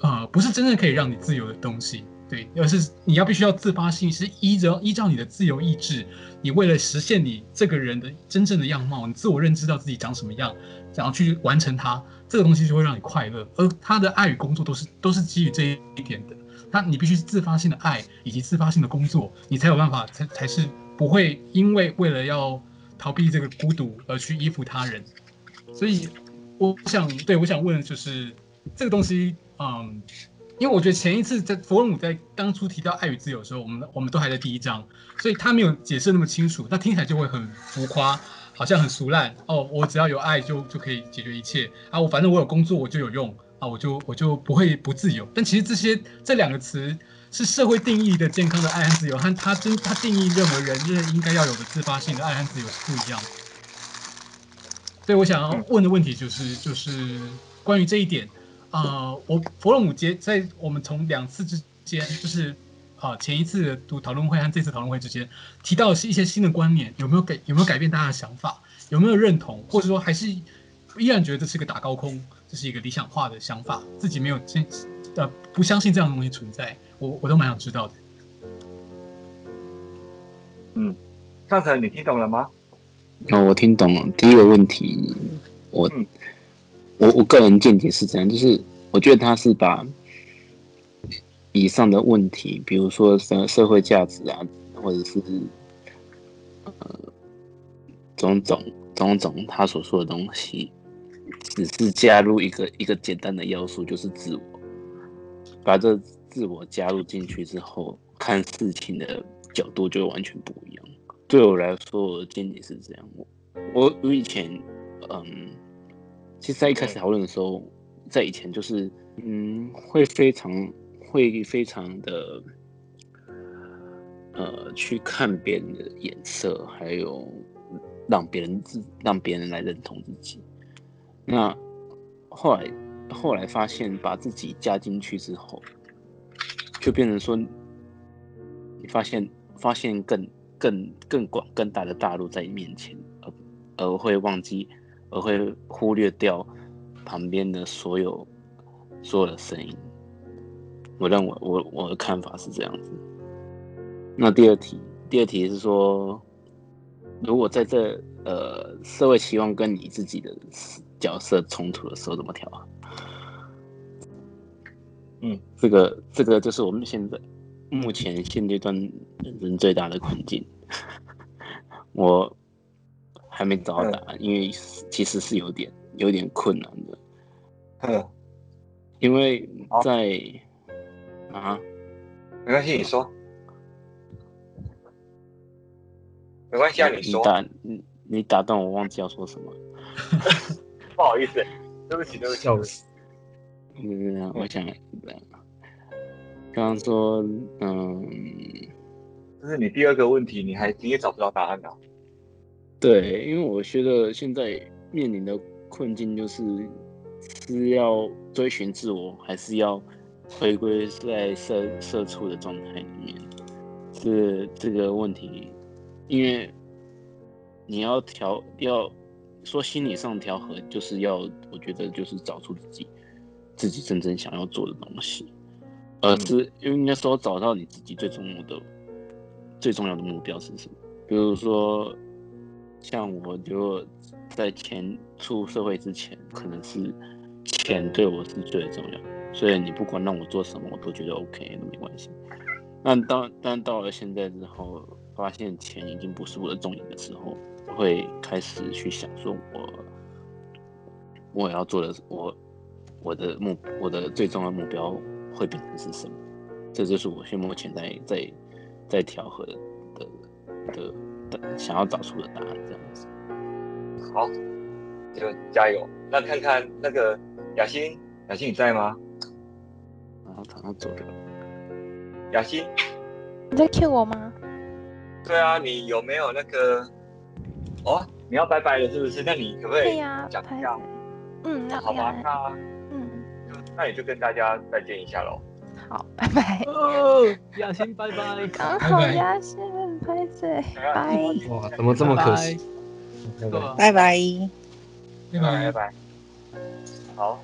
呃，不是真正可以让你自由的东西。对，而是你要必须要自发性，是依着依照你的自由意志，你为了实现你这个人的真正的样貌，你自我认知到自己长什么样，想要去完成它，这个东西就会让你快乐。而他的爱与工作都是都是基于这一点的，他你必须自发性的爱以及自发性的工作，你才有办法才才是不会因为为了要逃避这个孤独而去依附他人。所以我想，对，我想问的就是这个东西，嗯。因为我觉得前一次在弗洛姆在当初提到爱与自由的时候，我们我们都还在第一章，所以他没有解释那么清楚，那听起来就会很浮夸，好像很俗烂哦。我只要有爱就就可以解决一切啊！我反正我有工作我就有用啊！我就我就不会不自由。但其实这些这两个词是社会定义的健康的爱和自由，和他真他定义认为人认应该要有的自发性的爱和自由是不一样的。所以我想要问的问题就是就是关于这一点。呃，我弗洛姆杰在我们从两次之间，就是啊、呃、前一次读讨论会和这次讨论会之间提到的是一些新的观念，有没有改有没有改变大家的想法？有没有认同，或者说还是依然觉得这是一个打高空，这是一个理想化的想法，自己没有坚呃不相信这样的东西存在？我我都蛮想知道的。嗯，上层你听懂了吗？哦，我听懂了。第一个问题，我。嗯我我个人见解是这样，就是我觉得他是把以上的问题，比如说社社会价值啊，或者是呃种种种种他所说的东西，只是加入一个一个简单的要素，就是自我。把这自我加入进去之后，看事情的角度就完全不一样。对我来说，我的见解是这样。我我以前嗯。其实，在一开始讨论的时候，在以前就是，嗯，会非常会非常的，呃去看别人的眼色，还有让别人自让别人来认同自己。那后来后来发现，把自己加进去之后，就变成说，你发现发现更更更广更大的大陆在你面前，而而会忘记，而会忽略掉旁边的所有所有的声音。我认为我我的看法是这样子。那第二题，第二题是说，如果在这呃社会期望跟你自己的角色冲突的时候，怎么调啊？嗯，这个这个就是我们现在目前现阶段人生最大的困境。我还没找到答案，因为其实是有点有点困难的。嗯，因为在。啊，没关系，你说。没关系啊，你说。你打你你打断我，忘记要说什么。不好意思，对不起，对不起。笑死。嗯，我想，刚刚说，嗯，这是你第二个问题，你还你也找不到答案啊？对，因为我觉得现在面临的困境就是是要追寻自我，还是要？回归在社社畜的状态里面，是这个问题，因为你要调，要说心理上调和，就是要我觉得就是找出自己自己真正想要做的东西，而是因为应该说找到你自己最重要的最重要的目标是什么？比如说像我就在前出社会之前，可能是钱对我是最重要。所以你不管让我做什么，我都觉得 OK，都没关系。但到但到了现在之后，发现钱已经不是我的重点的时候，我会开始去想说我，我我要做的，我我的目我的最重要的目标会变成是什么？这就是我现目前在在在调和的的的，想要找出的答案，这样子。好，就加油。那看看那个雅欣，雅欣你在吗？他他走了。雅欣，你在 cue 我吗？对啊，你有没有那个？哦，你要拜拜了是不是？那你可不可以讲一下？嗯，那好吧，那嗯，那也就跟大家再见一下喽。好，拜拜。哦，雅欣，拜拜。刚好雅欣，拜拜。拜。哇，怎么这么可惜？拜拜。拜拜。拜拜。好。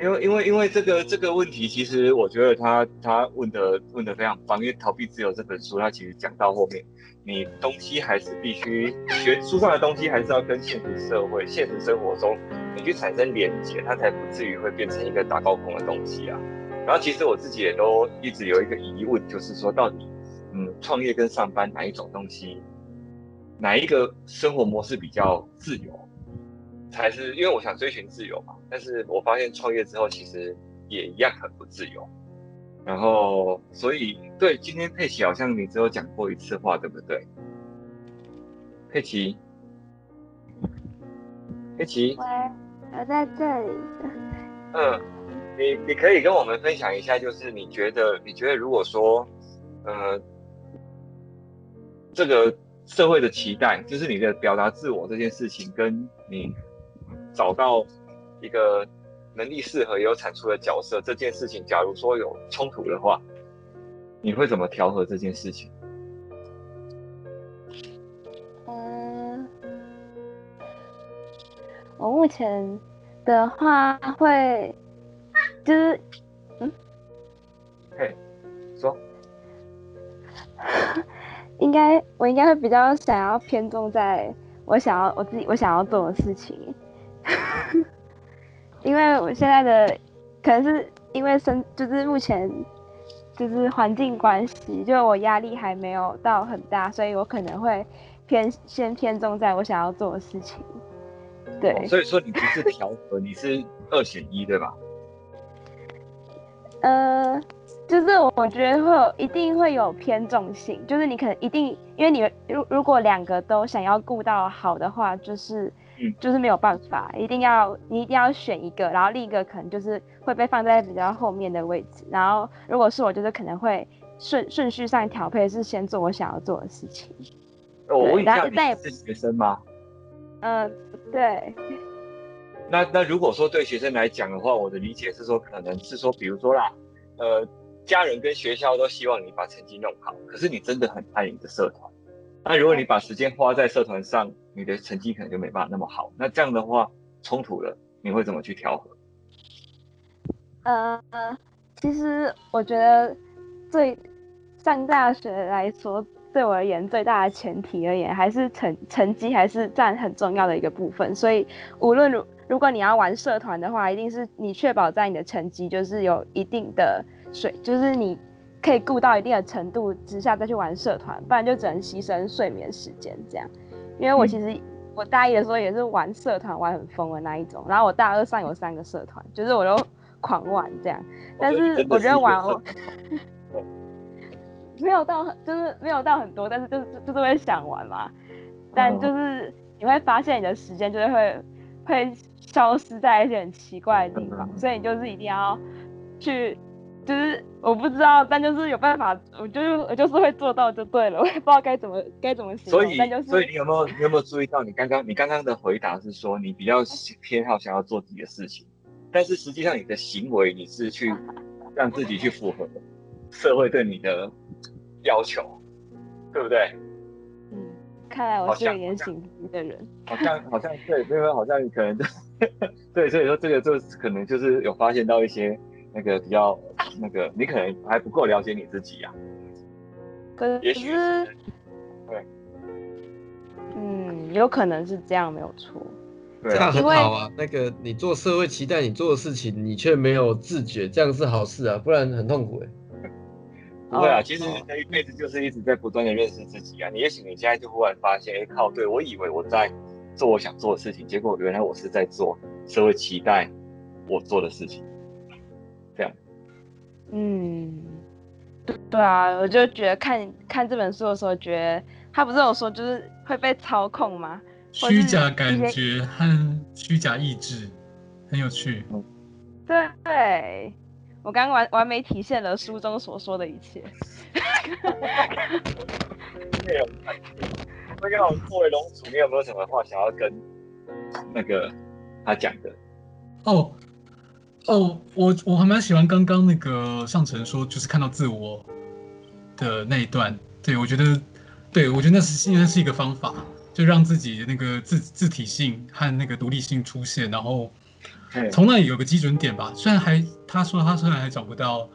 因为因为因为这个这个问题，其实我觉得他他问的问的非常棒。因为《逃避自由》这本书，它其实讲到后面，你东西还是必须学书上的东西，还是要跟现实社会、现实生活中你去产生连结，它才不至于会变成一个打高空的东西啊。然后其实我自己也都一直有一个疑问，就是说到底，嗯，创业跟上班哪一种东西，哪一个生活模式比较自由？才是因为我想追寻自由嘛，但是我发现创业之后其实也一样很不自由。然后，所以对今天佩奇好像你只有讲过一次话，对不对？佩奇，佩奇，喂，我在这里。嗯，你你可以跟我们分享一下，就是你觉得你觉得如果说，呃，这个社会的期待，就是你的表达自我这件事情，跟你。找到一个能力适合也有产出的角色这件事情，假如说有冲突的话，你会怎么调和这件事情？嗯，我目前的话会就是嗯，嘿，说，应该我应该会比较想要偏重在我想要我自己我想要做的事情。因为我现在的可能是因为生就是目前就是环境关系，就我压力还没有到很大，所以我可能会偏先偏重在我想要做的事情。对，哦、所以说你不是调和，你是二选一，对吧？呃，就是我觉得会有一定会有偏重性，就是你可能一定因为你如如果两个都想要顾到好的话，就是。就是没有办法，一定要你一定要选一个，然后另一个可能就是会被放在比较后面的位置。然后如果是我，就是可能会顺顺序上调配是先做我想要做的事情。我问一下，但你是学生吗？嗯、呃，对。那那如果说对学生来讲的话，我的理解是说，可能是说，比如说啦，呃，家人跟学校都希望你把成绩弄好，可是你真的很爱你的社团。那如果你把时间花在社团上，你的成绩可能就没办法那么好。那这样的话，冲突了，你会怎么去调和？呃，其实我觉得，最上大学来说，对我而言最大的前提而言，还是成成绩还是占很重要的一个部分。所以，无论如如果你要玩社团的话，一定是你确保在你的成绩就是有一定的水，就是你。可以顾到一定的程度之下再去玩社团，不然就只能牺牲睡眠时间这样。因为我其实我大一的时候也是玩社团玩很疯的那一种，然后我大二上有三个社团，就是我都狂玩这样。但是我觉得玩我 没有到就是没有到很多，但是就是就是会想玩嘛。但就是你会发现你的时间就是会会消失在一些很奇怪的地方，所以你就是一定要去。就是我不知道，但就是有办法，我就是我就是会做到就对了，我也不知道该怎么该怎么形容。所以，但就是、所以你有没有你有没有注意到，你刚刚你刚刚的回答是说你比较偏好想要做自己的事情，但是实际上你的行为你是去 让自己去符合社会对你的要求，对不对？嗯，看来我是言行不一的人。好像好像对，因为好像可能 对，所以说这个就可能就是有发现到一些。那个比较那个，你可能还不够了解你自己呀、啊。可是，也许是，对，嗯，有可能是这样，没有错。对啊，这样很好啊。那个你做社会期待你做的事情，你却没有自觉，这样是好事啊，不然很痛苦哎。不会啊，其实人一辈子就是一直在不断的认识自己啊。你也许你现在就忽然发现，哎靠，对，我以为我在做我想做的事情，结果原来我是在做社会期待我做的事情。嗯，对对啊，我就觉得看看这本书的时候，觉得他不是有说就是会被操控吗？虚假感觉和虚假意志，很有趣。对对，我刚刚完完美体现了书中所说的一切。内容，那个我们作为龙主，你有没有什么话想要跟那个他讲的？哦。哦，我我还蛮喜欢刚刚那个上层说，就是看到自我的那一段。对，我觉得，对，我觉得那是应该是一个方法，就让自己的那个自自体性和那个独立性出现，然后从那里有个基准点吧。虽然还他说他虽然还找不到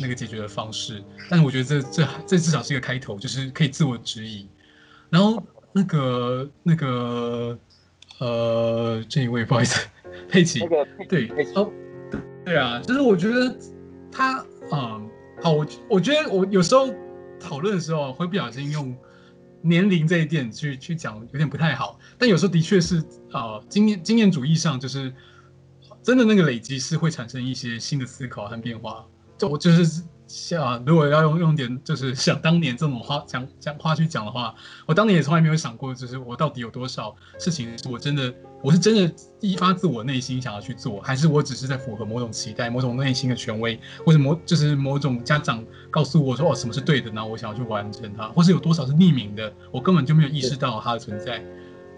那个解决的方式，但是我觉得这这这至少是一个开头，就是可以自我质疑。然后那个那个呃，这一位不好意思，佩奇，那个、对，哦。对啊，就是我觉得他，嗯，好，我我觉得我有时候讨论的时候会不小心用年龄这一点去去讲，有点不太好。但有时候的确是，呃，经验经验主义上，就是真的那个累积是会产生一些新的思考和变化。就我就是。像如果要用用点就是想当年这种话讲讲话去讲的话，我当年也从来没有想过，就是我到底有多少事情是我真的我是真的一发自我内心想要去做，还是我只是在符合某种期待、某种内心的权威，或者某就是某种家长告诉我说哦什么是对的，然后我想要去完成它，或是有多少是匿名的，我根本就没有意识到它的存在。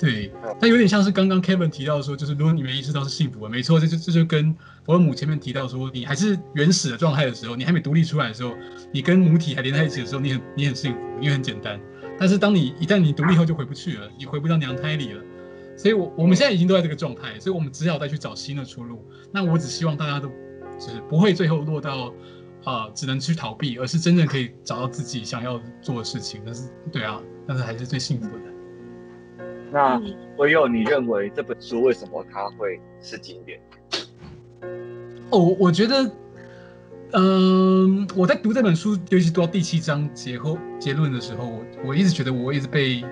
对，但有点像是刚刚 Kevin 提到说，就是如果你没意识到是幸福的，没错，这就这就跟佛母前面提到说，你还是原始的状态的时候，你还没独立出来的时候，你跟母体还连在一起的时候，你很你很幸福，因为很简单。但是当你一旦你独立后就回不去了，你回不到娘胎里了。所以我，我们现在已经都在这个状态，所以我们只好再去找新的出路。那我只希望大家都就是不会最后落到啊、只能去逃避，而是真正可以找到自己想要做的事情。但是，对啊，但是还是最幸福的。那唯有你认为这本书为什么它会是经典？哦，我觉得，嗯、呃，我在读这本书，尤其读到第七章结后结论的时候，我我一直觉得我一直被，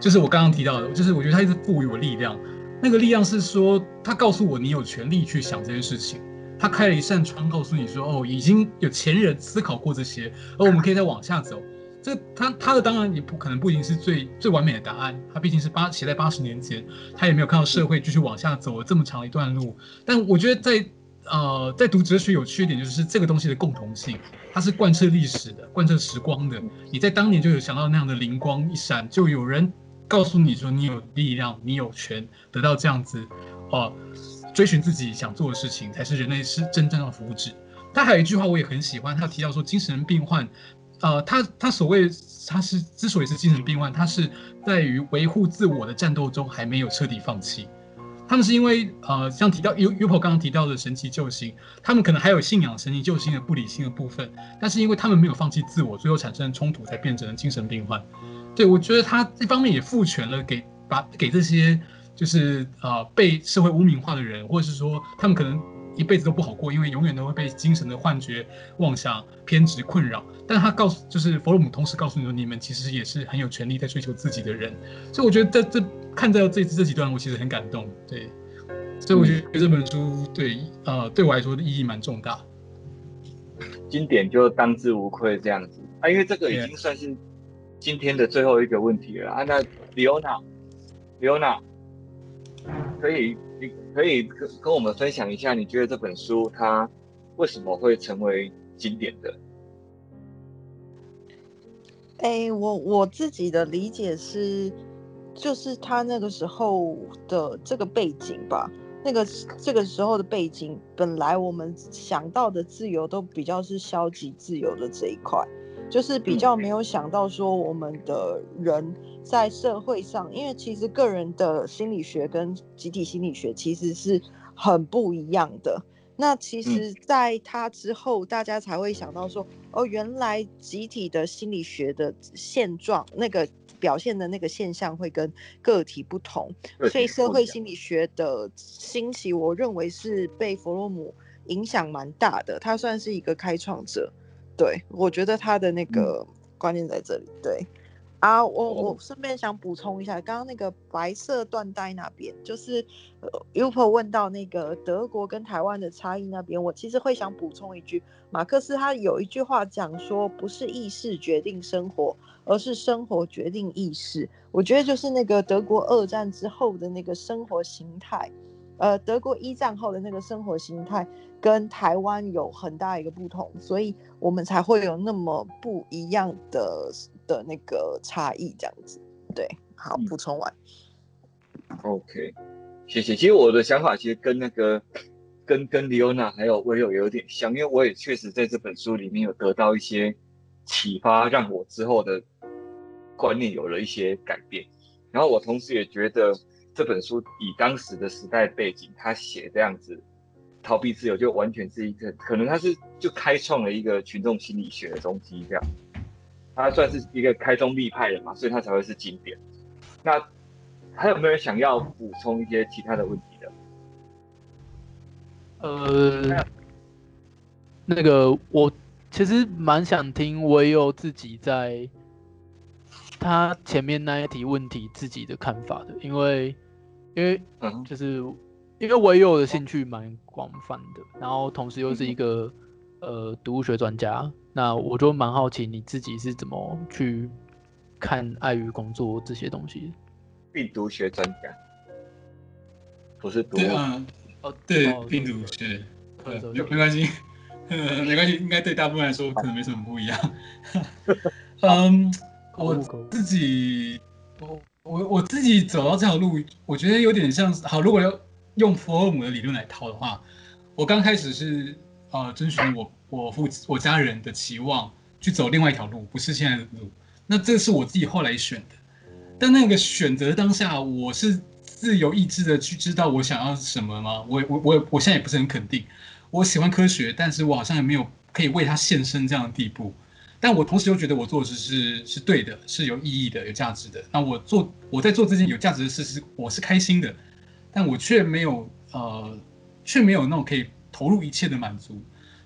就是我刚刚提到的，就是我觉得他一直赋予我力量。那个力量是说，他告诉我你有权利去想这件事情，他开了一扇窗，告诉你说，哦，已经有前人思考过这些，而我们可以再往下走。这他他的当然也不可能不一定是最最完美的答案，他毕竟是八写在八十年前，他也没有看到社会继续往下走了这么长一段路。但我觉得在呃，在读哲学有缺点就是这个东西的共同性，它是贯彻历史的，贯彻时光的。你在当年就有想到那样的灵光一闪，就有人告诉你说你有力量，你有权得到这样子，呃，追寻自己想做的事情才是人类是真正的福祉。他还有一句话我也很喜欢，他提到说精神病患，呃，他他所谓他是之所以是精神病患，他是在于维护自我的战斗中还没有彻底放弃。他们是因为呃，像提到 U Upo 刚刚提到的神奇救星，他们可能还有信仰神奇救星的不理性的部分，但是因为他们没有放弃自我，最后产生冲突，才变成了精神病患。对，我觉得他一方面也赋权了给把给这些就是呃被社会污名化的人，或者是说他们可能。一辈子都不好过，因为永远都会被精神的幻觉、妄想、偏执困扰。但他告诉，就是弗洛姆同时告诉你说，你们其实也是很有权利在追求自己的人。所以我觉得在这看到这这几段，我其实很感动。对，所以我觉得这本书对呃对我来说的意义蛮重大。经典就当之无愧这样子啊，因为这个已经算是今天的最后一个问题了啊。那 Leona，Leona 可以。你可以跟跟我们分享一下，你觉得这本书它为什么会成为经典的？哎、欸，我我自己的理解是，就是他那个时候的这个背景吧。那个这个时候的背景，本来我们想到的自由都比较是消极自由的这一块，就是比较没有想到说我们的人。在社会上，因为其实个人的心理学跟集体心理学其实是很不一样的。那其实，在他之后，大家才会想到说，哦，原来集体的心理学的现状，那个表现的那个现象会跟个体不同。所以，社会心理学的兴起，我认为是被弗洛姆影响蛮大的。他算是一个开创者。对，我觉得他的那个观念在这里。对。啊，我我顺便想补充一下，刚刚那个白色缎带那边，就是呃，Upo 问到那个德国跟台湾的差异那边，我其实会想补充一句，马克思他有一句话讲说，不是意识决定生活，而是生活决定意识。我觉得就是那个德国二战之后的那个生活形态，呃，德国一战后的那个生活形态跟台湾有很大一个不同，所以我们才会有那么不一样的。的那个差异，这样子，对，好，补充完。OK，谢谢。其实我的想法其实跟那个跟跟 Leona 还有 Will 有点像，因为我也确实在这本书里面有得到一些启发，让我之后的观念有了一些改变。然后我同时也觉得这本书以当时的时代背景，他写这样子逃避自由，就完全是一个可能他是就开创了一个群众心理学的东西这样。他算是一个开宗立派的嘛，所以他才会是经典。那还有没有人想要补充一些其他的问题的？呃，那个我其实蛮想听唯有自己在他前面那一题问题自己的看法的，因为因为就是因为唯有的兴趣蛮广泛的，然后同时又是一个呃读物学专家。那我就蛮好奇你自己是怎么去看爱与工作这些东西。病毒学专家，不是毒对啊，哦对，病毒学，没没关系，没关系，应该对大部分来说可能没什么不一样。嗯，我自己，我我我自己走到这条路，我觉得有点像是好。如果要用弗洛姆的理论来套的话，我刚开始是呃遵循我。我父我家人的期望去走另外一条路，不是现在的路。那这是我自己后来选的。但那个选择当下，我是自由意志的去知道我想要什么吗？我我我我现在也不是很肯定。我喜欢科学，但是我好像也没有可以为它献身这样的地步。但我同时又觉得我做的事是是对的，是有意义的，有价值的。那我做我在做这件有价值的事是我是开心的，但我却没有呃却没有那种可以投入一切的满足。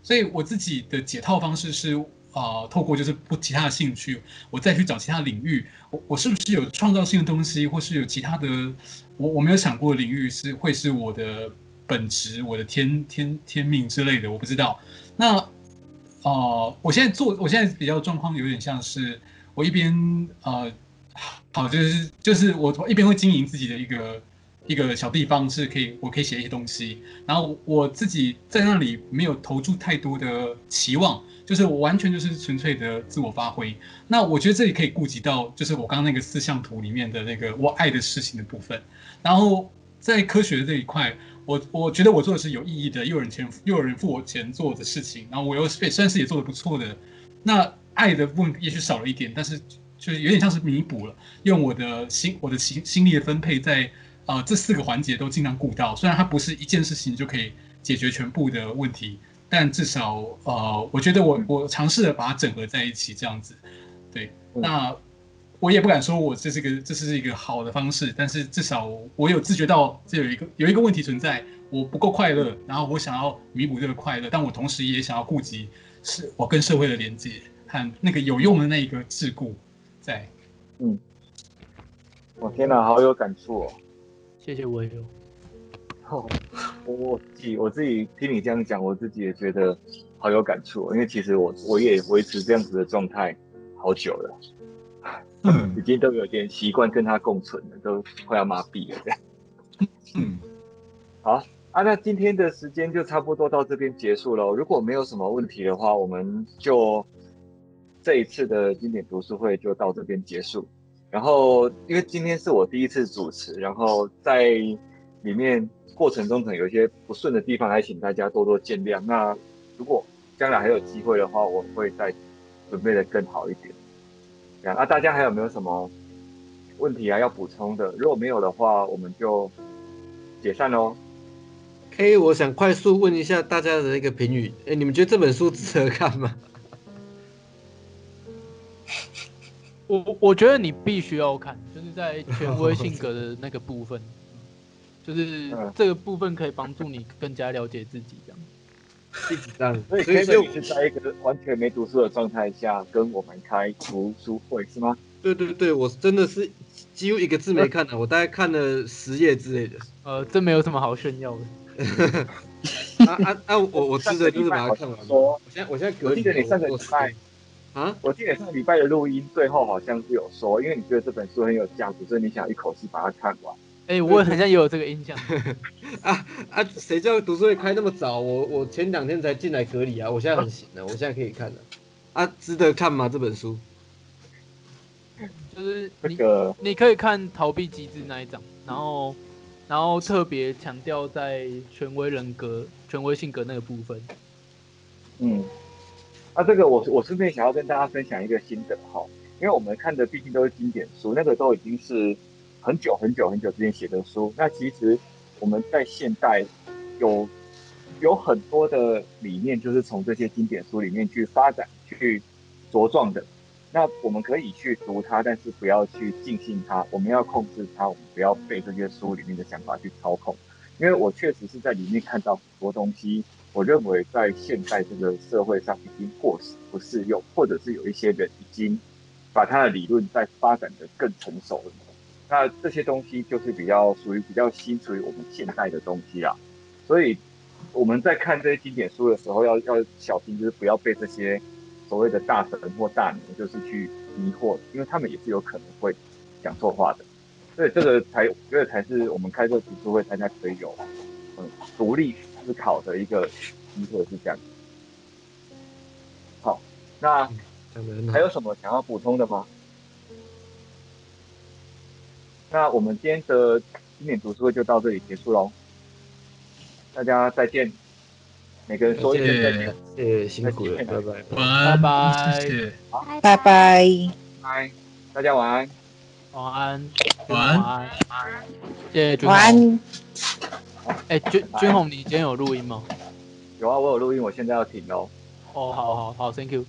所以我自己的解套方式是，啊、透过就是不其他的兴趣，我再去找其他领域，我我是不是有创造性的东西，或是有其他的我我没有想过的领域是会是我的本职，我的天天天命之类的，我不知道。那，呃，我现在做，我现在比较状况有点像是我一边呃，好就是就是我一边会经营自己的一个一个小地方是可以，我可以写一些东西。然后我自己在那里没有投注太多的期望，就是我完全就是纯粹的自我发挥。那我觉得这里可以顾及到，就是我刚刚那个四象图里面的那个我爱的事情的部分。然后在科学这一块，我我觉得我做的是有意义的，又有人钱，又有人付我钱做的事情。然后我又也算是也做的不错的。那爱的部分也许少了一点，但是就是有点像是弥补了，用我的心我的心心力的分配在。呃，这四个环节都尽量顾到，虽然它不是一件事情就可以解决全部的问题，但至少呃，我觉得我我尝试着把它整合在一起，这样子。对，那我也不敢说我这是个这是一个好的方式，但是至少我有自觉到这有一个有一个问题存在，我不够快乐，然后我想要弥补这个快乐，但我同时也想要顾及是我跟社会的连接和那个有用的那一个桎梏在。嗯，我天哪，好有感触哦。谢谢我有。哦，我自己我自己听你这样讲，我自己也觉得好有感触。因为其实我我也维持这样子的状态好久了，嗯，已经都有点习惯跟他共存了，都快要麻痹了这样。嗯，好啊，那今天的时间就差不多到这边结束了。如果没有什么问题的话，我们就这一次的经典读书会就到这边结束。然后，因为今天是我第一次主持，然后在里面过程中可能有一些不顺的地方，还请大家多多见谅。那如果将来还有机会的话，我会再准备的更好一点。这样，那大家还有没有什么问题啊要补充的？如果没有的话，我们就解散喽。哎，我想快速问一下大家的一个评语，哎，你们觉得这本书值得看吗？我我觉得你必须要看，就是在权威性格的那个部分，就是这个部分可以帮助你更加了解自己，这样。这样，所以可以说你是在一个完全没读书的状态下跟我们开读书会是吗？对对对，我真的是几乎一个字没看的，我大概看了十页之类的。呃，这没有什么好炫耀的。啊啊啊！我我试着就是把它看完。说，我现在我现在隔壁你上个礼拜。啊！我记得上礼拜的录音最后好像是有说，因为你觉得这本书很有价值，所以你想一口气把它看完。哎、欸，我好像也有这个印象。啊啊！谁叫读书会开那么早？我我前两天才进来隔离啊，我现在很行的，我现在可以看了。啊，值得看吗？这本书？就是你、这个、你可以看逃避机制那一章，然后然后特别强调在权威人格、权威性格那个部分。嗯。那、这个我我顺便想要跟大家分享一个心得哈，因为我们看的毕竟都是经典书，那个都已经是很久很久很久之前写的书。那其实我们在现代有有很多的理念，就是从这些经典书里面去发展、去茁壮的。那我们可以去读它，但是不要去尽信它。我们要控制它，我们不要被这些书里面的想法去操控。因为我确实是在里面看到很多东西。我认为在现在这个社会上已经过时不适用，或者是有一些人已经把他的理论在发展的更成熟了。那这些东西就是比较属于比较新，属于我们现代的东西啦。所以我们在看这些经典书的时候要，要小心，就是不要被这些所谓的大神或大牛就是去迷惑，因为他们也是有可能会讲错话的。所以这个才，我觉得才是我们开这个读书会，大家可以有嗯独立。思考的一个机会是这样。好，那还有什么想要补充的吗？那我们今天的经典读书会就到这里结束喽。大家再见，每个人说一声再见，谢谢辛苦了，拜拜，晚安，拜拜，谢谢，好，拜拜，拜，大家晚安，晚安，晚安，晚安，谢谢，晚安。哎，君君宏，你今天有录音吗？有啊，我有录音，我现在要停喽。哦，好好好，Thank you。